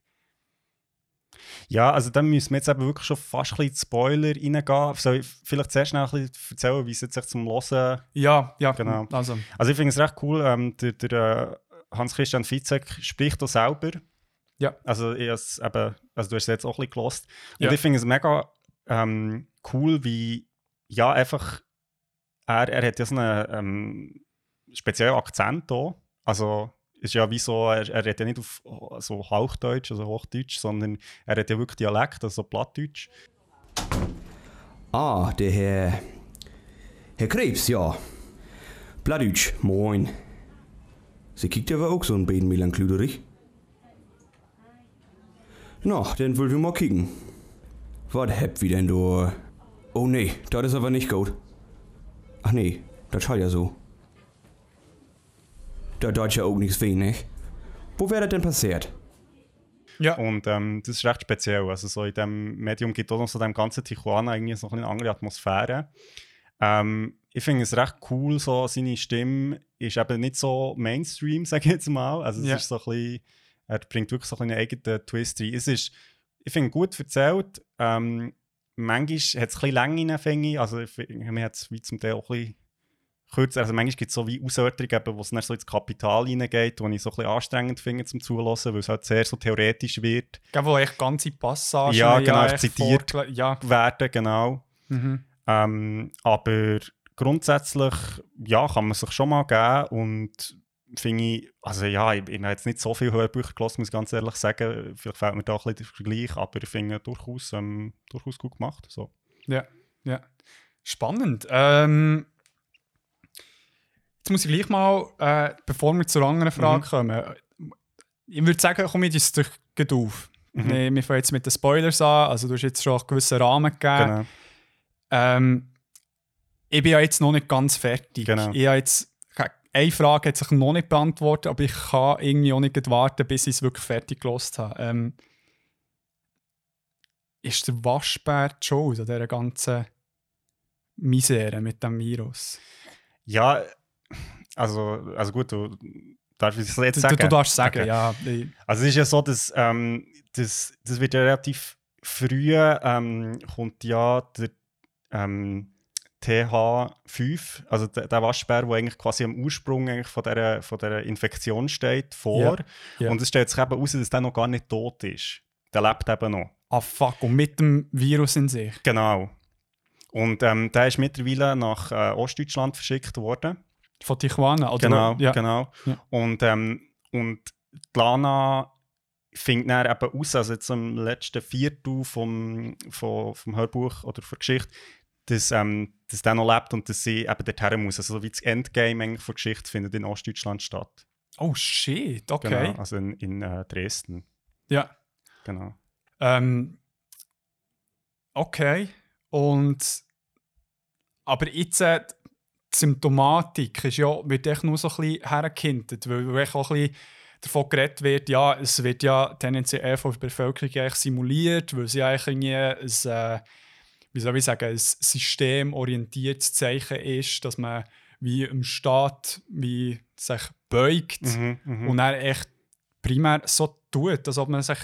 Ja, also dann müssen wir jetzt eben wirklich schon fast ein bisschen Spoiler reingehen. Soll ich vielleicht sehr schnell ein bisschen erzählen, wie es jetzt sich zum Hören Ja, ja, Genau. Also, Also ich finde es recht cool, ähm, der, der äh, Hans-Christian Fitzek spricht da selber. Ja. Also, ich eben, also du hast es jetzt auch ein bisschen gelost. Und Ja. ich finde es mega ähm, cool, wie ja einfach er, er hat ja so einen ähm, speziellen Akzent da. Also ist ja wie so, er, er redet ja nicht auf so Hauchdeutsch, also Hochdeutsch, sondern er hat ja wirklich Dialekt, also Plattdeutsch. Ah, der Herr. Herr Krebs, ja. Plattdeutsch, moin. Sie kijkt ja auch so ein bisschen melanklüderig. Na, dann will ich mal kicken. Was habt wie denn du? Oh nee, das ist aber nicht gut. Ach nee, das scheint ja so. Da tut ja auch nichts weh, ne? Wo wäre das denn passiert? ja. Und ähm, das ist recht speziell. Also so in dem Medium gibt es auch noch so dem ganzen Tijuana irgendwie so eine andere Atmosphäre. Ähm, ich finde es recht cool, so seine Stimme ist eben nicht so Mainstream, *laughs* sage ich jetzt mal. Also es Ja. ist so ein bisschen, er bringt wirklich so ein bisschen einen eigenen Twist rein. Es ist, ich finde, gut erzählt. Ähm, manchmal hat es ein bisschen Länge, finde ich. Also ich finde, mir hat es wie zum Teil auch ein bisschen kürzer. Also manchmal gibt es so wie Ausörterungen, wo es dann so ins Kapital hineingeht, die ich so ein bisschen anstrengend finde zum Zulassen, weil es halt sehr so theoretisch wird. Gell, wo echt ganze Passagen Ja, genau, echt zitiert. Ja, werden, genau. mhm. Ähm, aber grundsätzlich ja, kann man sich schon mal geben und finde ich, also ja, ich, ich habe jetzt nicht so viele Hörbücher gelesen, muss ich ganz ehrlich sagen. Vielleicht fehlt mir da ein bisschen der Vergleich, aber ich finde durchaus, ähm, durchaus gut gemacht. So. ja, ja. Spannend. Ähm, jetzt muss ich gleich mal, äh, bevor wir zur anderen Frage Mhm. kommen, ich würde sagen, komm ich das durch auf. Mhm. Nee, wir fangen jetzt mit den Spoilers an. Also, du hast jetzt schon einen gewissen Rahmen gegeben. Genau. Ähm, ich bin ja jetzt noch nicht ganz fertig. Genau. Ich habe jetzt, eine Frage hat sich noch nicht beantwortet, aber ich kann irgendwie auch nicht warten, bis ich es wirklich fertig gelost habe. Ähm, ist der Waschbär die Schuld an dieser ganzen Misere mit dem Virus? Ja, also, also gut, du darfst es jetzt Du, sagen. du darfst sagen, Okay. ja. Also es ist ja so, dass ähm, das, das wird ja relativ früh ähm, kommt ja der ähm, TH5, also der, der Waschbär, der eigentlich quasi am Ursprung eigentlich von dieser, von dieser Infektion steht, vor. Ja, ja. Und es stellt sich eben heraus, dass der noch gar nicht tot ist. Der lebt eben noch. ah, fuck, und mit dem Virus in sich. Genau. Und ähm, der ist mittlerweile nach äh, Ostdeutschland verschickt worden. Von Tijuana, oder? Genau, ja. genau. Und, ähm, und Lana findet dann eben aus, also jetzt im letzten Viertel vom, vom, vom Hörbuch oder der Geschichte, dass, ähm, dass der noch lebt und dass sie eben dorthin muss. Also so wie das Endgame eigentlich von Geschichte findet in Ostdeutschland statt. Oh shit, okay. Genau, also in, in äh, Dresden. Ja. Genau. Ähm, okay. Und aber jetzt äh, die Symptomatik ist ja, wird echt nur so ein bisschen hergehintet, weil, weil auch ein bisschen davon geredet wird, ja, es wird ja tendenziell eher von der Bevölkerung eigentlich simuliert, weil sie eigentlich irgendwie ein, äh, wie soll ich sagen, ein systemorientiertes Zeichen ist, dass man wie im Staat wie sich beugt Mhm, mhm. und er echt primär so tut, als ob man sich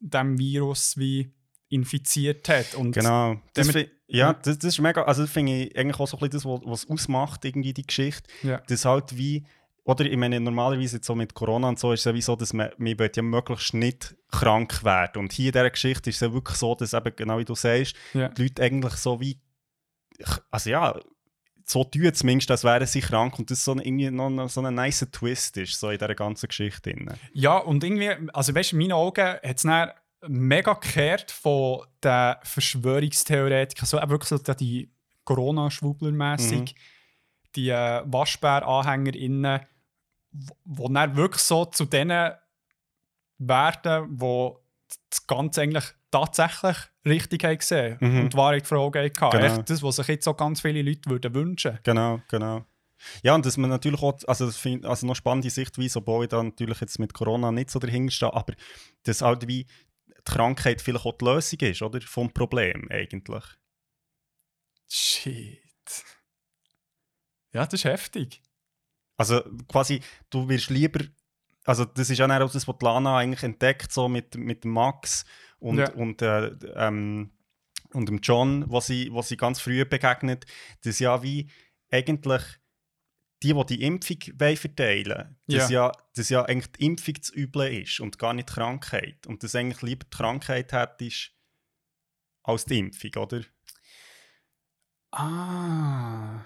dem Virus wie infiziert hat. Und Genau. Das damit- ja, das, das ist mega, also das finde ich eigentlich auch so ein bisschen das, was was ausmacht, irgendwie die Geschichte. Ja. Das halt wie, oder ich meine, normalerweise jetzt so mit Corona und so ist es ja wie so, dass man, man will ja möglichst nicht krank werden. Und hier in dieser Geschichte ist es ja wirklich so, dass eben, genau wie du sagst, Ja. die Leute eigentlich so wie, also ja, so tun, zumindest, als wären sie krank und das so irgendwie noch, so ein nice Twist ist, so in dieser ganzen Geschichte. Drin. Ja, und irgendwie, also weißt du, in meinen Augen hat es dann mega gekehrt von den Verschwörungstheoretikern, so eben wirklich so die Corona-Schwubbler-mässig, Mhm. die äh, Waschbär-AnhängerInnen, wo- dann wirklich so zu denen werden, wo das Ganze eigentlich tatsächlich richtig haben gesehen Mhm. und die Wahrheit vor Augen hatten. Genau. Echt das, was sich jetzt so ganz viele Leute würden wünschen. Genau, genau. Ja, und dass man natürlich auch, also das find, also noch spannende Sichtweise, obwohl ich da natürlich jetzt mit Corona nicht so dahinter stehe, aber dass halt wie die Krankheit vielleicht auch die Lösung ist, oder? Vom Problem eigentlich. Shit. Ja, das ist heftig. Also quasi, du wirst lieber, also das ist ja auch das, was Lana eigentlich entdeckt, so mit, mit Max und, Ja. und, äh, ähm, und dem John, was sie, was sie ganz früh begegnet, dass ja wie eigentlich die, die die Impfung wollen verteilen dass, ja. dass ja eigentlich die Impfung das Üble ist und gar nicht die Krankheit. Und dass eigentlich lieber die Krankheit hättest als die Impfung, oder? Ah.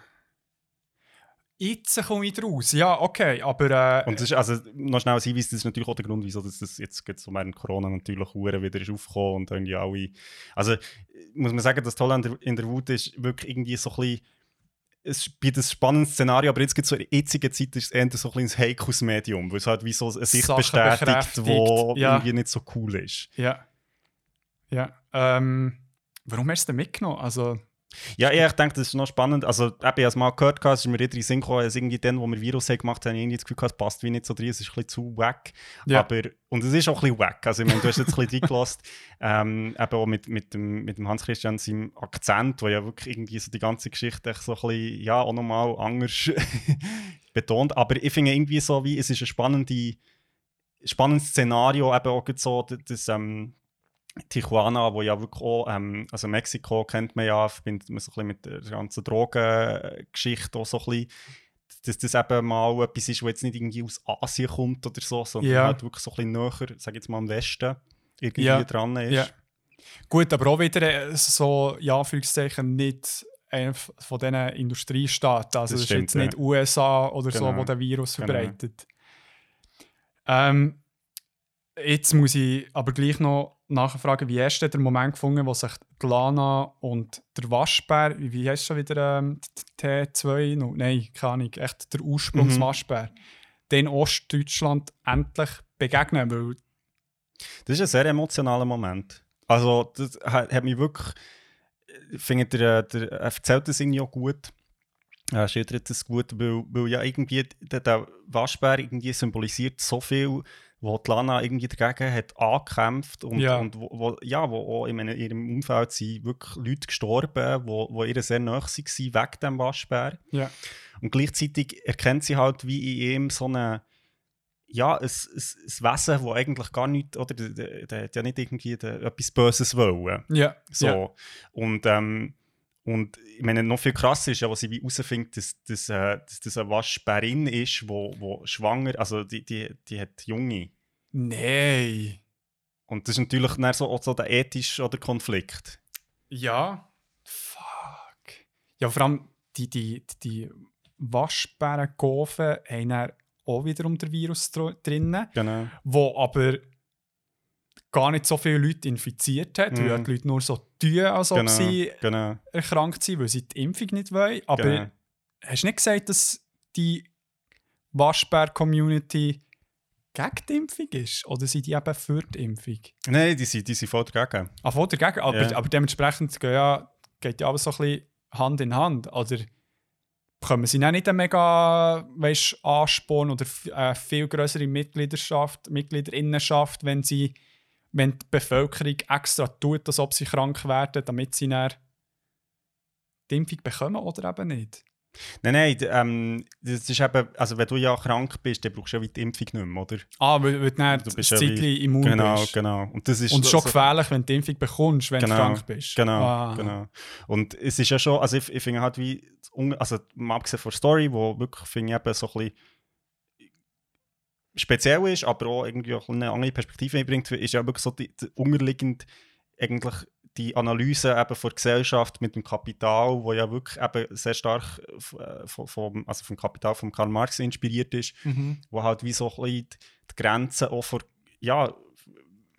Jetzt komme ich draus. Ja, okay, aber. Äh, Und das ist, also, noch schnell ein Hinweis, das ist natürlich auch der Grund, wieso das, das jetzt geht so während Corona natürlich hure wieder ist aufgekommen und irgendwie alle... Also, muss man sagen, das Tolle in der Wut ist wirklich irgendwie so ein bisschen... Es bietet ein spannendes Szenario, aber jetzt gibt zur jetzigen Zeit ist es eher so ein, bisschen ein heikles Medium, weil es halt wie so eine Sicht Sachen bestätigt, die ja. irgendwie nicht so cool ist. ja. Ja. Ähm, warum hast du den mitgenommen? Also, Ja, ja, ich denke, das ist noch spannend. Also, eben, ich habe es mal gehört, es ist mir wieder in Sinn gekommen, dass irgendwie dann, wo wir Virus haben gemacht haben, irgendwie das Gefühl, es passt wie nicht so drin, es ist ein bisschen zu wack. Ja. Aber, und es ist auch ein bisschen wack. Also, ich meine, du hast jetzt ein bisschen reingelassen, *laughs* ähm, eben auch mit, mit dem, mit dem Hans-Christian seinem Akzent, wo ja wirklich irgendwie so die ganze Geschichte so ein bisschen, ja, auch nochmal anders *laughs* betont. Aber ich finde irgendwie so, wie, es ist ein spannende, spannendes Szenario, eben auch so, das ähm, Tijuana, wo ja wirklich auch, ähm, also Mexiko kennt man ja, verbindet man so ein bisschen mit der ganzen Drogengeschichte auch so ein bisschen, dass das eben mal etwas ist, was jetzt nicht irgendwie aus Asien kommt oder so, sondern Ja. halt wirklich so ein bisschen näher, sag ich jetzt mal, am Westen irgendwie Ja. dran ist. ja. Gut, aber auch wieder äh, so, ja, Anführungszeichen, nicht einer von diesen Industriestaaten. Also, Das das, ist stimmt, jetzt nicht. USA oder so, Genau. wo der Virus Genau. verbreitet. Ähm, jetzt muss ich aber gleich noch nachfragen, wie hast du den Moment gefunden, wo sich die Lana und der Waschbär, wie heißt schon wieder ähm, T2? No, nein, keine Ahnung, echt der Ursprungswaschbär, den Ostdeutschland endlich begegnen, weil Das ist ein sehr emotionaler Moment. Also, das hat, hat mich wirklich. Ich finde, der, der, er erzählt das irgendwie auch gut. Er schildert das gut, weil, weil ja irgendwie der, der Waschbär irgendwie symbolisiert so viel, wo die Lana irgendwie dagegen hat angekämpft und, Ja. und wo, wo, ja, wo auch in ihrem Umfeld sind wirklich Leute gestorben, wo, wo ihr sehr nahe waren wegen dem Waschbär. ja, Und gleichzeitig erkennt sie halt wie in ihm so eine, ja, ein, ein, ein Wesen, das eigentlich gar nicht, oder der, der, der hat ja nicht irgendwie der, etwas Böses wollen. ja, So. ja. Und, ähm, und ich meine, noch viel krasser ist ja, was ich wie herausfinde, dass, dass, äh, dass das eine Waschbärin ist, wo, wo schwanger, also die, die, die hat Junge. Nein. Und das ist natürlich dann so, auch so der ethische oder Konflikt. Ja. Fuck. Ja, vor allem die, die, die Waschbärengofen haben dann auch wiederum den Virus dr drinnen, Genau. wo aber gar nicht so viele Leute infiziert hat, weil Mhm. die Leute nur so tun, als ob Genau. sie genau. erkrankt sind, weil sie die Impfung nicht wollen. Aber genau. hast du nicht gesagt, dass die Waschbär-Community gegen die Impfung ist? Oder sind die eben für die Impfung? Nein, die sind, die sind voll dagegen. Ah, voll dagegen. Aber, Ja. aber dementsprechend geht ja, geht ja alles so ein bisschen Hand in Hand. Oder bekommen sie dann nicht einen mega weißt, Ansporn oder eine viel größere Mitgliedschaft, Mitgliederinnenschaft, wenn, sie, wenn die Bevölkerung extra tut, als ob sie krank werden, damit sie dann die Impfung bekommen oder eben nicht? Nein, nein, ähm, das ist eben, also wenn du ja krank bist, dann brauchst du ja die Impfung nicht mehr, oder? Ah, weil, weil dann Du bist ja wie- immun genau, bist. genau. Und das ist Und schon so- gefährlich, wenn du die Impfung bekommst, wenn Genau, du krank bist. Genau, Ah. genau. Und es ist ja schon, also ich, ich finde halt wie, also abgesehen von der Story, wo wirklich, finde ich, eben so ein bisschen speziell ist, aber auch irgendwie auch eine andere Perspektive bringt, ist ja wirklich so die, die unterliegend eigentlich die Analyse eben von der Gesellschaft mit dem Kapital, wo ja wirklich eben sehr stark äh, vom, vom, also vom Kapital von Karl Marx inspiriert ist, Mhm. wo halt wie so ein bisschen die Grenzen auch vor, ja,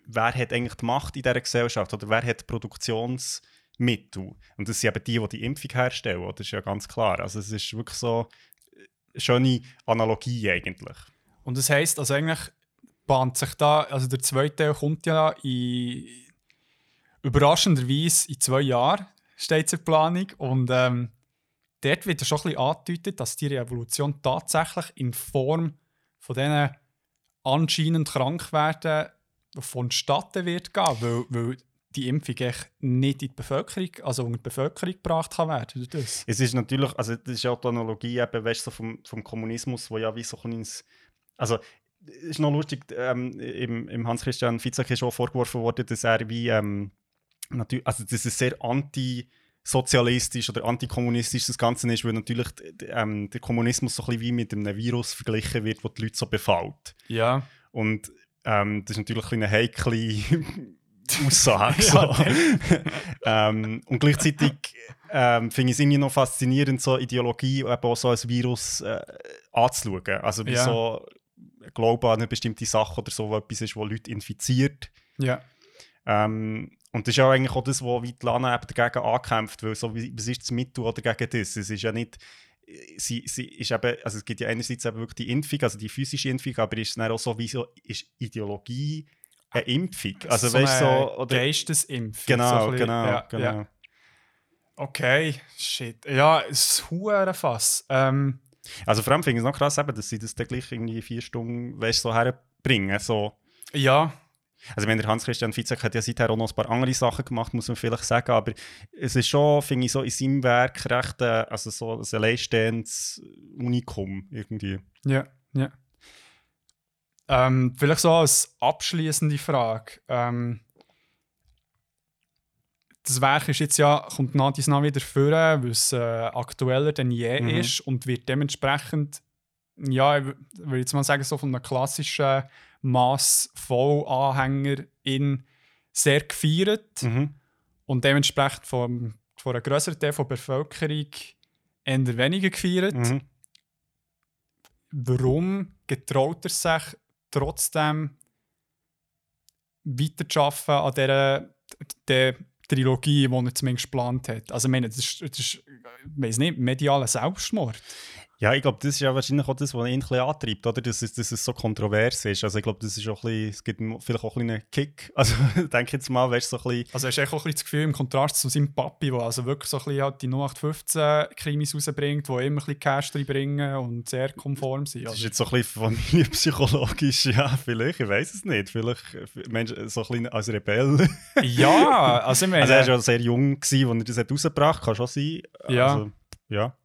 wer hat eigentlich die Macht in dieser Gesellschaft oder wer hat Produktionsmittel? Und das sind eben die, die die Impfung herstellen, oder? das ist ja ganz klar. Also es ist wirklich so eine schöne Analogie eigentlich. Und das heisst, also eigentlich bahnt sich da, also der zweite Teil kommt ja in überraschenderweise in zwei Jahren, steht zur Planung. Und ähm, dort wird ja schon ein bisschen angedeutet, dass die Revolution tatsächlich in Form von diesen anscheinend krank werden vonstatten wird gehen, weil, weil die Impfung echt nicht in die Bevölkerung, also unter die Bevölkerung gebracht kann werden das. Es ist natürlich, also das ist ja die Analogie eben, weißt, so vom, vom Kommunismus, wo ja wie so ein kleines, also es ist noch lustig, ähm, im, im Hans-Christian Vizek ist auch vorgeworfen worden, dass er wie, ähm, natürlich, also dass es sehr antisozialistisch oder antikommunistisch das Ganze ist, weil natürlich ähm, der Kommunismus so ein bisschen wie mit einem Virus verglichen wird, wo die Leute so befällt. Ja. Und ähm, das ist natürlich ein bisschen eine heikle *laughs* Aussage. So. *laughs* ähm, und gleichzeitig ähm, finde ich es irgendwie noch faszinierend, so Ideologie eben auch so als Virus äh, anzuschauen. Also wie Ja. so Glaube an eine bestimmte Sache oder so etwas ist, wo Leute infiziert. Ja. Ähm, und das ist ja eigentlich auch das, wo wie die Lana eben dagegen ankämpft, weil so, wie, was ist das Mittel oder gegen das? Es ist ja nicht, sie, sie ist eben, also es gibt ja einerseits eben wirklich die Impfung, also die physische Impfung, aber ist es dann auch so, wie so, ist Ideologie eine Impfung? Also so weißt so, oder, Geistesimpfung. genau, so ein bisschen. genau, Ja, genau. ja. Okay, shit. Ja, es ist hure Fass. Ähm, Also vor allem finde ich es noch krass, eben, dass sie das dann gleich irgendwie vier Stunden, weißt so herbringen, so. ja, Also wenn der Hans-Christian Vizek hat ja seither auch noch ein paar andere Sachen gemacht, muss man vielleicht sagen, aber es ist schon, finde ich, so in seinem Werk recht, äh, also so ein alleinstehendes Unikum irgendwie. ja, ja. Ähm, vielleicht so als abschließende Frage. Ähm, das Werk ist jetzt ja, kommt nach dies nach wieder vor, weil es äh, aktueller denn je Mhm. ist und wird dementsprechend, ja, ich wür- würde jetzt mal sagen, so von einem klassischen Mass Voll-Anhänger in sehr gefeiert. Mhm. und dementsprechend vom, von einer größeren Teil der Bevölkerung eher weniger gefeiert. Mhm. Warum getraut er sich trotzdem weiterzuarbeiten an dieser der Trilogie, die er zumindest geplant hat? Also ich meine, das ist, das ist ich weiss nicht, medialer Selbstmord. Ja, ich glaube, das ist ja wahrscheinlich auch das, was ihn ein bisschen antreibt, oder? Dass es, dass es so kontrovers ist. Also ich glaube, das ist auch ein bisschen, es gibt vielleicht auch ein bisschen einen Kick. *laughs* Also denke jetzt mal, weißt du, so ein bisschen Also hast du auch ein bisschen das Gefühl, im Kontrast zu seinem Papi, der also wirklich so ein bisschen halt die 0815-Krimis rausbringt, die immer ein bisschen Cash bringen und sehr konform sind. Das ist Also, jetzt so ein bisschen familienpsychologisch, *laughs* ja, vielleicht, ich weiß es nicht. Vielleicht äh, Mensch, so ein bisschen als Rebell. ja, also ich meine... *laughs* Also er war ja sehr jung, gewesen, als er das rausgebracht hat, kann schon sein. Ja. Also, ja.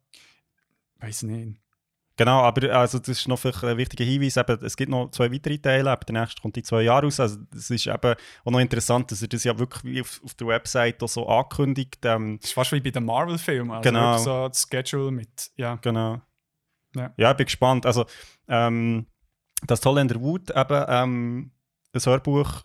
Weiß nicht. Genau, aber also, das ist noch vielleicht ein wichtiger Hinweis. Eben, es gibt noch zwei weitere Teile, aber der nächste kommt in zwei Jahren raus. Also, das ist eben auch noch interessant, dass er das ja wirklich auf, auf der Website auch so ankündigt. Ähm, Das ist fast wie bei den Marvel-Filmen. Also Genau. so das Schedule mit, ja. genau. Ja. ja, ich bin gespannt. Also, ähm, das Tolle an der Wut, eben, ähm, das Hörbuch,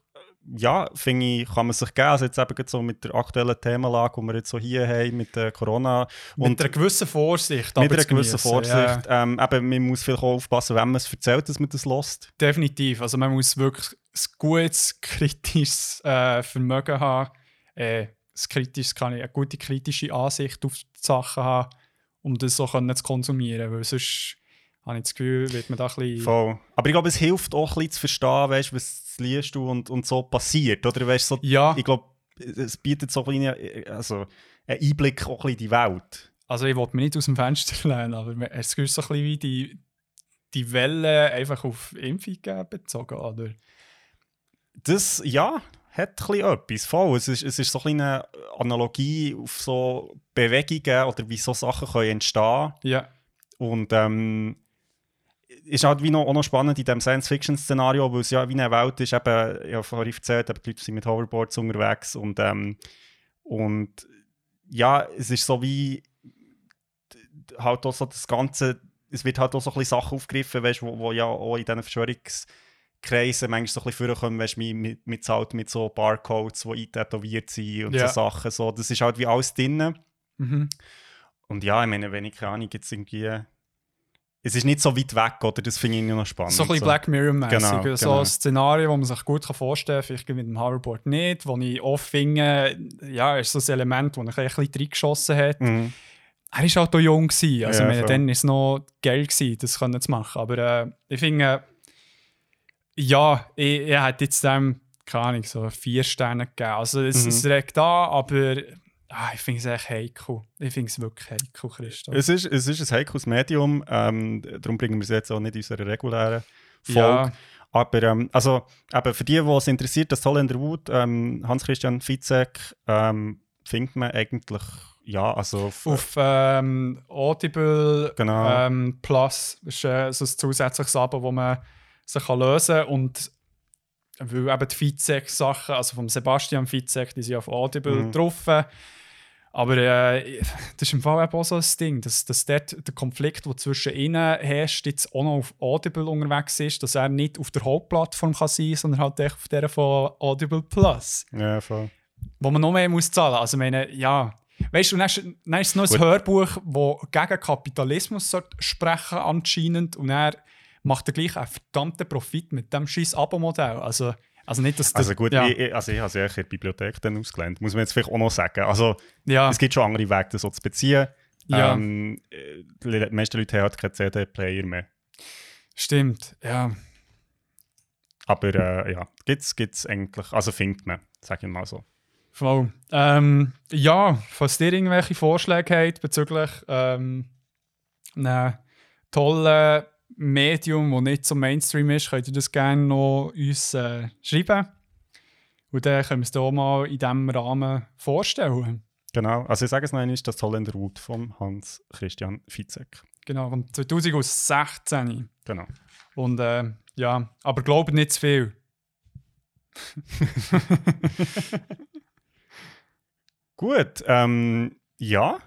ja, finde ich, kann man sich geben. Also, jetzt eben so mit der aktuellen Themenlage, die wir jetzt so hier haben, mit der Corona. Mit einer gewissen Vorsicht. mit einer gewissen Vorsicht. Ja, Ähm, eben, man muss vielleicht auch aufpassen, wenn man es erzählt, dass man das lässt. definitiv. Also man muss wirklich ein gutes, kritisches äh, Vermögen haben. Äh, kritisches, kann ich, eine gute kritische Ansicht auf die Sachen haben, um das so können zu konsumieren. Weil sonst habe ich das Gefühl, wird man da ein bisschen... Voll. Aber ich glaube, es hilft auch ein bisschen zu verstehen, weißt, was liest du und, und so passiert. Oder weißt, so, Ja, ich glaube, es bietet so ein bisschen, also, einen Einblick auch ein bisschen in die Welt. also ich wollte mich nicht aus dem Fenster *laughs* lehnen, aber es ist so ein bisschen wie die, die Welle einfach auf Impfung bezogen, oder? Das, ja, hat ein etwas. Voll. Es ist, es ist so ein eine Analogie auf so Bewegungen oder wie so Sachen können entstehen Ja. Und ähm, ist halt wie noch, auch noch spannend in diesem Science-Fiction-Szenario, weil es ja wie eine Welt ist, eben, ich habe vorhin erzählt, eben, die Leute sind mit Hoverboards unterwegs und, ähm, und ja, es ist so wie halt auch so das Ganze, es wird halt auch so ein bisschen Sachen aufgegriffen, weißt, wo, wo ja auch in diesen Kreisen manchmal so ein bisschen vorkommen, weißt mit, mit, halt mit so Barcodes, die eintätowiert sind und Ja. so Sachen. So. Das ist halt wie alles drin. Mhm. Und ja, ich meine, wenn ich keine Ahnung, jetzt irgendwie. Es ist nicht so weit weg, oder? Das finde ich noch spannend. So ein bisschen Black Mirror-mäßig. Genau, so genau. ein Szenario, das man sich gut vorstellen kann, vielleicht mit dem Hoverboard nicht, wo ich oft finde, ja, ist so ein Element, das er ein bisschen reingeschossen hat. Mhm. Er war halt auch jung, gewesen. also Ja, ich meine, dann war es noch geil, gewesen, das können zu machen. Aber äh, ich finde, ja, ich, ich hätte jetzt dem, keine Ahnung, so vier Sterne gegeben. Also es, Mhm. es regt an, aber ah, ich finde es echt heikel. Ich finde es wirklich heikel, Christoph. Es, ist, es ist ein heikles Medium, ähm, darum bringen wir es jetzt auch nicht in unserer regulären Folge. ja, Aber ähm, also, eben für die, die es interessiert, das Tolle in der Wut, ähm, Hans-Christian Fitzek, ähm, findet man eigentlich, ja, also auf, auf ähm, Audible Genau. ähm, Plus ist äh, so ein zusätzliches Abo, wo man sich kann lösen kann. Und weil eben die Fizek-Sachen, also vom Sebastian Fizek, die sind auf Audible Mhm. drauf. Aber äh, das ist im Fall eben auch so ein Ding, dass, dass dort der Konflikt, der zwischen ihnen herrscht, jetzt auch noch auf Audible unterwegs ist, dass er nicht auf der Hauptplattform kann sein kann, sondern halt echt auf der von Audible Plus ja, voll. wo man noch mehr muss zahlen muss. Also, ich meine, ja. Weißt du, dann ist, dann ist es noch ein Gut. Hörbuch, das gegen Kapitalismus sprechen anscheinend und er macht er gleich einen verdammten Profit mit dem scheiß Abo-Modell. Also, also nicht, dass das... Also gut, ja, ich, also ich habe es ja in der Bibliothek dann ausgelernt, muss man jetzt vielleicht auch noch sagen. Also ja, es gibt schon andere Wege, das so zu beziehen. Ja. Ähm, äh, die meisten Leute haben halt keinen CD-Player mehr. stimmt. Ja. Aber äh, ja, gibt es eigentlich, also findet man, sage ich mal so. Voll. Ähm, ja, falls ihr irgendwelche Vorschläge habt bezüglich ähm, einem tollen Medium, das nicht so Mainstream ist, könnt ihr das gerne noch uns äh, schreiben. Und dann können wir es hier mal in diesem Rahmen vorstellen. Genau, also ich sage es noch einmal, das Tolle in der Wut von Hans-Christian Fitzek. Genau, von 2016. Genau. Und äh, ja, aber glaubt nicht zu viel. *laughs* Gut, ähm, ja,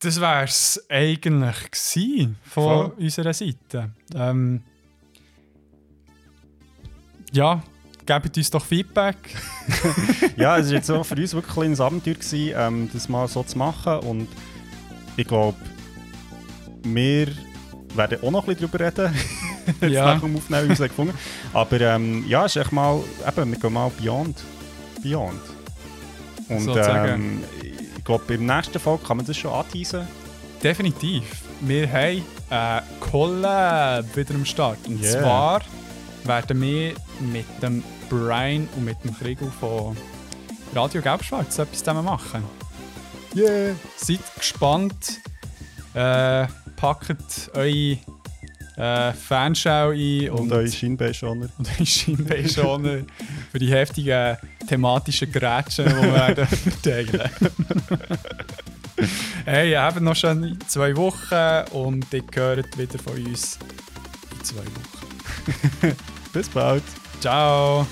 Das wäre es eigentlich gewesen von Voll. unserer Seite. Ähm, ja, gebt uns doch Feedback. *laughs* *laughs* ja, es war jetzt auch für uns wirklich ein Abenteuer, gewesen, ähm, das mal so zu machen. Und ich glaube, wir werden auch noch ein bisschen darüber reden. *laughs* jetzt Ja. nach dem Aufnehmen, wie wir es haben gefunden Aber ähm, ja, es ist echt mal, eben, wir gehen mal beyond. Beyond. Und Sozusagen. ähm, glaube, beim nächsten Folge kann man das schon anteasen. Definitiv. Wir haben eine Collab wieder am Start. Und Yeah. zwar werden wir mit dem Brian und mit dem Kriegel von Radio Gelbschwarz etwas zusammen machen. Yeah! Seid gespannt. Äh, packt eure äh, Fanschau ein Und, und, eure Schienbeinschoner. *laughs* und eure Schienbeinschoner für die heftigen thematischen Grätschen, die wir werden *laughs* verteilen. hey, habt noch schon zwei Wochen und ihr hört wieder von uns in zwei Wochen. *laughs* Bis bald! Ciao!